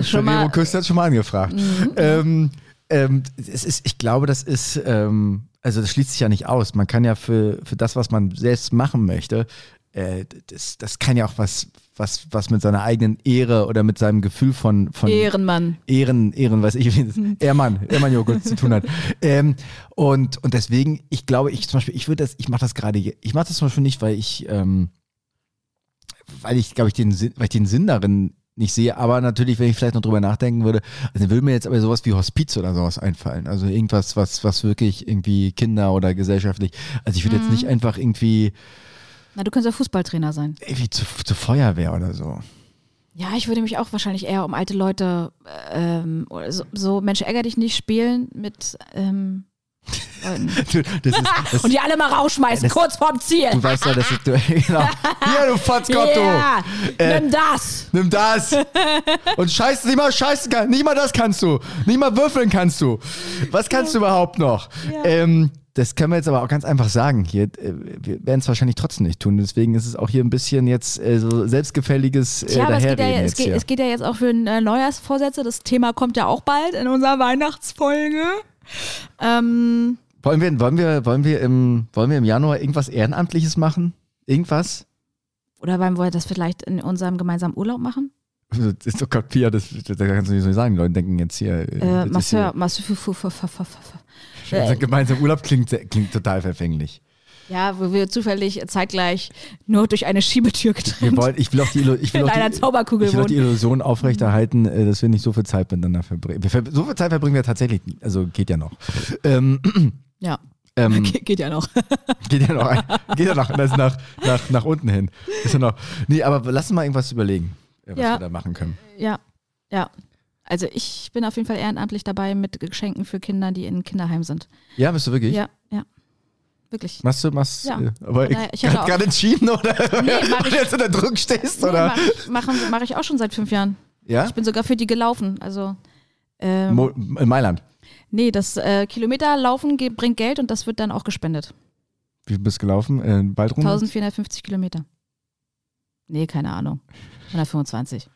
Schon mal- Ferrero Küster hat schon mal angefragt. Mhm. Ähm, ähm, es ist, ich glaube, das ist, ähm, also das schließt sich ja nicht aus. Man kann ja für, für das, was man selbst machen möchte, äh, das, das kann ja auch was, was, was mit seiner eigenen Ehre oder mit seinem Gefühl von, von Ehrenmann. Ehren, Ehren, weiß ich, wie das Ehrmann, [LAUGHS] Ehrmann-Joghurt zu tun hat. Ähm, und, und deswegen, ich glaube, ich zum Beispiel, ich würde das, ich mache das gerade, ich mache das zum Beispiel nicht, weil ich, ähm, weil ich, glaube ich, den Sinn, weil ich den Sinn darin nicht sehe, aber natürlich, wenn ich vielleicht noch drüber nachdenken würde, also würde mir jetzt aber sowas wie Hospiz oder sowas einfallen. Also irgendwas, was, was wirklich irgendwie Kinder oder gesellschaftlich, also ich würde jetzt nicht einfach irgendwie, Na, du könntest ja Fußballtrainer sein. irgendwie zu, zur Feuerwehr oder so. Ja, ich würde mich auch wahrscheinlich eher um alte Leute, ähm, oder so, so Mensch, ärger dich nicht spielen mit ähm. Du, das ist, das, [LAUGHS] Und die alle mal rausschmeißen, Das- kurz vorm Ziel. du weißt ja, dass ich, du, [LAUGHS] genau. Hier, du Fotzkopf, du. Ja, Äh, nimm das. Nimm das! Und scheiß, nicht mal scheißen kann, nicht mal das kannst du. Nicht mal würfeln kannst du. Was kannst du überhaupt noch? Ähm, das können wir jetzt aber auch ganz einfach sagen. Hier, äh, wir werden es wahrscheinlich trotzdem nicht tun. Deswegen ist es auch hier ein bisschen jetzt äh, so selbstgefälliges äh, Tja, aber es geht, ja, Daherreden es, jetzt geht, es geht ja jetzt auch für äh, Neujahrsvorsätze. Das Thema kommt ja auch bald in unserer Weihnachtsfolge. Ähm, Wollen wir, wollen wir, wollen wir im, wollen wir im Januar irgendwas Ehrenamtliches machen? Irgendwas? oder wollen wir das vielleicht in unserem gemeinsamen Urlaub machen? Das ist doch gerade Pia, das, das kannst du nicht so sagen. Die Leute denken jetzt hier. Äh, ist Masseur, Masseur, Unser gemeinsamer Urlaub klingt, klingt total verfänglich. Ja, wo wir zufällig zeitgleich nur durch eine Schiebetür Wir getrennt wollen, ich will auch die, Illu- ich [LAUGHS] will in auch einer die, Zauberkugel ich will auch die. Illusion aufrechterhalten, äh, dass wir nicht so viel Zeit miteinander verbringen. Wir ver so viel Zeit verbringen wir tatsächlich, also geht ja noch. Ähm, [CLEARS THROAT] Ja, ähm, [LAUGHS] Ge geht ja noch. [LAUGHS] geht ja noch, ein, geht ja noch das nach, nach, nach unten hin. Ist ja noch. Nee, aber lass uns mal irgendwas überlegen, äh, was Ja. wir da machen können. Ja, ja. Also ich bin auf jeden Fall ehrenamtlich dabei mit Geschenken für Kinder, die in Kinderheim sind. Ja, bist du wirklich? Ja, ja. Wirklich. Machst du, machst Ja. äh, aber Oder ich hatte gerade entschieden oder Nee, mach [LAUGHS] weil ich- du jetzt unter Druck stehst Nee, oder? Mache machen- mach ich auch schon seit fünf Jahren. Ja? Ich bin sogar für die gelaufen. Also ähm, Mo in Mailand. nee, das äh, Kilometerlaufen bringt Geld und das wird dann auch gespendet. Wie bist du gelaufen? Äh, bald rum? 1450 Kilometer. Nee, keine Ahnung. 125.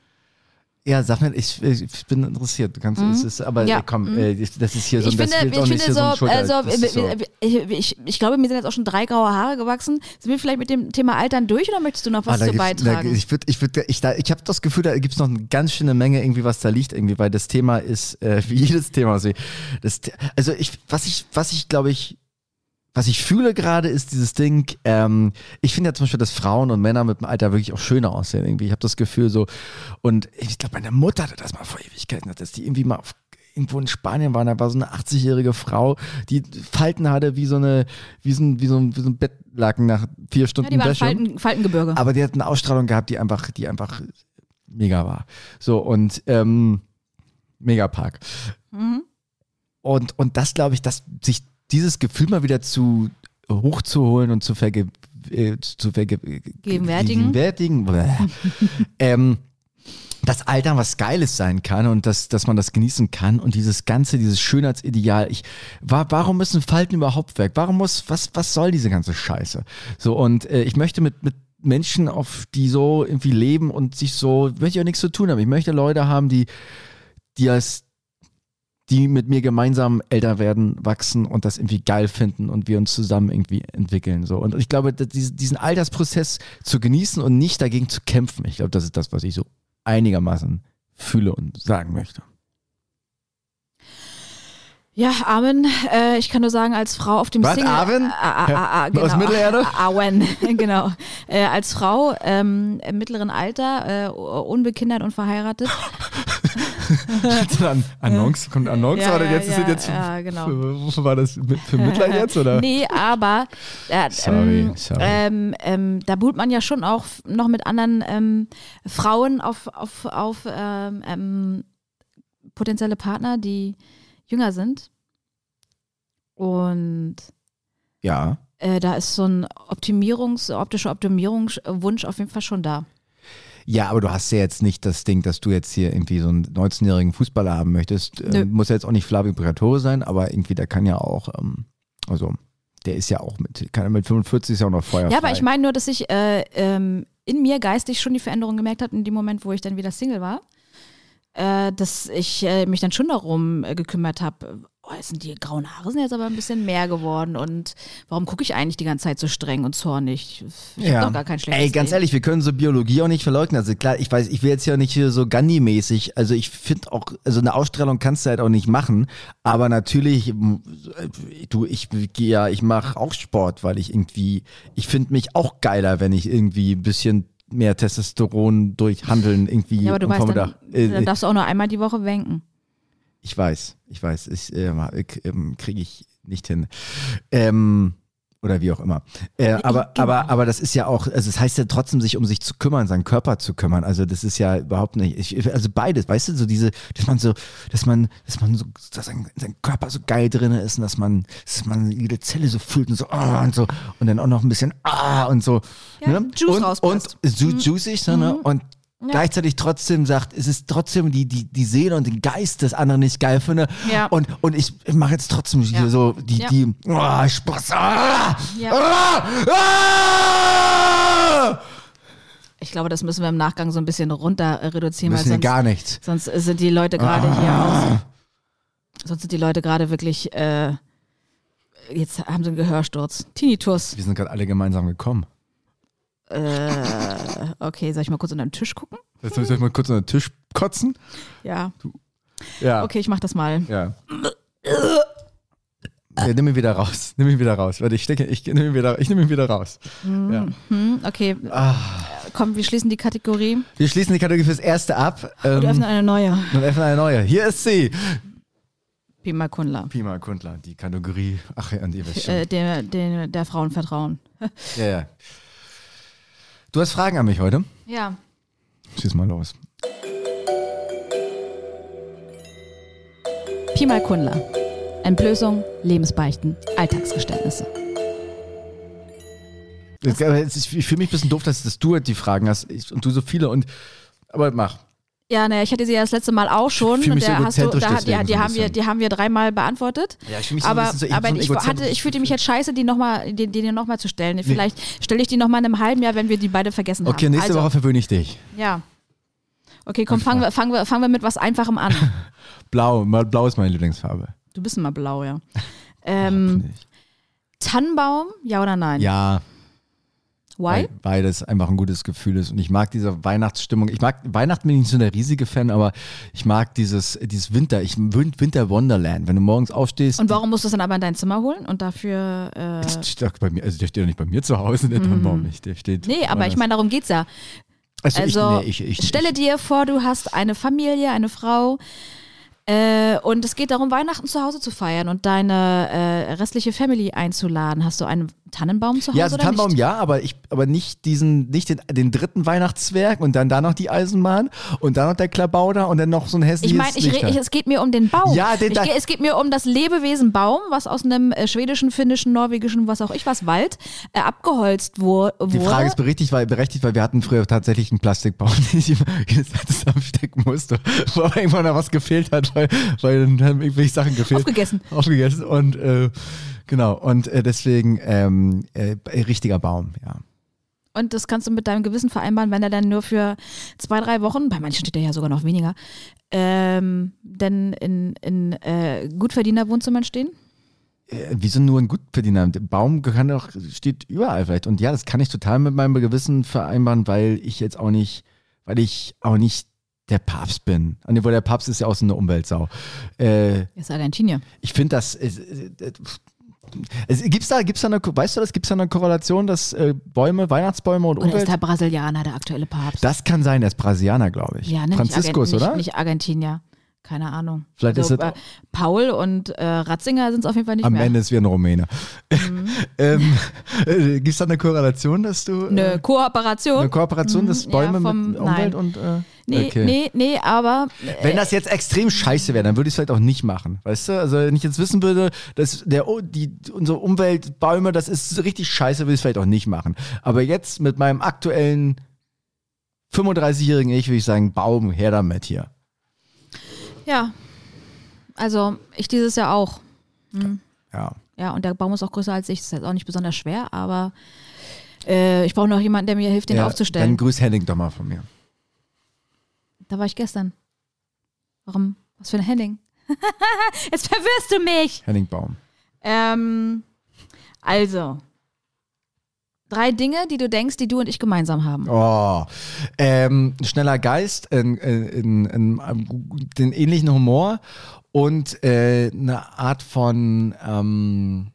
Ja, sag mir, ich, ich bin interessiert. Du kannst, Mhm. es ist, aber Ja, komm, mhm. äh, das ist hier so ich das finde, ich finde so, ein Schulter- also so. ich, ich, ich glaube, mir sind jetzt auch schon drei graue Haare gewachsen. Sind wir vielleicht mit dem Thema Altern durch oder möchtest du noch was Ah, zu beitragen? Da, ich würde, ich würde, ich, da, ich habe das Gefühl, da gibt es noch eine ganz schöne Menge irgendwie, was da liegt irgendwie, weil das Thema ist, äh, [LAUGHS] wie jedes Thema, also, das, also ich, was ich, was ich glaube ich, was ich fühle gerade ist dieses Ding, ähm, ich finde ja zum Beispiel, dass Frauen und Männer mit dem Alter wirklich auch schöner aussehen irgendwie. Ich habe das Gefühl so, und ich glaube, meine Mutter hatte das mal vor Ewigkeiten, dass die irgendwie mal auf, irgendwo in Spanien war, da war so eine 80-jährige Frau, die Falten hatte wie so eine, wie so ein, wie so ein, wie so ein Bettlaken nach vier ja, Stunden die waren Wäsche. Falten, Faltengebirge. Aber die hat eine Ausstrahlung gehabt, die einfach, die einfach mega war. So und ähm, Megapark. Mhm. Und, und das glaube ich, dass sich dieses Gefühl mal wieder zu hochzuholen und zu, verge äh, zu verge Gegenwärtigen. gegenwärtigen, [LAUGHS] ähm, dass Altern was Geiles sein kann und dass, dass man das genießen kann und dieses ganze, dieses Schönheitsideal. Ich, wa warum müssen Falten überhaupt weg? Warum muss, was, was soll diese ganze Scheiße? So, und äh, ich möchte mit, mit Menschen, auf die so irgendwie leben und sich so, möchte ich auch nichts zu tun haben. Ich möchte Leute haben, die, die als die mit mir gemeinsam älter werden, wachsen und das irgendwie geil finden und wir uns zusammen irgendwie entwickeln. So. Und ich glaube, diesen Altersprozess zu genießen und nicht dagegen zu kämpfen, ich glaube, das ist das, was ich so einigermaßen fühle und sagen möchte. Ja, Amen. Äh, ich kann nur sagen, als Frau auf dem Was, Single... Arwen? Ah, ah, ah, ah, Aus genau. Mittelerde? [LAUGHS] Awen, [LAUGHS] genau. Äh, als Frau ähm, im mittleren Alter, äh, unbekindert und verheiratet. Dann [LAUGHS] Annonce, kommt Annonce, Ja, oder ja, jetzt ist ja, es jetzt, ja, genau. für, war das für Mittler jetzt, oder? Nee, aber äh, Sorry, ähm, sorry. Ähm, ähm, da buhlt man ja schon auch noch mit anderen ähm, Frauen auf, auf, auf ähm, ähm, potenzielle Partner, die jünger sind. Und Ja. äh, da ist so ein Optimierungs-, optischer Optimierungswunsch auf jeden Fall schon da. Ja, aber du hast ja jetzt nicht das Ding, dass du jetzt hier irgendwie so einen 19-jährigen Fußballer haben möchtest. Nö. Ähm, muss ja jetzt auch nicht Flavio Briatore sein, aber irgendwie, der kann ja auch, ähm, also der ist ja auch mit, kann mit 45 ist ja auch noch Feuer. Ja, aber ich meine nur, dass ich äh, ähm, in mir geistig schon die Veränderung gemerkt habe, in dem Moment, wo ich dann wieder Single war. Äh, dass ich äh, mich dann schon darum äh, gekümmert habe, oh, sind die grauen Haare sind jetzt aber ein bisschen mehr geworden und warum gucke ich eigentlich die ganze Zeit so streng und zornig? Ich hab doch gar kein schlechtes Ey, ganz Leben. ehrlich, wir können so Biologie auch nicht verleugnen. Also klar, ich weiß, ich will jetzt ja nicht hier so Gandhi-mäßig. Also ich finde auch, also eine Ausstrahlung kannst du halt auch nicht machen. Aber natürlich, äh, du, ich gehe ja, ich mache auch Sport, weil ich irgendwie, ich finde mich auch geiler, wenn ich irgendwie ein bisschen mehr Testosteron durch Handeln irgendwie Ja, aber du am weißt, dann, Vormittag. Äh, dann darfst du auch nur einmal die Woche wenken. Ich weiß, ich weiß, ich, äh, ähm, kriege ich nicht hin. Ähm, oder wie auch immer. Äh, aber, genau. aber, aber das ist ja auch, also es heißt ja trotzdem, sich um sich zu kümmern, seinen Körper zu kümmern. Also das ist ja überhaupt nicht, ich, also beides, weißt du, so diese, dass man so, dass man, dass man so, dass sein, sein Körper so geil drin ist und dass man, dass man jede Zelle so fühlt und so, ah, und so, und dann auch noch ein bisschen, ah, und so. Ja, ne? Juice und, und ju juicig, so, ne? Und gleichzeitig trotzdem sagt, es ist trotzdem die, die, die Seele und den Geist des anderen nicht geil finde. Ja. Und, und ich mache jetzt trotzdem hier Ja. so die, Ja. die, oh, Spaß, ah, Ja. ah, ah! Ich glaube, das müssen wir im Nachgang so ein bisschen runter reduzieren, Müssen weil sonst, gar nicht. sonst sind die Leute gerade hier aus. Sonst sind die Leute gerade wirklich, äh, jetzt haben sie einen Gehörsturz. Tinnitus. Wir sind gerade alle gemeinsam gekommen. Äh, okay, soll ich mal kurz unter den Tisch gucken? Jetzt soll ich mal kurz an den Tisch kotzen. Ja. Ja. Okay, ich mach das mal. Ja. Ja, nimm ihn wieder raus. Nimm ihn wieder raus. Warte, ich stecke, ich nehme ihn wieder, ich nehme ihn wieder raus. Ja. Hm, okay. Ah. Komm, wir schließen die Kategorie Wir schließen die Kategorie fürs erste ab. und Ähm, öffnen eine neue. und öffnen eine neue. Hier ist sie. Pima Kundler. Pima Kundler, die Kategorie. Ach ja, an die. Äh, der, der, der Frauen vertrauen. Ja, ja. Du hast Fragen an mich heute? Ja. Schieß mal los. Pi mal Kundler. Entblößung, Lebensbeichten, Alltagsgeständnisse. Jetzt, Ich fühle mich ein bisschen doof, dass, dass du halt die Fragen hast ich- und du so viele und aber mach. Ja, ne, ich hatte sie ja das letzte Mal auch schon. so Da hast du, da, deswegen die, so haben wir, die haben wir dreimal beantwortet. Ja, ich fühle mich aber so, aber so ein ich, hatte, ich fühlte mich jetzt scheiße, die, noch mal, die, die nochmal zu stellen. Vielleicht stelle ich die nochmal in einem halben Jahr, wenn wir die beide vergessen Okay, haben. nächste also, Woche verwöhne ich dich. Ja. Okay, komm, fangen wir, fangen, wir, fangen wir mit was Einfachem an. [LAUGHS] Blau, mal blau ist meine Lieblingsfarbe. Du bist immer blau, ja. Ähm, ich. Tannenbaum, ja oder nein? Ja, Why? weil beides einfach ein gutes Gefühl ist. Und ich mag diese Weihnachtsstimmung. Ich mag, Weihnachten bin ich nicht so der riesige Fan, aber ich mag dieses, dieses Winter, ich Winter Wonderland. Wenn du morgens aufstehst. Und warum musst du es dann aber in dein Zimmer holen und dafür. Äh, steht bei mir, also der steht doch nicht bei mir zu Hause, der Tannenbaum nicht. Der steht. nee, aber ich meine, darum geht's ja. also, Also, ich, nee, ich, ich, stelle ich, dir vor, du hast eine Familie, eine Frau. Äh, und es geht darum, Weihnachten zu Hause zu feiern und deine äh, restliche Family einzuladen. Hast du einen Tannenbaum zu Hause Ja, also Tannenbaum nicht? ja, aber ich, aber nicht diesen, nicht den, den dritten Weihnachtszwerg und dann da noch die Eisenbahn und dann noch der Klabauter und dann noch so ein Ich hässliches meine, ich, Lichter. re- ich, es geht mir um den Baum. Ja, den ich, es geht mir um das Lebewesen Baum, was aus einem äh, schwedischen, finnischen, norwegischen, was auch ich was, Wald äh, abgeholzt wurde. Die Frage ist berechtigt weil, berechtigt, weil wir hatten früher tatsächlich einen Plastikbaum, [LAUGHS] den ich immer [LAUGHS] jedes zusammenstecken musste, wo irgendwann noch was gefehlt hat, weil, weil dann haben irgendwelche Sachen gefehlt. Aufgegessen. Aufgegessen und äh, genau, und äh, deswegen ähm, äh, richtiger Baum, ja. Und das kannst du mit deinem Gewissen vereinbaren, wenn er dann nur für zwei, drei Wochen, bei manchen steht er ja sogar noch weniger, ähm, denn in, in äh, Gutverdiener-Wohnzimmern stehen? Äh, Wieso nur ein Gutverdiener? Der Baum kann doch, steht überall vielleicht. Und ja, das kann ich total mit meinem Gewissen vereinbaren, weil ich jetzt auch nicht, weil ich auch nicht der Papst bin. Nee, Weil der Papst ist ja auch so eine Umweltsau. Äh, Ist Argentinier. ich finde das. Äh, äh, es, gibt's da, gibt's da eine, weißt du das, gibt's da eine Korrelation, dass äh, Bäume, Weihnachtsbäume und Oder ist Umwelt. der Brasilianer der aktuelle Papst? Das kann sein, der ist Brasilianer, glaube ich. ja, ne, Franziskus, nicht, oder? Nicht, nicht Argentinier. Keine Ahnung. Vielleicht also, ist es- äh, Paul und äh, Ratzinger sind es auf jeden Fall nicht Am mehr. Mhm. Ende ist wie ein Rumäne. [LAUGHS] ähm, äh, gibt's da eine Korrelation, dass du. Eine äh, Kooperation. eine Kooperation, dass Mhm, ja, Bäume vom- mit Umwelt nein. und. Äh, nee, okay. nee, nee, aber Wenn das jetzt extrem scheiße wäre, dann würde ich es vielleicht auch nicht machen. Weißt du? Also wenn ich jetzt wissen würde, dass der, die, unsere Umwelt, Bäume, das ist richtig scheiße, würde ich es vielleicht auch nicht machen. Aber jetzt mit meinem aktuellen 35-jährigen Ich würde ich sagen, Baum, her damit hier. Ja. Also ich dieses Jahr auch. Ja. Ja, und der Baum ist auch größer als ich. Das ist jetzt auch nicht besonders schwer, aber äh, ich brauche noch jemanden, der mir hilft, den ja, aufzustellen. Dann grüß Henning doch mal von mir. Da war ich gestern. Warum? Was für ein Henning? [LAUGHS] Jetzt verwirrst du mich. Henning Baum. Ähm, also. Drei Dinge, die du denkst, die du und ich gemeinsam haben. Oh, ähm, schneller Geist, in, in, in, in, den ähnlichen Humor und äh, eine Art von ähm,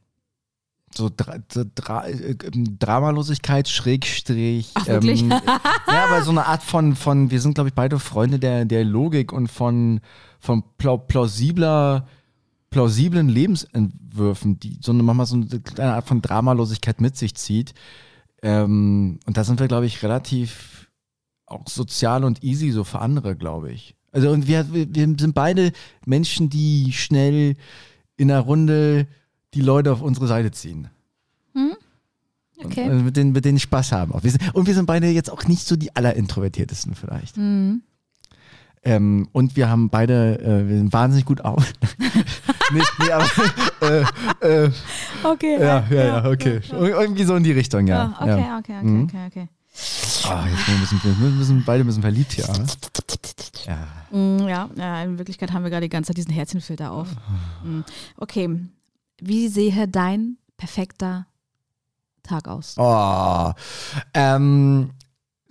so, Dra Dra äh, Dramalosigkeit, Schrägstrich. Ach, wirklich? Ähm, [LAUGHS] ja, aber so eine Art von, von wir sind, glaube ich, beide Freunde der, der Logik und von, von plau plausibler plausiblen Lebensentwürfen, die so eine, manchmal so eine kleine Art von Dramalosigkeit mit sich zieht. Ähm, und da sind wir, glaube ich, relativ auch sozial und easy so für andere, glaube ich. Also und wir, wir sind beide Menschen, die schnell in einer Runde die Leute auf unsere Seite ziehen. Okay. Und, äh, mit, denen, mit denen Spaß haben. Auch. Wir sind, und wir sind beide jetzt auch nicht so die allerintrovertiertesten vielleicht. Mhm. Ähm, und wir haben beide, äh, wir sind wahnsinnig gut auf. [LAUGHS] nee, nee, aber äh, äh, Okay. ja, ja, ja, okay. Ir- Irgendwie so in die Richtung, ja. Ah, okay, ja. okay, okay, Mhm. okay, okay. Ah, jetzt wir müssen, wir müssen beide müssen verliebt hier. Ne? Ja. Ja, ja, in Wirklichkeit haben wir gerade die ganze Zeit diesen Herzchenfilter auf. Mm. Okay. Wie sehe dein perfekter Tag aus? Oh, ähm,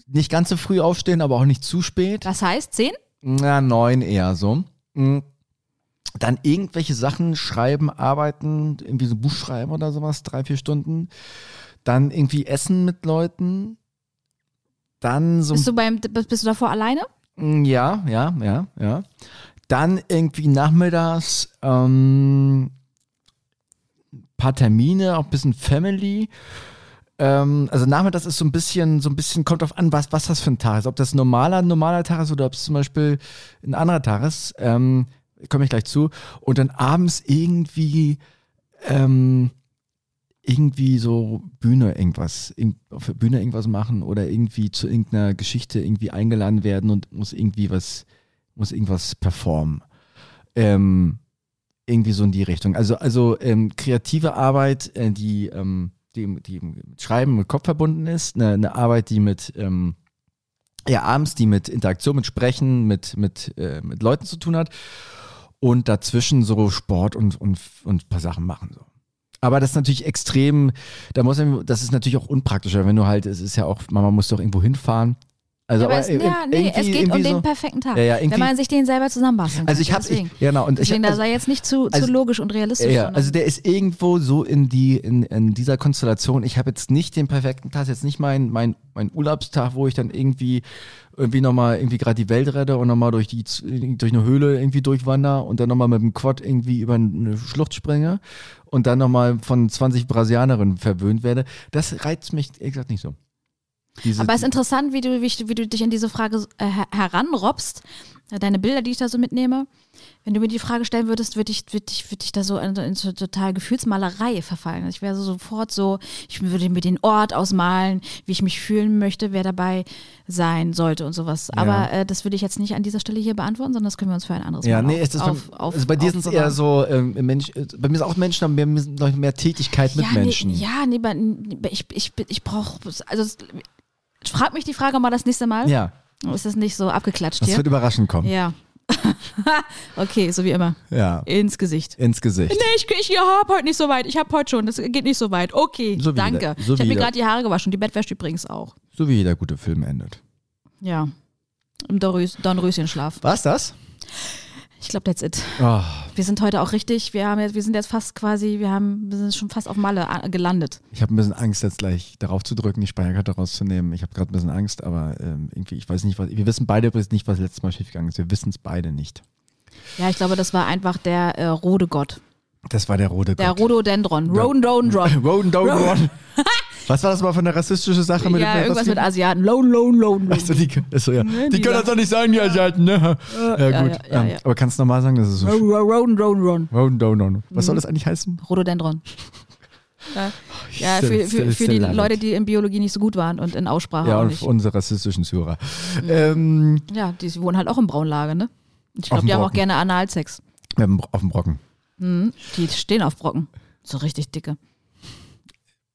nicht ganz so früh aufstehen, aber auch nicht zu spät. Das heißt, zehn? Na, neun eher so. Mm. Dann irgendwelche Sachen schreiben, arbeiten, irgendwie so ein Buch schreiben oder sowas, drei, vier Stunden. Dann irgendwie essen mit Leuten. Dann so Bist du, beim, bist du davor alleine? Mm, Ja, ja, ja, ja. Dann irgendwie nachmittags ähm, paar Termine, auch ein bisschen Family. Ähm, also nachmittags ist so ein bisschen, so ein bisschen, kommt drauf an, was, was das für ein Tag ist. Ob das ein normaler, normaler Tag ist oder ob es zum Beispiel ein anderer Tag ist. Ähm, komme ich gleich zu. Und dann abends irgendwie ähm, irgendwie so Bühne irgendwas, irg- auf der Bühne irgendwas machen oder irgendwie zu irgendeiner Geschichte irgendwie eingeladen werden und muss irgendwie was, muss irgendwas performen. Ähm, irgendwie so in die Richtung. Also, also ähm, kreative Arbeit, äh, die, ähm, die, die mit Schreiben mit Kopf verbunden ist, eine, eine Arbeit, die mit ähm, ja, abends, die mit Interaktion, mit Sprechen, mit, mit, äh, mit Leuten zu tun hat. Und dazwischen so Sport und, und, und ein paar Sachen machen. So. Aber das ist natürlich extrem, da muss man, das ist natürlich auch unpraktischer, wenn du halt, es ist ja auch, man muss doch irgendwo hinfahren. Also, aber es, aber ja, nee, es geht um irgendwie den so- perfekten Tag. Ja, ja, wenn man sich den selber zusammenbasteln kann. Also ich habe, Deswegen, ich, genau, und ich, deswegen da also, sei jetzt nicht zu, also- zu logisch und realistisch. ja, also der ist irgendwo so in die in, in dieser Konstellation. Ich habe jetzt nicht den perfekten Tag, jetzt nicht mein mein mein Urlaubstag, wo ich dann irgendwie irgendwie nochmal irgendwie gerade die Welt rette und nochmal durch die durch eine Höhle irgendwie durchwander und dann nochmal mit dem Quad irgendwie über eine Schlucht springe und dann nochmal von 20 Brasilianerinnen verwöhnt werde. Das reizt mich gesagt nicht so. Diese, Aber es ist interessant, wie du, wie, wie du dich an diese Frage äh, her- heranrobst. Äh, Deine Bilder, die ich da so mitnehme. Wenn du mir die Frage stellen würdest, würde ich, würde ich, würde ich da so in, in so total Gefühlsmalerei verfallen. Ich wäre so sofort so, ich würde mir den Ort ausmalen, wie ich mich fühlen möchte, wer dabei sein sollte und sowas. Aber äh, das würde ich jetzt nicht an dieser Stelle hier beantworten, sondern das können wir uns für ein anderes ja, Mal nee, auf, ist das auf, bei, auf, also bei dir sind es eher so, ähm, Mensch, äh, bei mir ist auch Menschen, aber mehr, mehr, mehr Tätigkeit mit ja, Menschen. Nee, ja, nee, ich, ich, ich brauche, also frag mich die Frage mal das nächste Mal. ja, Ist das nicht so abgeklatscht das hier? wird überraschend kommen. Ja. [LAUGHS] okay, so wie immer. Ja, Ins Gesicht. ins Gesicht. Nee, ich, ich hab heute nicht so weit. Ich hab heute schon. Das geht nicht so weit. Okay, So danke. jeder- so ich habe mir gerade die Haare gewaschen. Die Bettwäsche übrigens auch. So wie jeder gute Film endet. Ja. Im Dornrös- Dornröschenschlaf. War's das? Ich glaube, that's it. Oh, Wir sind heute auch richtig. Wir, haben jetzt, wir sind jetzt fast quasi, wir, haben, wir sind schon fast auf Malle gelandet. ich habe ein bisschen Angst, jetzt gleich darauf zu drücken, die Speicherkarte rauszunehmen. Ich habe gerade ein bisschen Angst, aber ähm, irgendwie, ich weiß nicht, was. Wir wissen beide übrigens nicht, was letztes Mal schiefgegangen ist. Wir wissen es beide nicht. Ja, ich glaube, das war einfach der äh, rote Gott. Das war der rote Der Gott. Rhododendron. Rhododendron. [LAUGHS] [LAUGHS] Roden Was war das mal für eine rassistische Sache mit Ja, dem irgendwas mit Asiaten. Lone, lone, lone. lone. Achso, die, achso, ja. die die können das doch nicht sagen, die Asiaten, ne? Ja, ja, gut. ja, ja, ähm, ja. Aber kannst du nochmal sagen, das ist so. Rhododendron. Roden Down Was Mhm. soll das eigentlich heißen? Rhododendron. [LAUGHS] Ja, ja still- für, für, für die Leute, die in Biologie nicht so gut waren und in Aussprache Ja, auch und nicht. für unsere rassistischen Zuhörer. Ähm, Ja, die wohnen halt auch im Braunlage, ne? Ich glaube, die haben auch gerne Analsex. wir haben auf dem Brocken. Mhm. Die stehen auf Brocken. So richtig dicke.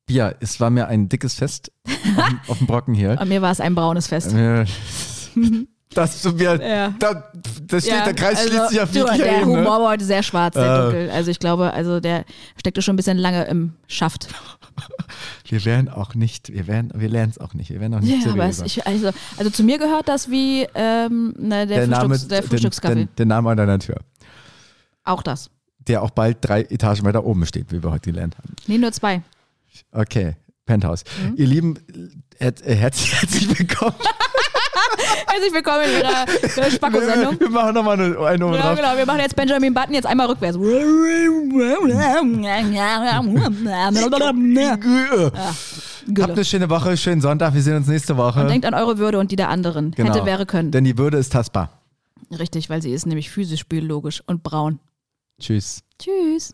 Ja, es war mir ein dickes Fest auf, [LAUGHS] dem- auf dem Brocken hier. Bei mir war es ein braunes Fest. [LAUGHS] Das, wir, Ja. da, das steht, der Kreis also, schließt sich auf jeglicher Der Ebene. Humor war heute sehr schwarz, sehr Äh. dunkel. Also ich glaube, also der steckte schon ein bisschen lange im Schaft. [LAUGHS] Wir werden auch nicht, wir werden, wir lernen es auch nicht. Wir werden auch nicht Ja, aber es, ich, also, also zu mir gehört das wie ähm, ne, der, Frühstücks, der den- Frühstückskaffee. Den, der Name an deiner Tür. Auch das. Der auch bald drei Etagen weiter oben steht, wie wir heute gelernt haben. Nee, nur zwei. Okay, Penthouse. Mhm. Ihr Lieben, her äh, herzlich, [LAUGHS] herzlich willkommen. Herzlich willkommen in Ihrer äh, Spacko-Sendung. Wir machen nochmal eine, eine Nummer Ja, genau. Wir machen jetzt Benjamin Button jetzt einmal rückwärts. Habt eine schöne Woche, schönen Sonntag. Wir sehen uns nächste Woche. Und denkt an eure Würde und die der anderen. Genau. Hätte, wäre, können. Denn die Würde ist tastbar. Richtig, weil sie ist nämlich physisch, biologisch und braun. Tschüss. Tschüss.